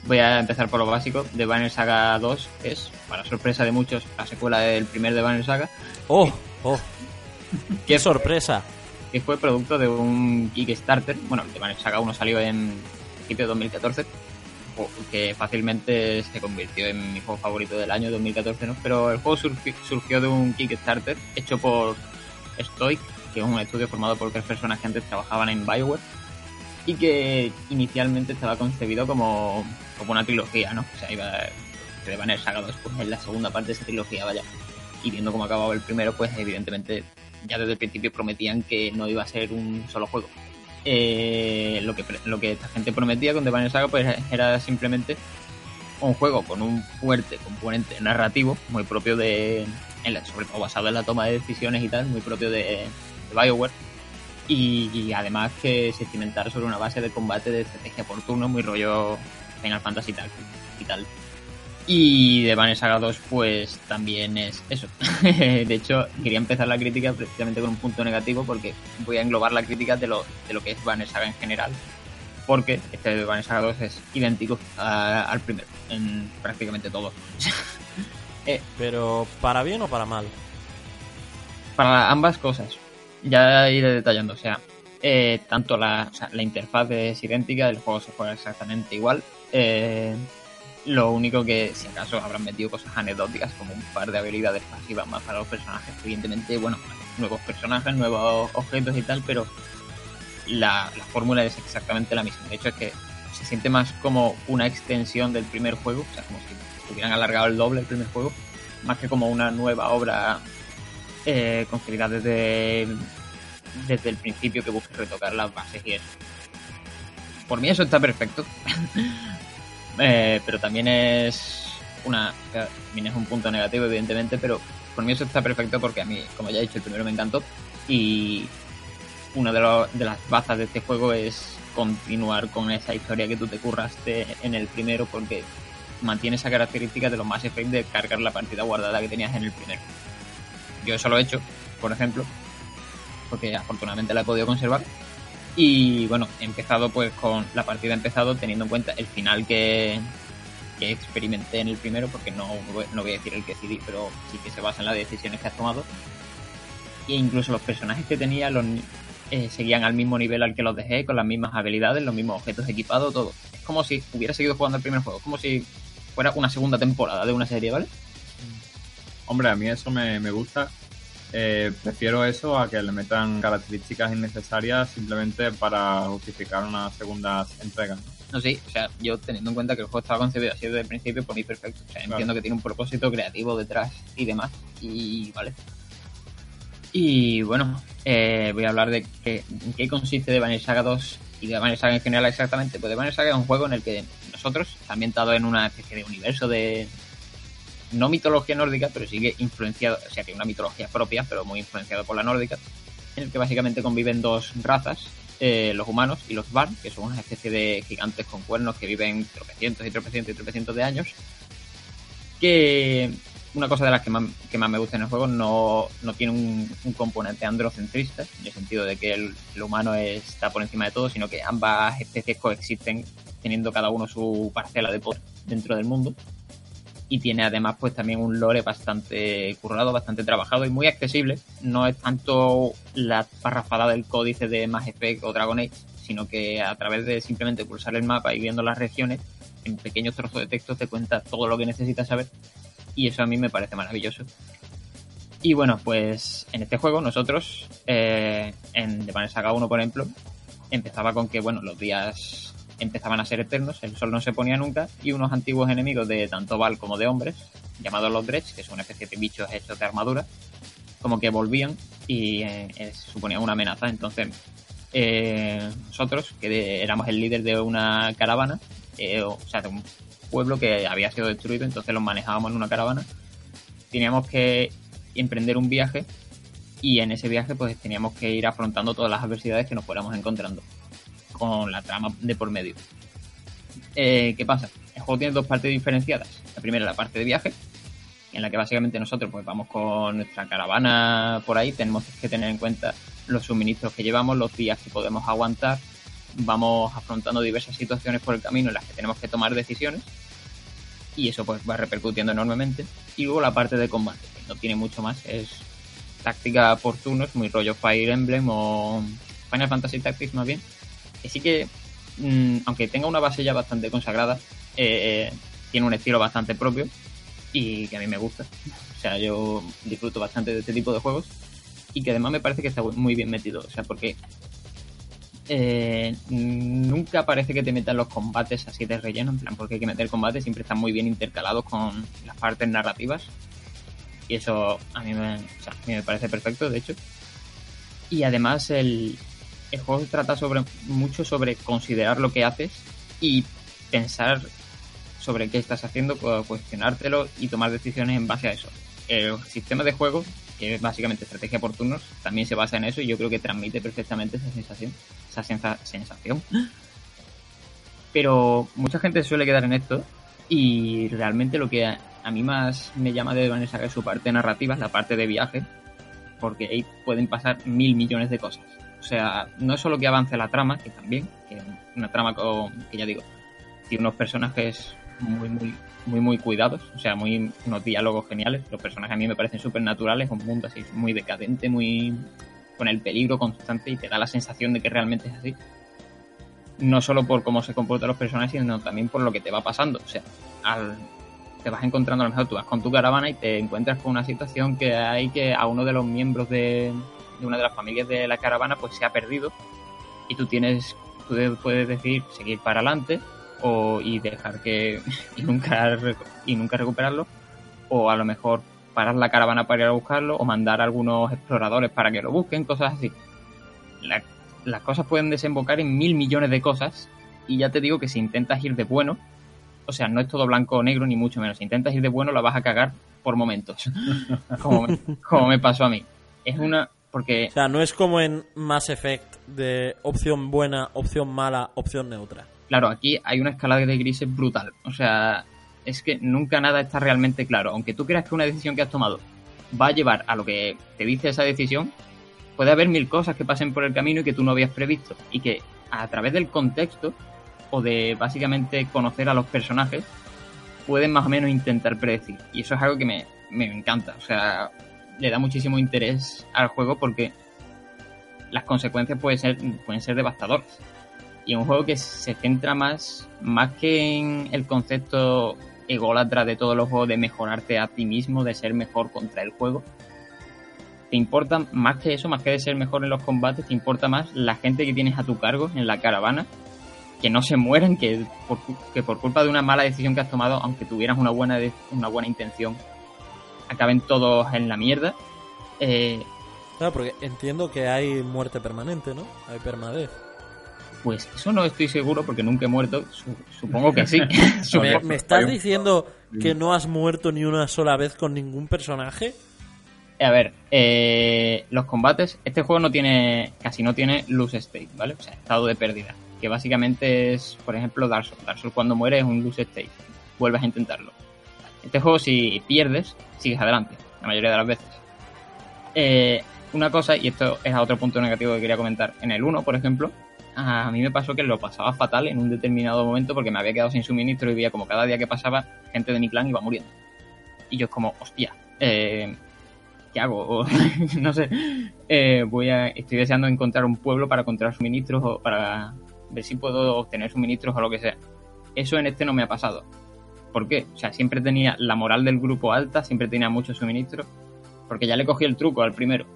voy a empezar por lo básico. The Banner Saga 2 es, para sorpresa de muchos, la secuela del primer The Banner Saga. ¡Oh! ¡Oh! ¡Qué sorpresa! Que fue producto de un Kickstarter. Bueno, The Banner Saga 1 salió en principio de 2014 que fácilmente se convirtió en mi juego favorito del año 2014, ¿no? Pero el juego surgió de un Kickstarter hecho por Stoic, que es un estudio formado por tres personas que antes trabajaban en Bioware y que inicialmente estaba concebido como, como una trilogía, ¿no? O sea, iba de Banner Saga 2 pues, en la segunda parte de esa trilogía, vaya. Y viendo cómo acababa el primero, pues evidentemente ya desde el principio prometían que no iba a ser un solo juego, eh, lo, que, lo que esta gente prometía con The Banner Saga pues era simplemente un juego con un fuerte componente narrativo, muy propio de, sobre todo basado en la toma de decisiones y tal, muy propio de, Bioware. Y, además que se cimentara sobre una base de combate de estrategia por turno, muy rollo Final Fantasy y tal. Y de Banner Saga 2 pues también es eso. de hecho, quería empezar la crítica precisamente con un punto negativo porque voy a englobar la crítica de lo, de lo que es Banner Saga en general. Porque este de Banner Saga 2 es idéntico al primero en prácticamente todo. eh, Pero, ¿para bien o para mal? Para ambas cosas. Ya iré detallando. O sea, eh, tanto la, o sea, la interfaz es idéntica, el juego se juega exactamente igual. Eh, lo único que, si acaso, habrán metido cosas anecdóticas como un par de habilidades pasivas más para los personajes. Evidentemente, bueno, nuevos personajes, nuevos objetos y tal, pero la, fórmula es exactamente la misma. De hecho, es que se siente más como una extensión del primer juego, o sea, como si hubieran alargado el doble el primer juego, más que como una nueva obra eh, desde, desde el principio que busque retocar las bases y eso. Por mí eso está perfecto. Eh, pero también es una también es un punto negativo evidentemente pero por mí eso está perfecto porque a mí como ya he dicho el primero me encantó y una de, de las bazas de este juego es continuar con esa historia que tú te curraste en el primero porque mantiene esa característica de los más Effect de cargar la partida guardada que tenías en el primero yo eso lo he hecho por ejemplo porque afortunadamente la he podido conservar y bueno, he empezado pues con la partida he empezado teniendo en cuenta el final que, que experimenté en el primero, porque no, no voy a decir el que decidí, pero sí que se basa en las decisiones que has tomado. E incluso los personajes que tenía los, eh, seguían al mismo nivel al que los dejé, con las mismas habilidades, los mismos objetos equipados, todo. Es como si hubiera seguido jugando el primer juego, como si fuera una segunda temporada de una serie, ¿vale? Hombre, a mí eso me, me gusta eh, prefiero eso a que le metan características innecesarias simplemente para justificar una segunda entrega. ¿no? sí, o sea, yo teniendo en cuenta que el juego estaba concebido así desde el principio, por mí perfecto. O sea, entiendo que tiene un propósito creativo detrás y demás. Y vale. Y bueno, eh, voy a hablar de qué, en qué consiste Saga 2 y Banner Saga en general exactamente. Pues Banner Saga es un juego en el que nosotros, ambientado en una especie de universo de, no mitología nórdica, pero sigue influenciado, o sea, que una mitología propia, pero muy influenciado por la nórdica, en el que básicamente conviven dos razas, eh, los humanos y los Van, que son una especie de gigantes con cuernos que viven tropecientos y tropecientos y tropecientos de años, que una cosa de las que más, que más me gusta en el juego no, no tiene un, componente androcentrista, en el sentido de que el, el, humano está por encima de todo, sino que ambas especies coexisten teniendo cada uno su parcela de poder dentro del mundo y tiene además pues también un lore bastante currado, bastante trabajado y muy accesible. No es tanto la parrafada del códice de Mass Effect o Dragon Age, sino que a través de simplemente pulsar el mapa y viendo las regiones, en pequeños trozos de texto te cuenta todo lo que necesitas saber y eso a mí me parece maravilloso. Y bueno, pues en este juego nosotros, eh, en The Banner Saga 1 por ejemplo, empezaba con que, bueno, los días empezaban a ser eternos, el sol no se ponía nunca, y unos antiguos enemigos de tanto Val como de hombres, llamados los Dredge, que son una especie de bichos hechos de armadura, como que volvían y eh, eh, suponían una amenaza. Entonces, eh, nosotros, que éramos el líder de una caravana, o sea, de un pueblo que había sido destruido, entonces los manejábamos en una caravana, teníamos que emprender un viaje y en ese viaje pues teníamos que ir afrontando todas las adversidades que nos fuéramos encontrando con la trama de por medio. Eh, ¿Qué pasa? El juego tiene dos partes diferenciadas. La primera, la parte de viaje, en la que básicamente nosotros pues vamos con nuestra caravana por ahí, tenemos que tener en cuenta los suministros que llevamos, los días que podemos aguantar, vamos afrontando diversas situaciones por el camino en las que tenemos que tomar decisiones y eso pues va repercutiendo enormemente. Y luego la parte de combate, que no tiene mucho más, es táctica por turnos, muy rollo Fire Emblem o Final Fantasy Tactics más bien. Sí que, mm, aunque tenga una base ya bastante consagrada, eh, tiene un estilo bastante propio y que a mí me gusta. O sea, yo disfruto bastante de este tipo de juegos y que además me parece que está muy bien metido. O sea, porque eh, nunca parece que te metan los combates así de relleno, en plan, porque hay que meter combates, siempre están muy bien intercalados con las partes narrativas. Y eso a mí me, o sea, a mí me parece perfecto, de hecho. Y además el, el juego trata sobre mucho sobre considerar lo que haces y pensar sobre qué estás haciendo, cuestionártelo y tomar decisiones en base a eso. El sistema de juego, que es básicamente estrategia por turnos, también se basa en eso y yo creo que transmite perfectamente esa sensación. Esa sensación. Pero mucha gente suele quedar en esto y realmente lo que a, mí más me llama de Vanessa es su parte narrativa, la parte de viaje, porque ahí pueden pasar mil millones de cosas. O sea, no es solo que avance la trama, que también, que una trama con, que ya digo, tiene unos personajes muy, muy, muy, muy cuidados, o sea, muy, unos diálogos geniales. Los personajes a mí me parecen súper naturales, un mundo así muy decadente, muy con el peligro constante y te da la sensación de que realmente es así. No solo por cómo se comportan los personajes, sino también por lo que te va pasando. O sea, al, te vas encontrando a lo mejor tú vas con tu caravana y te encuentras con una situación que hay que a uno de los miembros de, de una de las familias de la caravana pues se ha perdido. Y tú tienes tú puedes decir seguir para adelante o y dejar que y nunca y nunca recuperarlo. O a lo mejor parar la caravana para ir a buscarlo o mandar a algunos exploradores para que lo busquen cosas así. Las cosas pueden desembocar en mil millones de cosas y ya te digo que si intentas ir de bueno o sea no es todo blanco o negro ni mucho menos. Si intentas ir de bueno la vas a cagar por momentos como, como me pasó a mí. Es una porque O sea, no es como en Mass Effect de opción buena, opción mala, opción neutra. claro, aquí hay una escala de grises brutal. O sea, es que nunca nada está realmente claro. Aunque tú creas que una decisión que has tomado va a llevar a lo que te dice esa decisión, puede haber mil cosas que pasen por el camino y que tú no habías previsto. Y que a través del contexto o de básicamente conocer a los personajes, pueden más o menos intentar predecir. Y eso es algo que me, me encanta. O sea, le da muchísimo interés al juego porque las consecuencias pueden ser, pueden ser devastadoras. Y un juego que se centra más, más que en el concepto ególatra de todos los juegos de mejorarte a ti mismo, de ser mejor contra el juego. Te importa más que eso, más que de ser mejor en los combates, te importa más la gente que tienes a tu cargo en la caravana, que no se mueran, que por, que por culpa de una mala decisión que has tomado, aunque tuvieras una buena, una buena intención, acaben todos en la mierda. Eh, Claro, porque entiendo que hay muerte permanente, ¿no? Hay permadez. pues eso no estoy seguro porque nunca he muerto. Su- supongo que sí. ¿Me, estás diciendo que no has muerto ni una sola vez con ningún personaje? A ver, eh, los combates, este juego no tiene, casi no tiene lose state, ¿vale? O sea, estado de pérdida. Que básicamente es, por ejemplo, Dark Souls. Dark Souls cuando muere es un lose state. Vuelves a intentarlo. Este juego, si pierdes, sigues adelante, la mayoría de las veces. Eh, una cosa, y esto es otro punto negativo que quería comentar. En el 1, por ejemplo, a mí me pasó que lo pasaba fatal en un determinado momento porque me había quedado sin suministro y veía como cada día que pasaba, gente de mi clan iba muriendo. Y yo es como, hostia, eh, ¿qué hago? No sé, eh, voy a, estoy deseando encontrar un pueblo para encontrar suministros o para ver si puedo obtener suministros o lo que sea. Eso en este no me ha pasado. ¿Por qué? O sea, siempre tenía la moral del grupo alta, siempre tenía muchos suministros, porque ya le cogí el truco al primero.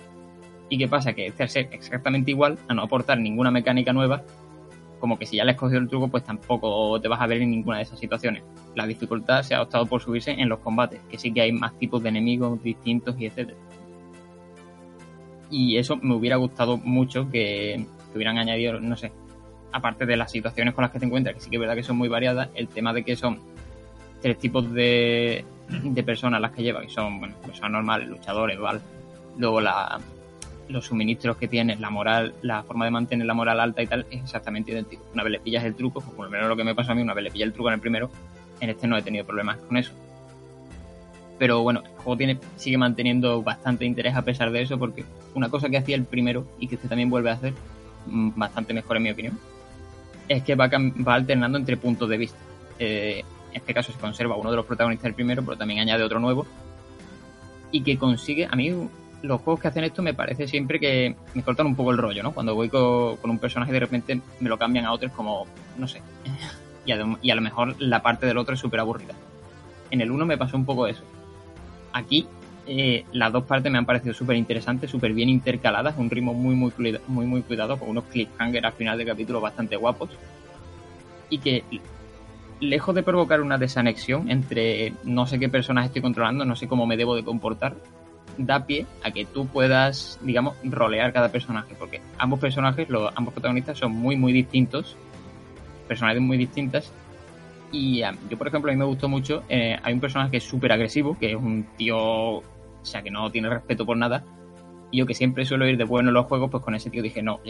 ¿Y qué pasa? Que este al ser exactamente igual, a no aportar ninguna mecánica nueva, como que si ya le has cogido el truco, pues tampoco te vas a ver en ninguna de esas situaciones. La dificultad se ha optado por subirse en los combates, que sí que hay más tipos de enemigos distintos y etcétera. Y eso me hubiera gustado mucho que, que hubieran añadido, no sé, aparte de las situaciones con las que te encuentras, que sí que es verdad que son muy variadas, el tema de que son tres tipos de, de personas las que lleva, que son bueno, personas normales, luchadores, ¿vale? Luego la, los suministros que tienes, la moral, la forma de mantener la moral alta y tal, es exactamente idéntico. Una vez le pillas el truco, por lo menos lo que me pasó a mí, una vez le pillé el truco en el primero, en este no he tenido problemas con eso. Pero bueno, el juego tiene, sigue manteniendo bastante interés a pesar de eso, porque una cosa que hacía el primero y que este también vuelve a hacer, mm, bastante mejor en mi opinión, es que va, va alternando entre puntos de vista. Eh, en este caso se conserva uno de los protagonistas del primero, pero también añade otro nuevo. Y que consigue, a mí los juegos que hacen esto me parece siempre que me cortan un poco el rollo, ¿no? Cuando voy con, un personaje de repente me lo cambian a otro, es como, no sé. y, a, lo mejor la parte del otro es súper aburrida. En el 1 me pasó un poco eso. Aquí eh, las dos partes me han parecido súper interesantes, súper bien intercaladas, un ritmo muy, muy, muy, muy cuidado, con unos cliffhangers al final de capítulo bastante guapos. Y que, lejos de provocar una desanexión entre no sé qué personaje estoy controlando, no sé cómo me debo de comportar, da pie a que tú puedas, digamos, rolear cada personaje, porque ambos personajes, los, ambos protagonistas son muy, muy distintos, personalidades muy distintas, y yo, por ejemplo, a mí me gustó mucho, eh, hay un personaje que es súper agresivo, que es un tío, o sea, que no tiene respeto por nada, y yo que siempre suelo ir de bueno en los juegos, pues con ese tío dije, no,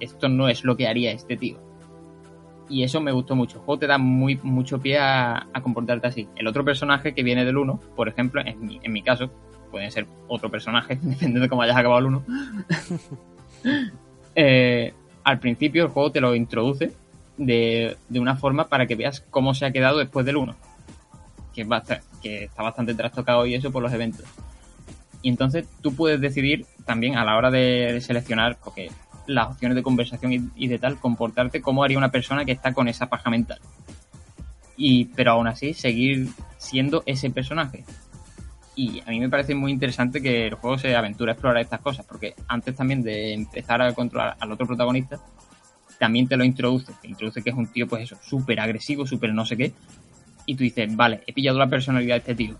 esto no es lo que haría este tío. Y eso me gustó mucho. El juego te da muy, mucho pie a, comportarte así. El otro personaje que viene del 1, por ejemplo, en mi, en mi caso, pueden ser otro personaje, dependiendo de cómo hayas acabado el 1. Eh, al principio el juego te lo introduce de, una forma para que veas cómo se ha quedado después del 1. Que, que está bastante trastocado y eso por los eventos. Y entonces tú puedes decidir también a la hora de seleccionar porque las opciones de conversación y, de tal, comportarte como haría una persona que está con esa paja mental. Y, pero aún así, seguir siendo ese personaje. Y a mí me parece muy interesante que el juego se aventura a explorar estas cosas, porque antes también de empezar a controlar al otro protagonista, también te lo introduce. Te introduce que es un tío, pues eso, súper agresivo, súper no sé qué. Y tú dices, vale, he pillado la personalidad de este tío.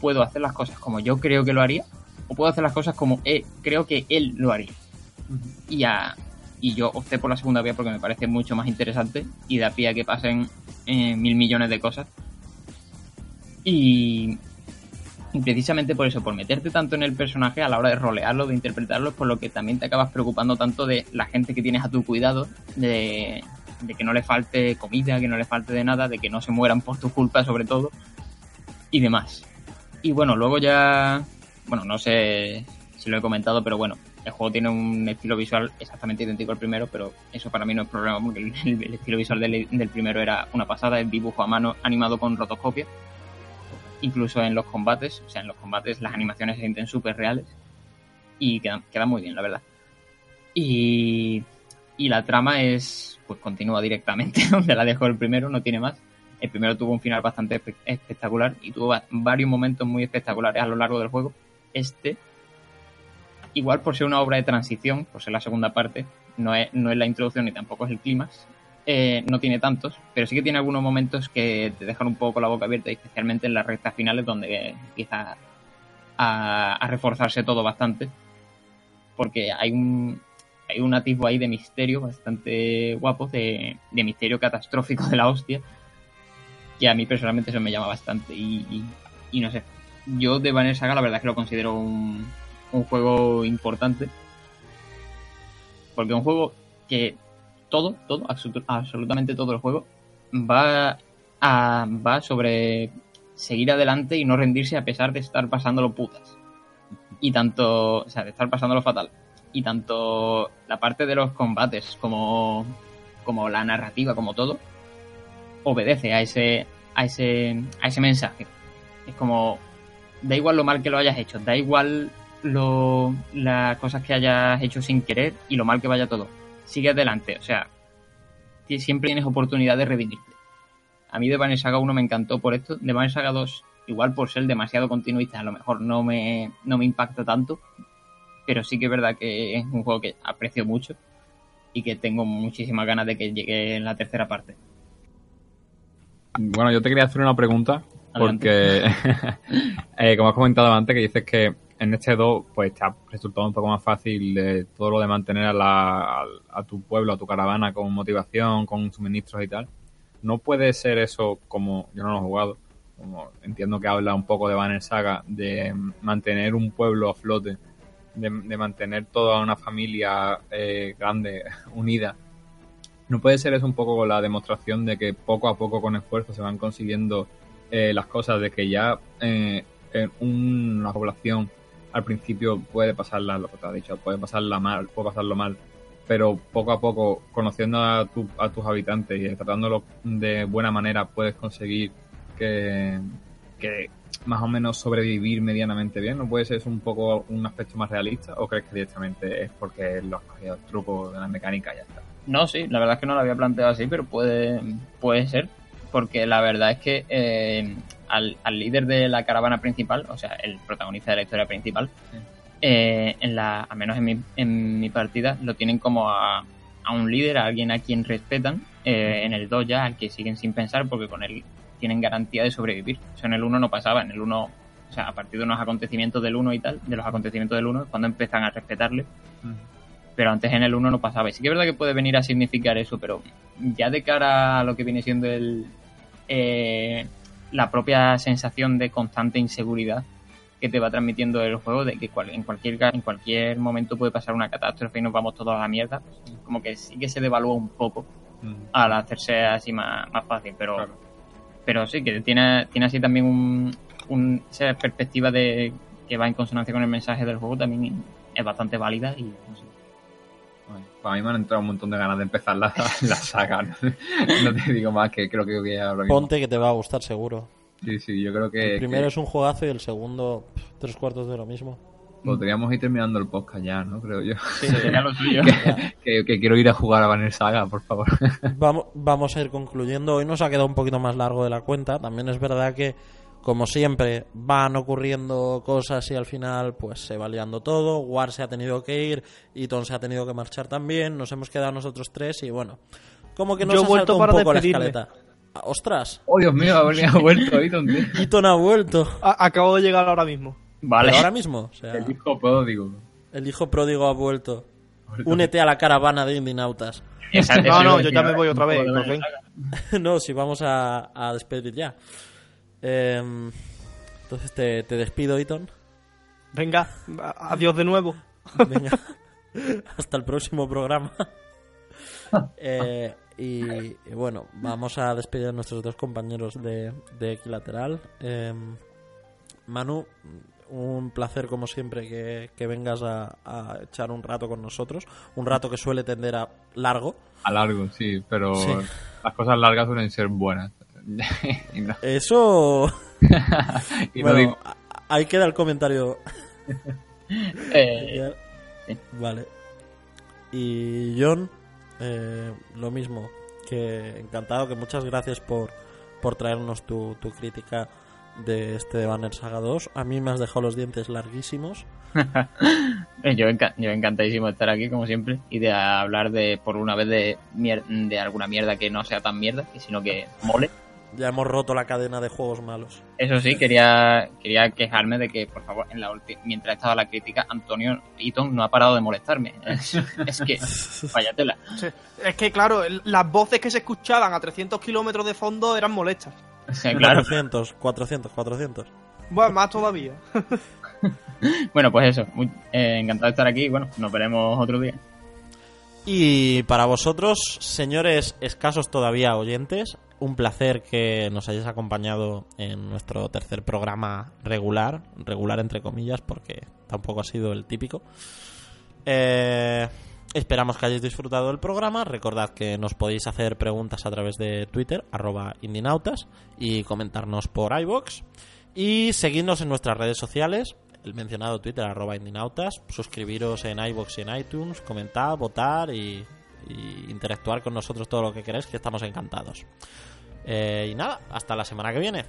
Puedo hacer las cosas como yo creo que lo haría, o puedo hacer las cosas como creo que él lo haría. Y ya. Y yo opté por la segunda vía porque me parece mucho más interesante y da pie a que pasen eh, mil millones de cosas. Y, y precisamente por eso, por meterte tanto en el personaje a la hora de rolearlo, de interpretarlo, es por lo que también te acabas preocupando tanto de la gente que tienes a tu cuidado, de, que no le falte comida, que no le falte de nada, de que no se mueran por tu culpa sobre todo, y demás. Y bueno, luego ya, bueno, no sé si lo he comentado, pero bueno, el juego tiene un estilo visual exactamente idéntico al primero, pero eso para mí no es problema, porque el, estilo visual del, del, primero era una pasada, el dibujo a mano animado con rotoscopia incluso en los combates, o sea, en los combates las animaciones se sienten súper reales y quedan, muy bien, la verdad. Y, y la trama es, pues continúa directamente donde la dejó el primero, no tiene más. El primero tuvo un final bastante espectacular y tuvo varios momentos muy espectaculares a lo largo del juego. Este, igual por ser una obra de transición, por ser la segunda parte, no es, no es la introducción ni tampoco es el clímax, eh, no tiene tantos, pero sí que tiene algunos momentos que te dejan un poco la boca abierta, especialmente en las rectas finales donde empieza a, reforzarse todo bastante, porque hay un, hay un atisbo ahí de misterio bastante guapo, de, misterio catastrófico de la hostia, que a mí personalmente eso me llama bastante y, no sé. Yo de Banner Saga la verdad es que lo considero un, un juego importante, porque es un juego que todo, todo, absolutamente todo el juego va, a, va sobre seguir adelante y no rendirse a pesar de estar pasándolo putas. Y tanto, o sea, de estar pasándolo fatal. Y tanto la parte de los combates como, como la narrativa, como todo, obedece a ese, a ese, a ese mensaje. Es como, da igual lo mal que lo hayas hecho, da igual lo, las cosas que hayas hecho sin querer y lo mal que vaya todo sigue adelante. O sea, siempre tienes oportunidad de redimirte. A mí de Banner Saga 1 me encantó por esto. De Banner Saga 2, igual por ser demasiado continuista, a lo mejor no me, no me impacta tanto. Pero sí que es verdad que es un juego que aprecio mucho y que tengo muchísimas ganas de que llegue en la tercera parte. Bueno, yo te quería hacer una pregunta porque, eh, como has comentado antes, que dices que en este 2 pues te ha resultado un poco más fácil de todo lo de mantener a, la, a, tu pueblo, a tu caravana con motivación, con suministros y tal. No puede ser eso como yo no lo he jugado, como entiendo que habla un poco de Banner Saga, de mantener un pueblo a flote de, de mantener toda una familia eh, grande, unida. No puede ser eso un poco la demostración de que poco a poco con esfuerzo se van consiguiendo eh, las cosas, de que ya eh, en una población al principio puede pasarla, lo que te has dicho, puede pasarla mal, puede pasarlo mal, pero poco a poco, conociendo a, tu- a tus habitantes y tratándolos de buena manera, puedes conseguir que, que más o menos sobrevivir medianamente bien. ¿No puede ser un poco un aspecto más realista? ¿O crees que directamente es porque lo has cogido el truco de la mecánica y ya está? No, sí, la verdad es que no lo había planteado así, pero puede, puede ser. Porque la verdad es que eh, al, al líder de la caravana principal, o sea, el protagonista de la historia principal, Sí. eh, en la, al menos en mi, en mi partida, lo tienen como a, a un líder, a alguien a quien respetan. eh, en el 2 ya, al que siguen sin pensar, porque con él tienen garantía de sobrevivir. Eso en el 1 no pasaba. En el 1, o sea, a partir de unos acontecimientos del 1 y tal, de los acontecimientos del 1, es cuando empiezan a respetarle pero antes en el 1 no pasaba. Y sí que es verdad que puede venir a significar eso, pero ya de cara a lo que viene siendo el eh, la propia sensación de constante inseguridad que te va transmitiendo el juego, de que cual- en cualquier en cualquier momento puede pasar una catástrofe y nos vamos todos a la mierda, como que sí que se devalúa un poco al hacerse así más, más fácil, pero Claro. pero sí que tiene, tiene así también un, un- esa perspectiva de que va en consonancia con el mensaje del juego también es bastante válida y no sé. Pues a mí me han entrado un montón de ganas de empezar la, la saga. No, No te digo más que creo que voy a ahora mismo. Ponte que te va a gustar seguro. Sí, sí, yo creo que, El primero que es un juegazo y el segundo pff, tres cuartos de lo mismo. podríamos ir terminando el podcast ya, ¿no? Creo yo. Sí, sería lo suyo. que, que quiero ir a jugar a Banner Saga, por favor. Vamos, vamos a ir concluyendo. Hoy nos ha quedado un poquito más largo de la cuenta. También es verdad que, como siempre, van ocurriendo cosas y al final pues se va liando todo. War se ha tenido que ir, Eton se ha tenido que marchar también. Nos hemos quedado nosotros tres y bueno, como que nos Yo ha vuelto un para poco la despedirme. escaleta. Ah, ¡Ostras! oh, Dios mío, ha vuelto. Eton ha vuelto. A- acabo de llegar ahora mismo. Vale. Pero ahora mismo, o sea, El hijo pródigo. el hijo pródigo ha vuelto. Únete a la caravana de Indinautas. No, no, yo ya me voy otra vez, no, si vamos a, a despedir ya. Em, entonces te, te despido, Eton. Venga, adiós de nuevo. Venga, hasta el próximo programa. Eh, y, y bueno, vamos a despedir a nuestros dos compañeros de, de Equilateral. Em, Manu, un placer como siempre que, que vengas a, a echar un rato con nosotros. Un rato que suele tender a largo. A largo, sí, pero Sí. las cosas largas suelen ser buenas. no, Eso... y no bueno, digo- a- ahí queda el comentario. Eh, sí. Vale. Y John, eh, lo mismo. Que encantado, que muchas gracias por, por traernos tu, tu crítica de este Banner Saga 2. A mí me has dejado los dientes larguísimos. yo, enca- yo encantadísimo de estar aquí, como siempre, y de hablar de, por una vez, de, mier- de alguna mierda que no sea tan mierda, sino que mole. Ya hemos roto la cadena de juegos malos. Eso sí, quería, quería quejarme de que, por favor, en la mientras estaba la crítica, Antonio Eaton no ha parado de molestarme. Es, es que, vaya tela. Sí. Es que, claro, las voces que se escuchaban a 300 kilómetros de fondo eran molestas. Claro. 400, 400, 400. Bueno, más todavía. Bueno, pues eso. muy- eh, encantado de estar aquí. Bueno, nos veremos otro día. Y para vosotros, señores escasos todavía oyentes, un placer que nos hayáis acompañado en nuestro tercer programa regular, regular entre comillas, porque tampoco ha sido el típico. Eh, esperamos que hayáis disfrutado del programa. Recordad que nos podéis hacer preguntas a través de Twitter, arroba indinautas, y comentarnos por iVoox. Y seguidnos en nuestras redes sociales, el mencionado Twitter, arroba indinautas, suscribiros en iVoox y en iTunes, comentar, votar y, y interactuar con nosotros todo lo que queráis, que estamos encantados. Eh, y nada, hasta la semana que viene.